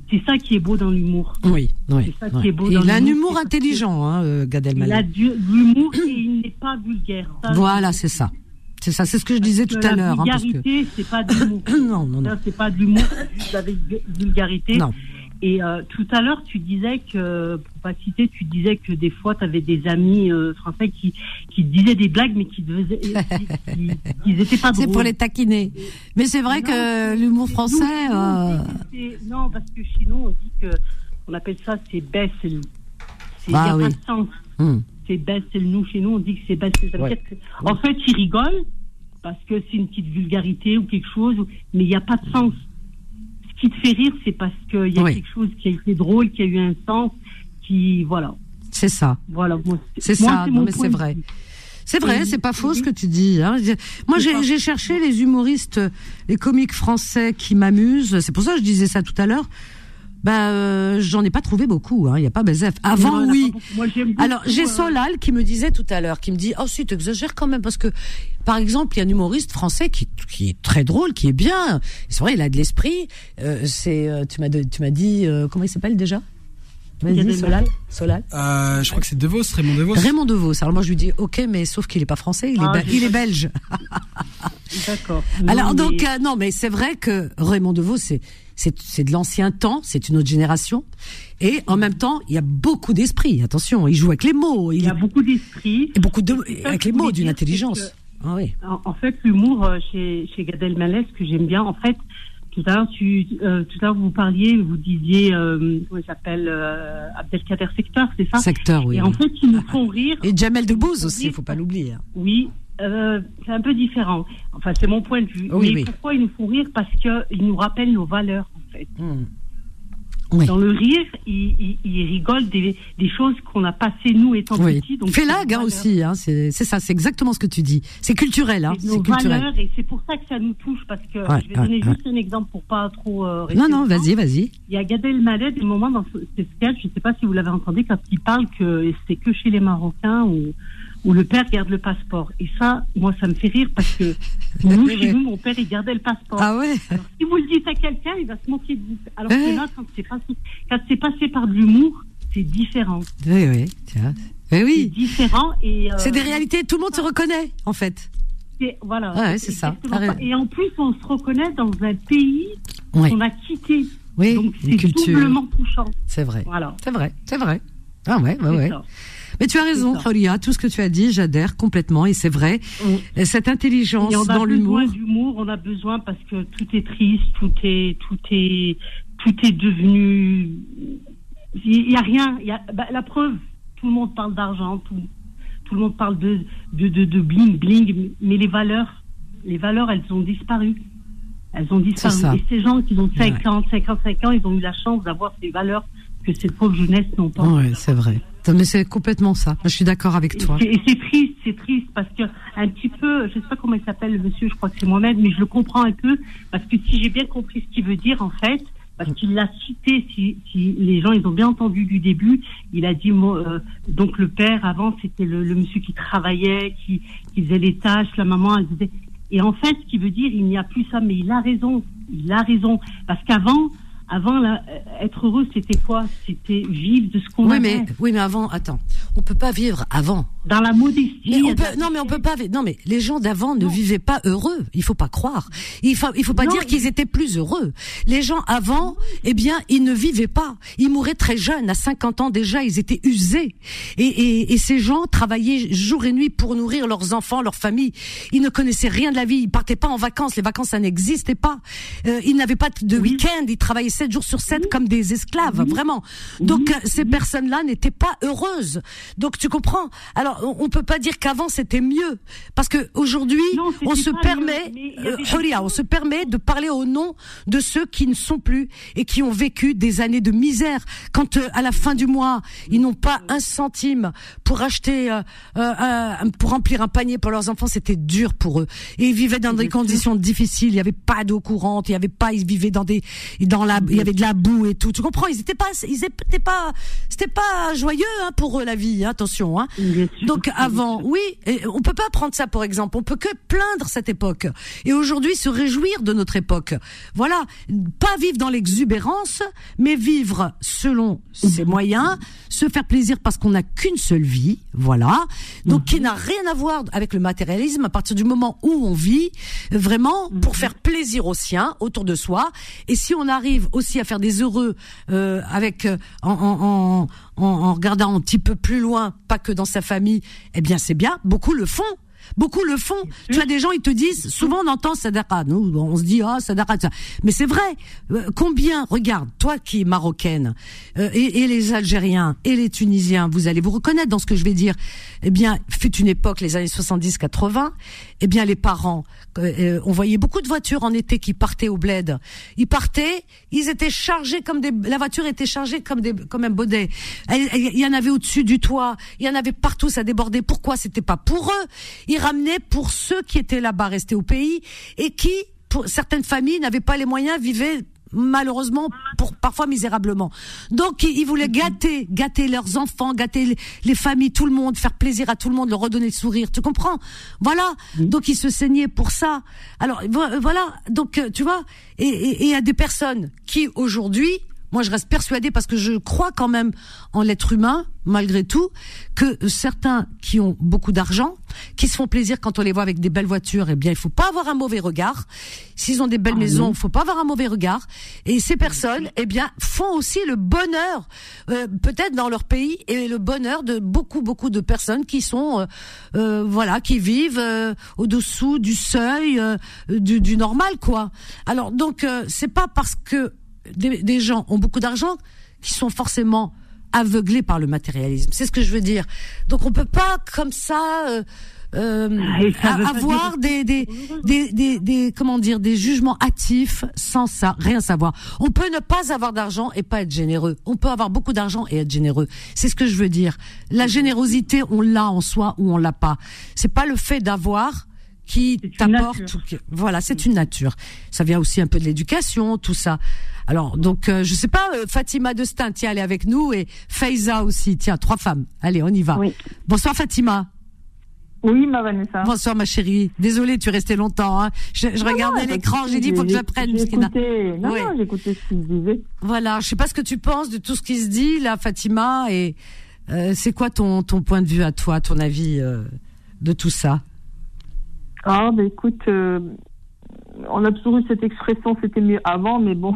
C'est ça qui est beau dans l'humour. Oui, oui. C'est ça qui est beau Et dans il a un humour intelligent, hein, euh, Gad Il a Elmaleh. du- de l'humour et il n'est pas vulgaire. Ça, Voilà, c'est ça. C'est ça, c'est ce que je disais tout à l'heure. La hein, parce que... vulgarité, c'est pas de l'humour. *coughs* non, non, non. C'est pas de l'humour, juste vul- vulgarité. Non. Et euh, tout à l'heure, tu disais que, pour pas citer, tu disais que des fois, tu avais des amis euh, français qui, qui disaient des blagues, mais qui devaient, qui, qui, *laughs* qui étaient pas drôles. C'est pour les taquiner. Mais c'est vrai que l'humour français. euh, C'est- Non, parce que chez nous, on dit que, on appelle ça, c'est bessel. C'est, Ah y a oui. pas de sens. hmm. C'est bessel. Nous, chez nous, on dit que c'est. Ça veut Ouais. en fait, ils rigolent parce que c'est une petite vulgarité ou quelque chose, mais il n'y a pas de sens. Qui te fait rire, c'est parce qu'il y a Oui. quelque chose qui a été drôle, qui a eu un sens, qui, voilà. C'est ça. Voilà. C'est ça, non mais c'est vrai. C'est vrai, c'est pas faux ce que tu dis. hein. Moi, j'ai cherché les humoristes, les comiques français qui m'amusent. C'est pour ça que je disais ça tout à l'heure. Bah, euh, j'en ai pas trouvé beaucoup. hein. Il y a pas Bezef. Avant, Non, oui. Moi, beaucoup, Alors, j'ai euh, Solal qui me disait tout à l'heure, qui me dit, oh si, t'exagères quand même, parce que, par exemple, il y a un humoriste français qui, qui est très drôle, qui est bien. C'est vrai, il a de l'esprit. Euh, c'est, euh, tu m'as, tu m'as dit, euh, comment il s'appelle déjà? Vas-y. Solal? Solal? Euh, je crois que c'est Devos, Raymond Devos. Raymond Devos. Alors moi je lui dis ok mais sauf qu'il est pas français, il est, Ah, be- j'ai il est pas- belge. D'accord. *laughs* Alors Non, donc mais- euh, non mais c'est vrai que Raymond Devos c'est c'est de l'ancien temps, c'est une autre génération et en même temps il y a beaucoup d'esprit. Attention, il joue avec les mots, il y a beaucoup d'esprit et beaucoup de Et avec les mots d'une intelligence. Ah oui. En, en fait, l'humour euh, chez, chez Gad Elmaleh, ce que j'aime bien, en fait, tout à l'heure, tu, euh, tout à l'heure, vous parliez, vous disiez, euh, comment il s'appelle, euh, Abdelkader Secteur, c'est ça? Secteur, oui, Et en fait, ils nous font rire. Et Jamel Debbouze aussi, rire. faut pas l'oublier. hein. Oui, euh, c'est un peu différent. Enfin, c'est mon point de vue. Oui, Mais oui. pourquoi ils nous font rire? Parce qu'ils nous rappellent nos valeurs, en fait. Hmm. Oui. Dans le rire, ils, ils, ils rigolent des, des choses qu'on a passées, nous, étant Oui. petits. Donc nos hein, aussi, hein, c'est ça, c'est exactement ce que tu dis. C'est culturel, hein, C'est culturel. valeurs et c'est pour ça que ça nous touche parce que Ouais, je vais ouais, donner ouais. juste un exemple pour pas trop euh, Non non, vas-y, vas-y. Il y a Gad Elmaleh des moments dans ce ce sketch, je sais pas si vous l'avez entendu quand il parle que c'est que chez les Marocains où où le père garde le passeport et ça moi ça me fait rire parce que *laughs* nous chez nous mon père il gardait le passeport. Ah ouais. Alors, si vous le dites à quelqu'un, il va se moquer de vous. Alors Ouais. que là quand c'est passé quand c'est passé par de l'humour, c'est différent. Oui oui, tiens. Oui C'est oui. différent et euh, C'est des réalités, tout le monde se reconnaît en fait. c'est- voilà. Ouais, c'est ça. raison. Et en plus, on se reconnaît dans un pays Ouais. qu'on a quitté. Oui, Donc c'est doublement touchant. C'est vrai. Voilà. C'est vrai, c'est vrai. Ah ouais, ouais, C'est ouais. ça. Mais tu as raison. Auria, tout ce que tu as dit, j'adhère complètement et c'est vrai. Et Cette intelligence Et on a dans l'humour. besoin d'humour, on a besoin parce que tout est triste, tout est, tout est, tout est devenu. Il y a rien. Y a, bah, la preuve, tout le monde parle d'argent, tout, tout le monde parle de, de, de, de bling bling, mais les valeurs, les valeurs, elles ont disparu. Elles ont disparu. Et ces gens qui ont Ouais. 50, 55 ans, ils ont eu la chance d'avoir ces valeurs que cette pauvre jeunesse n'ont pas. Ouais, c'est vrai. Mais c'est complètement ça. Je suis d'accord avec toi. Et c'est triste, c'est triste parce que un petit peu, je sais pas comment il s'appelle le monsieur, je crois que c'est Mohamed, mais je le comprends un peu parce que si j'ai bien compris ce qu'il veut dire en fait, parce qu'il l'a cité. Si, les gens ils ont bien entendu du début, il a dit euh, donc le père avant c'était le, monsieur qui travaillait, qui, faisait les tâches, la maman elle disait. Et en fait, ce qui veut dire il n'y a plus ça, mais il a raison, il a raison, parce qu'avant avant, là, être heureux, c'était quoi? C'était vivre de ce qu'on oui, Mais, oui, mais avant, attends, on peut pas vivre avant. Dans la modestie. non, mais on peut pas. Non, mais les gens d'avant ne vivaient pas heureux. Il faut pas croire. Il faut, il faut pas dire qu'ils étaient plus heureux. Les gens avant, eh bien, ils ne vivaient pas. Ils mouraient très jeunes, à 50 ans déjà. Ils étaient usés. Et, et, et ces gens travaillaient jour et nuit pour nourrir leurs enfants, leurs familles. Ils ne connaissaient rien de la vie. Ils partaient pas en vacances. Les vacances, ça n'existait pas. Euh, ils n'avaient pas de week-end. Ils travaillaient 7 jours sur 7 comme des esclaves, vraiment. Donc euh, ces personnes-là n'étaient pas heureuses. Donc tu comprends? Alors on, peut pas dire qu'avant c'était mieux. Parce que aujourd'hui on se permet euh, on se permet de parler au nom de ceux qui ne sont plus et qui ont vécu des années de misère. Quand euh, à la fin du mois, ils n'ont pas un centime pour acheter pour remplir un panier pour leurs enfants, c'était dur pour eux. Et ils vivaient dans des conditions difficiles, il y avait pas d'eau courante, il y avait pas ils vivaient dans des dans la il y avait de la boue et tout. Tu comprends? Ils étaient pas, ils étaient pas, c'était pas joyeux hein, pour eux la vie. Hein, attention. Hein. Donc avant, oui, et on peut pas prendre ça pour exemple. On peut que plaindre cette époque et aujourd'hui se réjouir de notre époque. Voilà, pas vivre dans l'exubérance, mais vivre selon ses moyens, se faire plaisir parce qu'on n'a qu'une seule vie. Voilà. Donc qui n'a rien à voir avec le matérialisme à partir du moment où on vit vraiment pour faire plaisir aux siens autour de soi. Et si on arrive aussi à faire des heureux euh, avec euh, en, en, en, en regardant un petit peu plus loin, pas que dans sa famille, eh bien c'est bien. Beaucoup le font. Beaucoup le font. Tu as des gens, ils te disent, souvent on entend sadaqa. Nous, on se dit, ah, oh, sadaqa, ça. Mais c'est vrai. Euh, combien, regarde, toi qui es marocaine, euh, et, et, les Algériens, et les Tunisiens, vous allez vous reconnaître dans ce que je vais dire. Eh bien, fut une époque, les années 70-80, eh bien, les parents, euh, on voyait beaucoup de voitures en été qui partaient au bled. Ils partaient, ils étaient chargés comme des, la voiture était chargée comme des, comme un baudet. Il y en avait au-dessus du toit, il y en avait partout, ça débordait. Pourquoi? C'était pas pour eux il ramenait pour ceux qui étaient là-bas, restés au pays, et qui, pour certaines familles, n'avaient pas les moyens, vivaient malheureusement pour parfois misérablement. Donc ils voulaient gâter, gâter leurs enfants, gâter les, familles, tout le monde, faire plaisir à tout le monde, leur redonner le sourire. Tu comprends? Voilà. Donc ils se saignaient pour ça. Alors voilà. Donc euh, tu vois, et il y a des personnes qui aujourd'hui moi, je reste persuadée parce que je crois quand même en l'être humain, malgré tout, que certains qui ont beaucoup d'argent, qui se font plaisir quand on les voit avec des belles voitures, eh bien, il faut pas avoir un mauvais regard. S'ils ont des belles ah maisons, il faut pas avoir un mauvais regard. Et ces personnes, eh bien, font aussi le bonheur, euh, peut-être dans leur pays, et le bonheur de beaucoup, beaucoup de personnes qui sont, euh, euh voilà, qui vivent euh, au-dessous du seuil du, du, normal, quoi. Alors, donc, c'est pas parce que des, gens ont beaucoup d'argent qui sont forcément aveuglés par le matérialisme. C'est ce que je veux dire. Donc on peut pas comme ça euh, euh, ah, avoir des des, des, des, comment dire des jugements hâtifs sans ça rien savoir. On peut ne pas avoir d'argent et pas être généreux. On peut avoir beaucoup d'argent et être généreux. C'est ce que je veux dire. La générosité, on l'a en soi ou on l'a pas. C'est pas le fait d'avoir qui t'apporte. Voilà, c'est une nature. Ça vient aussi un peu de l'éducation, tout ça. Alors, donc, euh, je sais pas, euh, Fatima de Stein, tiens, elle est avec nous, et Faiza aussi, tiens, trois femmes. Allez, on y va. Bonsoir Fatima. Oui, ma Vanessa. Bonsoir ma chérie. Désolée, tu restais longtemps. Hein. Je, regardais l'écran, j'ai dit il faut que j'apprenne. Non, non, j'écoutais ce qu'il disait. Voilà, je sais pas ce que tu penses de tout ce qui se dit là, Fatima, et euh, c'est quoi ton ton point de vue à toi, ton avis de tout ça? Ah, ben écoute, on a toujours eu cette expression, c'était mieux avant, mais bon,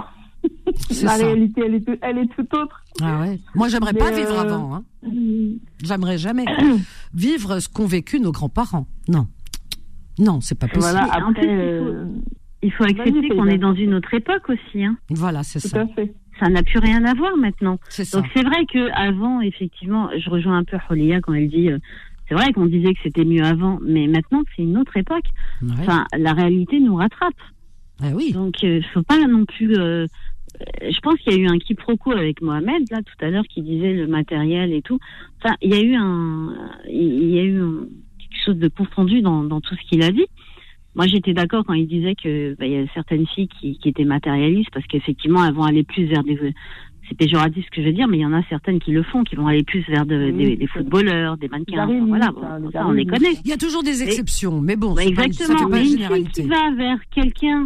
la réalité, elle est, elle est tout autre. Ah ouais. Moi, j'aimerais pas vivre euh, avant. Hein. *clears throat* J'aimerais jamais *clears throat* vivre ce qu'ont vécu nos grands-parents. Non. Non, c'est pas possible. Voilà, après, euh, il faut accepter qu'on est dans une autre époque aussi. Hein. Voilà, c'est ça. Ça n'a plus rien à voir maintenant. Donc c'est vrai que avant, effectivement, je rejoins un peu Holia quand elle dit. Euh, c'est vrai qu'on disait que c'était mieux avant, mais maintenant c'est une autre époque. Enfin, la réalité nous rattrape. Ah oui. Donc, il faut pas non plus euh, je pense qu'il y a eu un quiproquo avec Mohamed là tout à l'heure qui disait le matériel et tout. Enfin, il y a eu un, il y a eu quelque chose de confondu dans, dans tout ce qu'il a dit. moi, j'étais d'accord quand il disait que bah, il y a certaines filles qui, qui étaient matérialistes parce qu'effectivement, elles vont aller plus vers des. C'est péjoratif ce que je veux dire, mais il y en a certaines qui le font, qui vont aller plus vers de- des, des footballeurs, des mannequins. Voilà, hein, bon, ça, on les connaît. Il y a toujours des exceptions, mais bon, Bah, c'est pas- ça exactement. mais une fille qui va vers quelqu'un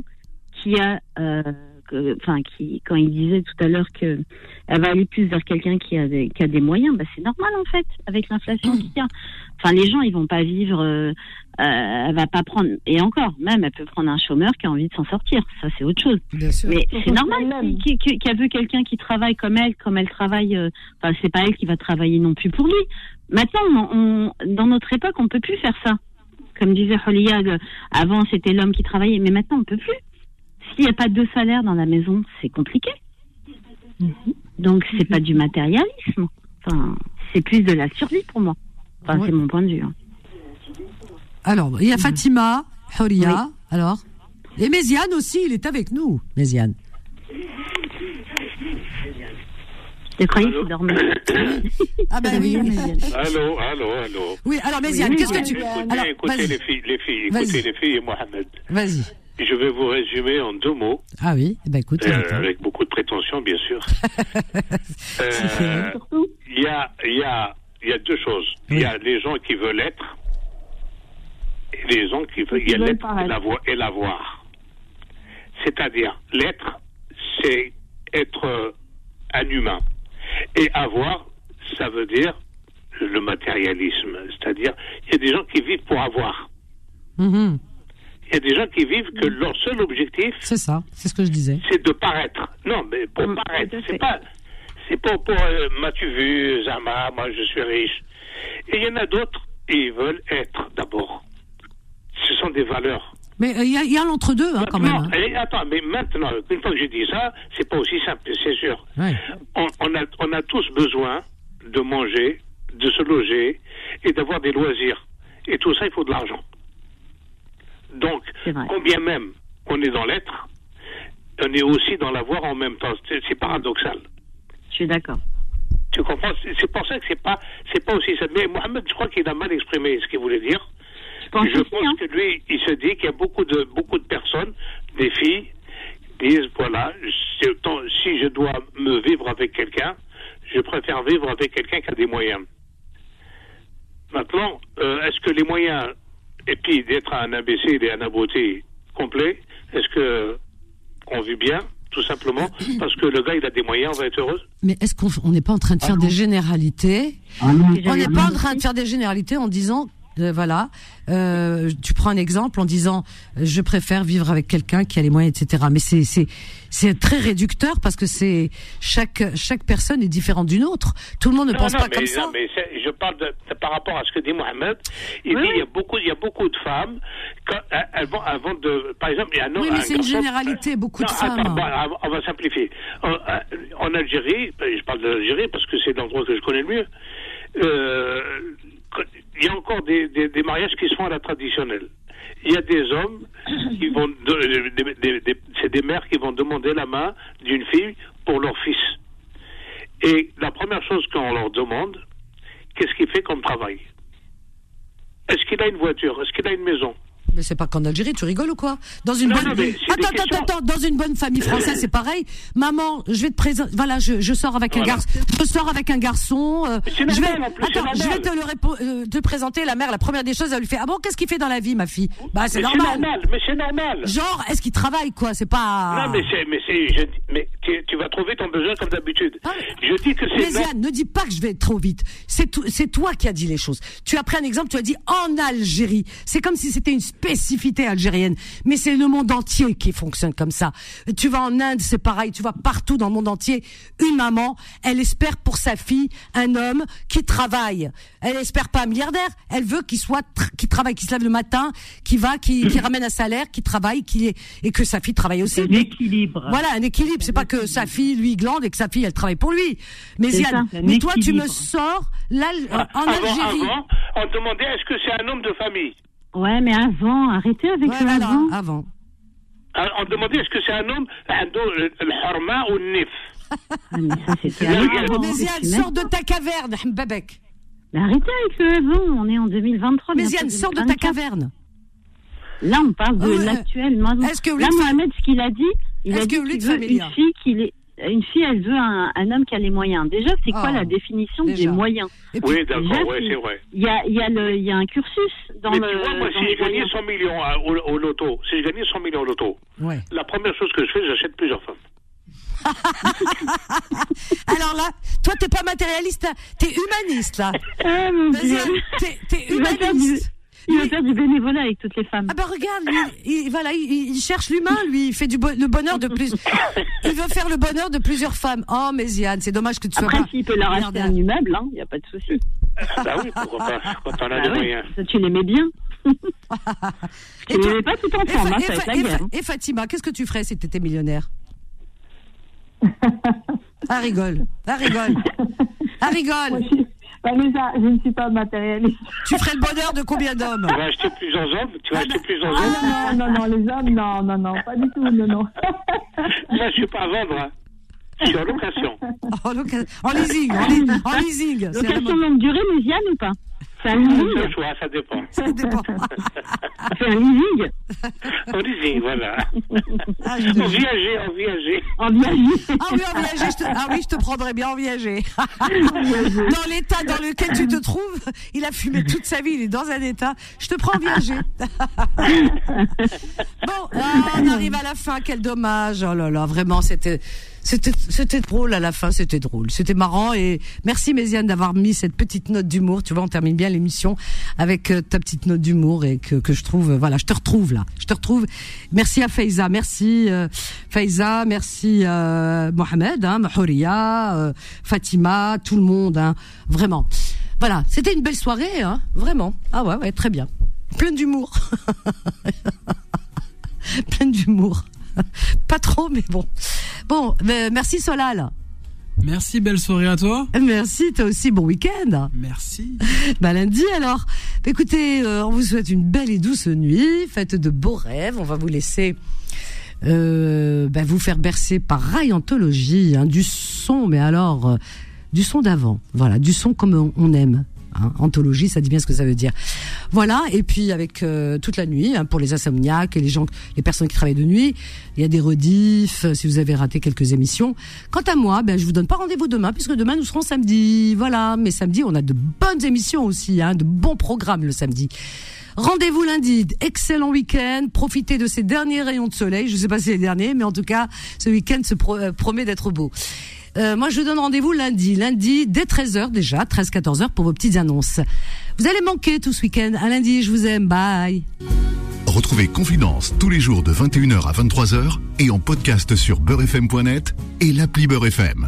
qui a, euh, que- enfin, qui, quand il disait tout à l'heure que elle va aller plus vers quelqu'un qui a des, qui a des moyens, bah, c'est normal en fait, avec l'inflation qu'il y a. Enfin, les gens, ils vont pas vivre. euh, euh, elle va pas prendre. Et encore, même, elle peut prendre un chômeur qui a envie de s'en sortir. Ça, c'est autre chose. Mais c'est normal qu'il- qu'il- qu'elle veut quelqu'un qui travaille comme elle, comme elle travaille. euh, Enfin, c'est pas elle qui va travailler non plus pour lui. Maintenant, on, on- dans notre époque, on peut plus faire ça. Comme disait Holia, euh, avant c'était l'homme qui travaillait, mais maintenant on peut plus. S'il n'y a pas deux salaires dans la maison, c'est compliqué. Donc c'est pas du matérialisme. Enfin, c'est plus de la survie pour moi. Enfin, c'est mon point de vue. hein. Alors, il y a Fatima, Horia, alors. Et Méziane aussi, il est avec nous, Méziane. Je croyais qu'il dormait. *coughs* Ah ben oui. Allô, allô, allô. Oui, alors Méziane, qu'est-ce que tu... Écoutez, Alors, écoutez les filles, les filles, écoutez les filles et Mohamed. Vas-y. Je vais vous résumer en deux mots, Ah oui, eh ben écoute. euh, avec beaucoup de prétention, bien sûr. *laughs* Euh, Il y a, il y a, il y a deux choses. Il y a les gens qui veulent être et les gens qui veulent, il y a l'être et l'avoir- et l'avoir. C'est-à-dire, l'être, c'est être euh, un humain. Et avoir, ça veut dire le matérialisme. C'est-à-dire, il y a des gens qui vivent pour avoir. Mhm. Il y a des gens qui vivent que leur seul objectif, C'est ça, c'est ce que je disais. c'est de paraître. Non, mais pour paraître, c'est pas, c'est pas pour euh, m'as-tu vu, Zama, moi je suis riche. Et il y en a d'autres, ils veulent être d'abord. Ce sont des valeurs. Mais euh, il y a, a l'entre-deux, hein, quand même. Non, hein. et attends, mais maintenant, une fois que j'ai dit ça, c'est pas aussi simple, c'est sûr. Ouais. On, on a, on a tous besoin de manger, de se loger et d'avoir des loisirs. Et tout ça, il faut de l'argent. Donc, combien même on est dans l'être, on est aussi dans l'avoir en même temps. C'est paradoxal. Je suis d'accord. Tu comprends? C'est pour ça que c'est pas, c'est pas aussi simple. Mais Mohamed, je crois qu'il a mal exprimé ce qu'il voulait dire. pense je pense hein. que lui, il se dit qu'il y a beaucoup de, beaucoup de personnes, des filles, disent voilà, si je dois me vivre avec quelqu'un, je préfère vivre avec quelqu'un qui a des moyens. Maintenant, euh, est-ce que les moyens, et puis d'être un imbécile et un abruti complet, est-ce que on vit bien, tout simplement, *coughs* parce que le gars il a des moyens, on va être heureux? Mais est-ce qu'on on n'est pas en train de faire des généralités? Ah. On n'est pas en train de faire des généralités en disant, euh, voilà, euh, tu prends un exemple en disant, je préfère vivre avec quelqu'un qui a les moyens, etc. Mais c'est c'est c'est très réducteur parce que c'est chaque chaque personne est différente d'une autre. Tout le monde ne pense non, pas mais, comme non, ça. mais c'est- je parle de, de- par rapport à ce que dit Mohamed. Il dit il y a beaucoup, il y a beaucoup de femmes quand elles- elles vont, elles vont de, par exemple, il y a un homme. Oui, mais c'est une généralité, beaucoup de Non, femmes. attends, bon, on va simplifier. En, en Algérie, ben, je parle de l'Algérie parce que c'est l'endroit que je connais le mieux. euh, il y a encore des, des- des mariages qui se font à la traditionnelle. Il y a des hommes qui vont, de- c'est des mères qui vont demander la main d'une fille pour leur fils. Et la première chose qu'on leur demande, qu'est-ce qu'il fait comme travail? Est-ce qu'il a une voiture? Est-ce qu'il a une maison? Mais c'est pas qu'en Algérie, tu rigoles ou quoi Dans une Non, bonne non, mais attends, attends, attends, dans une bonne famille française, c'est pareil. Maman, je vais te présenter. Voilà, je, je sors avec un garçon. Je sors avec un garçon. euh, je vais, attends, je vais te le répo- euh, te présenter. La mère, la première des choses, elle lui fait. Ah bon, qu'est-ce qu'il fait dans la vie, ma fille? Bah, c'est Mais normal. mais c'est normal. Genre, est-ce qu'il travaille quoi? C'est pas. Non, mais c'est, mais c'est, je- mais tu, tu vas trouver ton besoin comme d'habitude. Je dis que c'est. Méziane, ne dis pas que je vais trop vite. C'est c'est toi qui as dit les choses. Tu as pris un exemple, tu as dit en Algérie. C'est comme si c'était une spécificité algérienne. Mais c'est le monde entier qui fonctionne comme ça. Tu vas en Inde, c'est pareil. Tu vas partout dans le monde entier. Une maman, elle espère pour sa fille un homme qui travaille. Elle espère pas un milliardaire. Elle veut qu'il soit, qui travaille, qui se lève le matin, qui va, qui, qui ramène un salaire, qui travaille, qui est, et que sa fille travaille aussi. Un équilibre. Voilà, un équilibre. C'est pas que sa fille lui glande et que sa fille elle travaille pour lui. Mais Ziane, ça, un mais toi tu me sors là en avant, Algérie. avant, on demandait est-ce que c'est un homme de famille? Ouais, mais avant, arrêtez avec Ouais, le voilà, avant. avant. Euh, On demandait est-ce que c'est un homme, un do- le harma ou le nif? Ah, mais ça, c'était Mais même sors de ta caverne, *laughs* Mbabek. Mais arrêtez avec le avant, on est en 2023. Mais Ziane, sors de ta 2024. caverne. Là, on parle de ouais. l'actuel. Maintenant, Est-ce que là, Mohamed, ce qu'il a dit, il Est-ce a que dit qu'il veut une fille qu'il est. Une fille, elle veut un, un homme qui a les moyens. Déjà, c'est quoi Oh, la définition déjà. des moyens Oui, d'accord, Déjà, ouais, c'est vrai. Il y a, il y, a le- il y a un cursus dans Mais le. tu vois, moi, si gagnais moyens. 100 millions à- au, au loto, si je gagnais 100 millions au loto, Ouais. la première chose que je fais, j'achète plusieurs femmes. *laughs* Alors là, toi, t'es pas matérialiste, là. t'es humaniste, là. Ah, mon Vas-y, Dieu. t'es- T'es Il va faire du, faire bénévolat avec toutes les femmes. Ah bah regarde, lui, il, voilà, il, il cherche l'humain, lui, il fait du bo- le bonheur de plus. *laughs* Il veut faire le bonheur de plusieurs femmes. Oh, mais Ziane, c'est dommage que tu sois Après, pas. s'il peut leur acheter un immeuble, il n'y a pas de souci. bah oui, pourquoi pas, quand on a Bah moyens. ça, tu l'aimais bien. *laughs* Et tu l'aimais pas tout enfant, Fa- hein, et ça va être la guerre. Fa- et Fatima, qu'est-ce que tu ferais si tu étais millionnaire? *laughs* Ah rigole, ah rigole, ah rigole. Vanessa, je ne suis pas matérialiste. *laughs* Tu ferais le bonheur de combien d'hommes Tu vas acheter plusieurs hommes Tu vas acheter plusieurs Ah hommes non, non, non, les hommes, non, non, non, pas du tout, non, non. *laughs* Là, je suis pas à vendre, hein. Je suis en location. En, loca- en leasing, en, li- en leasing. Location vraiment- longue durée, Méziane ou pas? C'est un leasing choix, ça dépend. Ça dépend. C'est un leasing En leasing, voilà. Ah, En viager, en viager. En viager. Ah oui, en viager, je te, ah oui, je te prendrais bien en viager. dans l'état dans lequel tu te trouves, il a fumé toute sa vie, il est dans un état. Je te prends en viager. *laughs* bon, ah, on arrive à la fin, quel dommage. Oh là là, vraiment, c'était, c'était, drôle à la fin, c'était drôle. C'était marrant et merci Méziane d'avoir mis cette petite note d'humour. Tu vois, on termine bien l'émission avec euh, ta petite note d'humour et que, que je trouve, voilà, je te retrouve là. Je te retrouve. Merci à Faiza, merci euh, Faiza, merci euh, Mohamed, hein, Mahouria, euh, Fatima, tout le monde, hein, vraiment. Voilà, c'était une belle soirée, hein, vraiment. Ah ouais, ouais, très bien. Plein d'humour. *laughs* Plein d'humour. *laughs* Pas trop, mais bon. Bon, mais merci Solal. Merci, belle soirée à toi. Merci, toi aussi, bon week-end. Merci. *laughs* Bah lundi alors. Écoutez, euh, on vous souhaite une belle et douce nuit, faites de beaux rêves. On va vous laisser euh, bah, vous faire bercer par Rai Anthologie, hein, du son, mais alors euh, du son d'avant. Voilà, du son comme on aime. Hein. Anthologie, ça dit bien ce que ça veut dire. Voilà, et puis avec euh, toute la nuit hein, pour les insomniaques et les gens, les personnes qui travaillent de nuit. Il y a des rediffs euh, si vous avez raté quelques émissions. Quant à moi, ben je vous donne pas rendez-vous demain puisque demain nous serons samedi. Voilà, mais samedi on a de bonnes émissions aussi, hein, de bons programmes le samedi. Rendez-vous lundi, excellent week-end, profitez de ces derniers rayons de soleil, je sais pas si c'est les derniers, mais en tout cas, ce week-end se euh, promet d'être beau. Euh, moi, je vous donne rendez-vous lundi, lundi dès 13h déjà, 13-14h pour vos petites annonces. Vous allez manquer tout ce week-end. À lundi, je vous aime, bye. Retrouvez Confidence tous les jours de 21h à 23h et en podcast sur beurrefm.net et l'appli Beurrefm.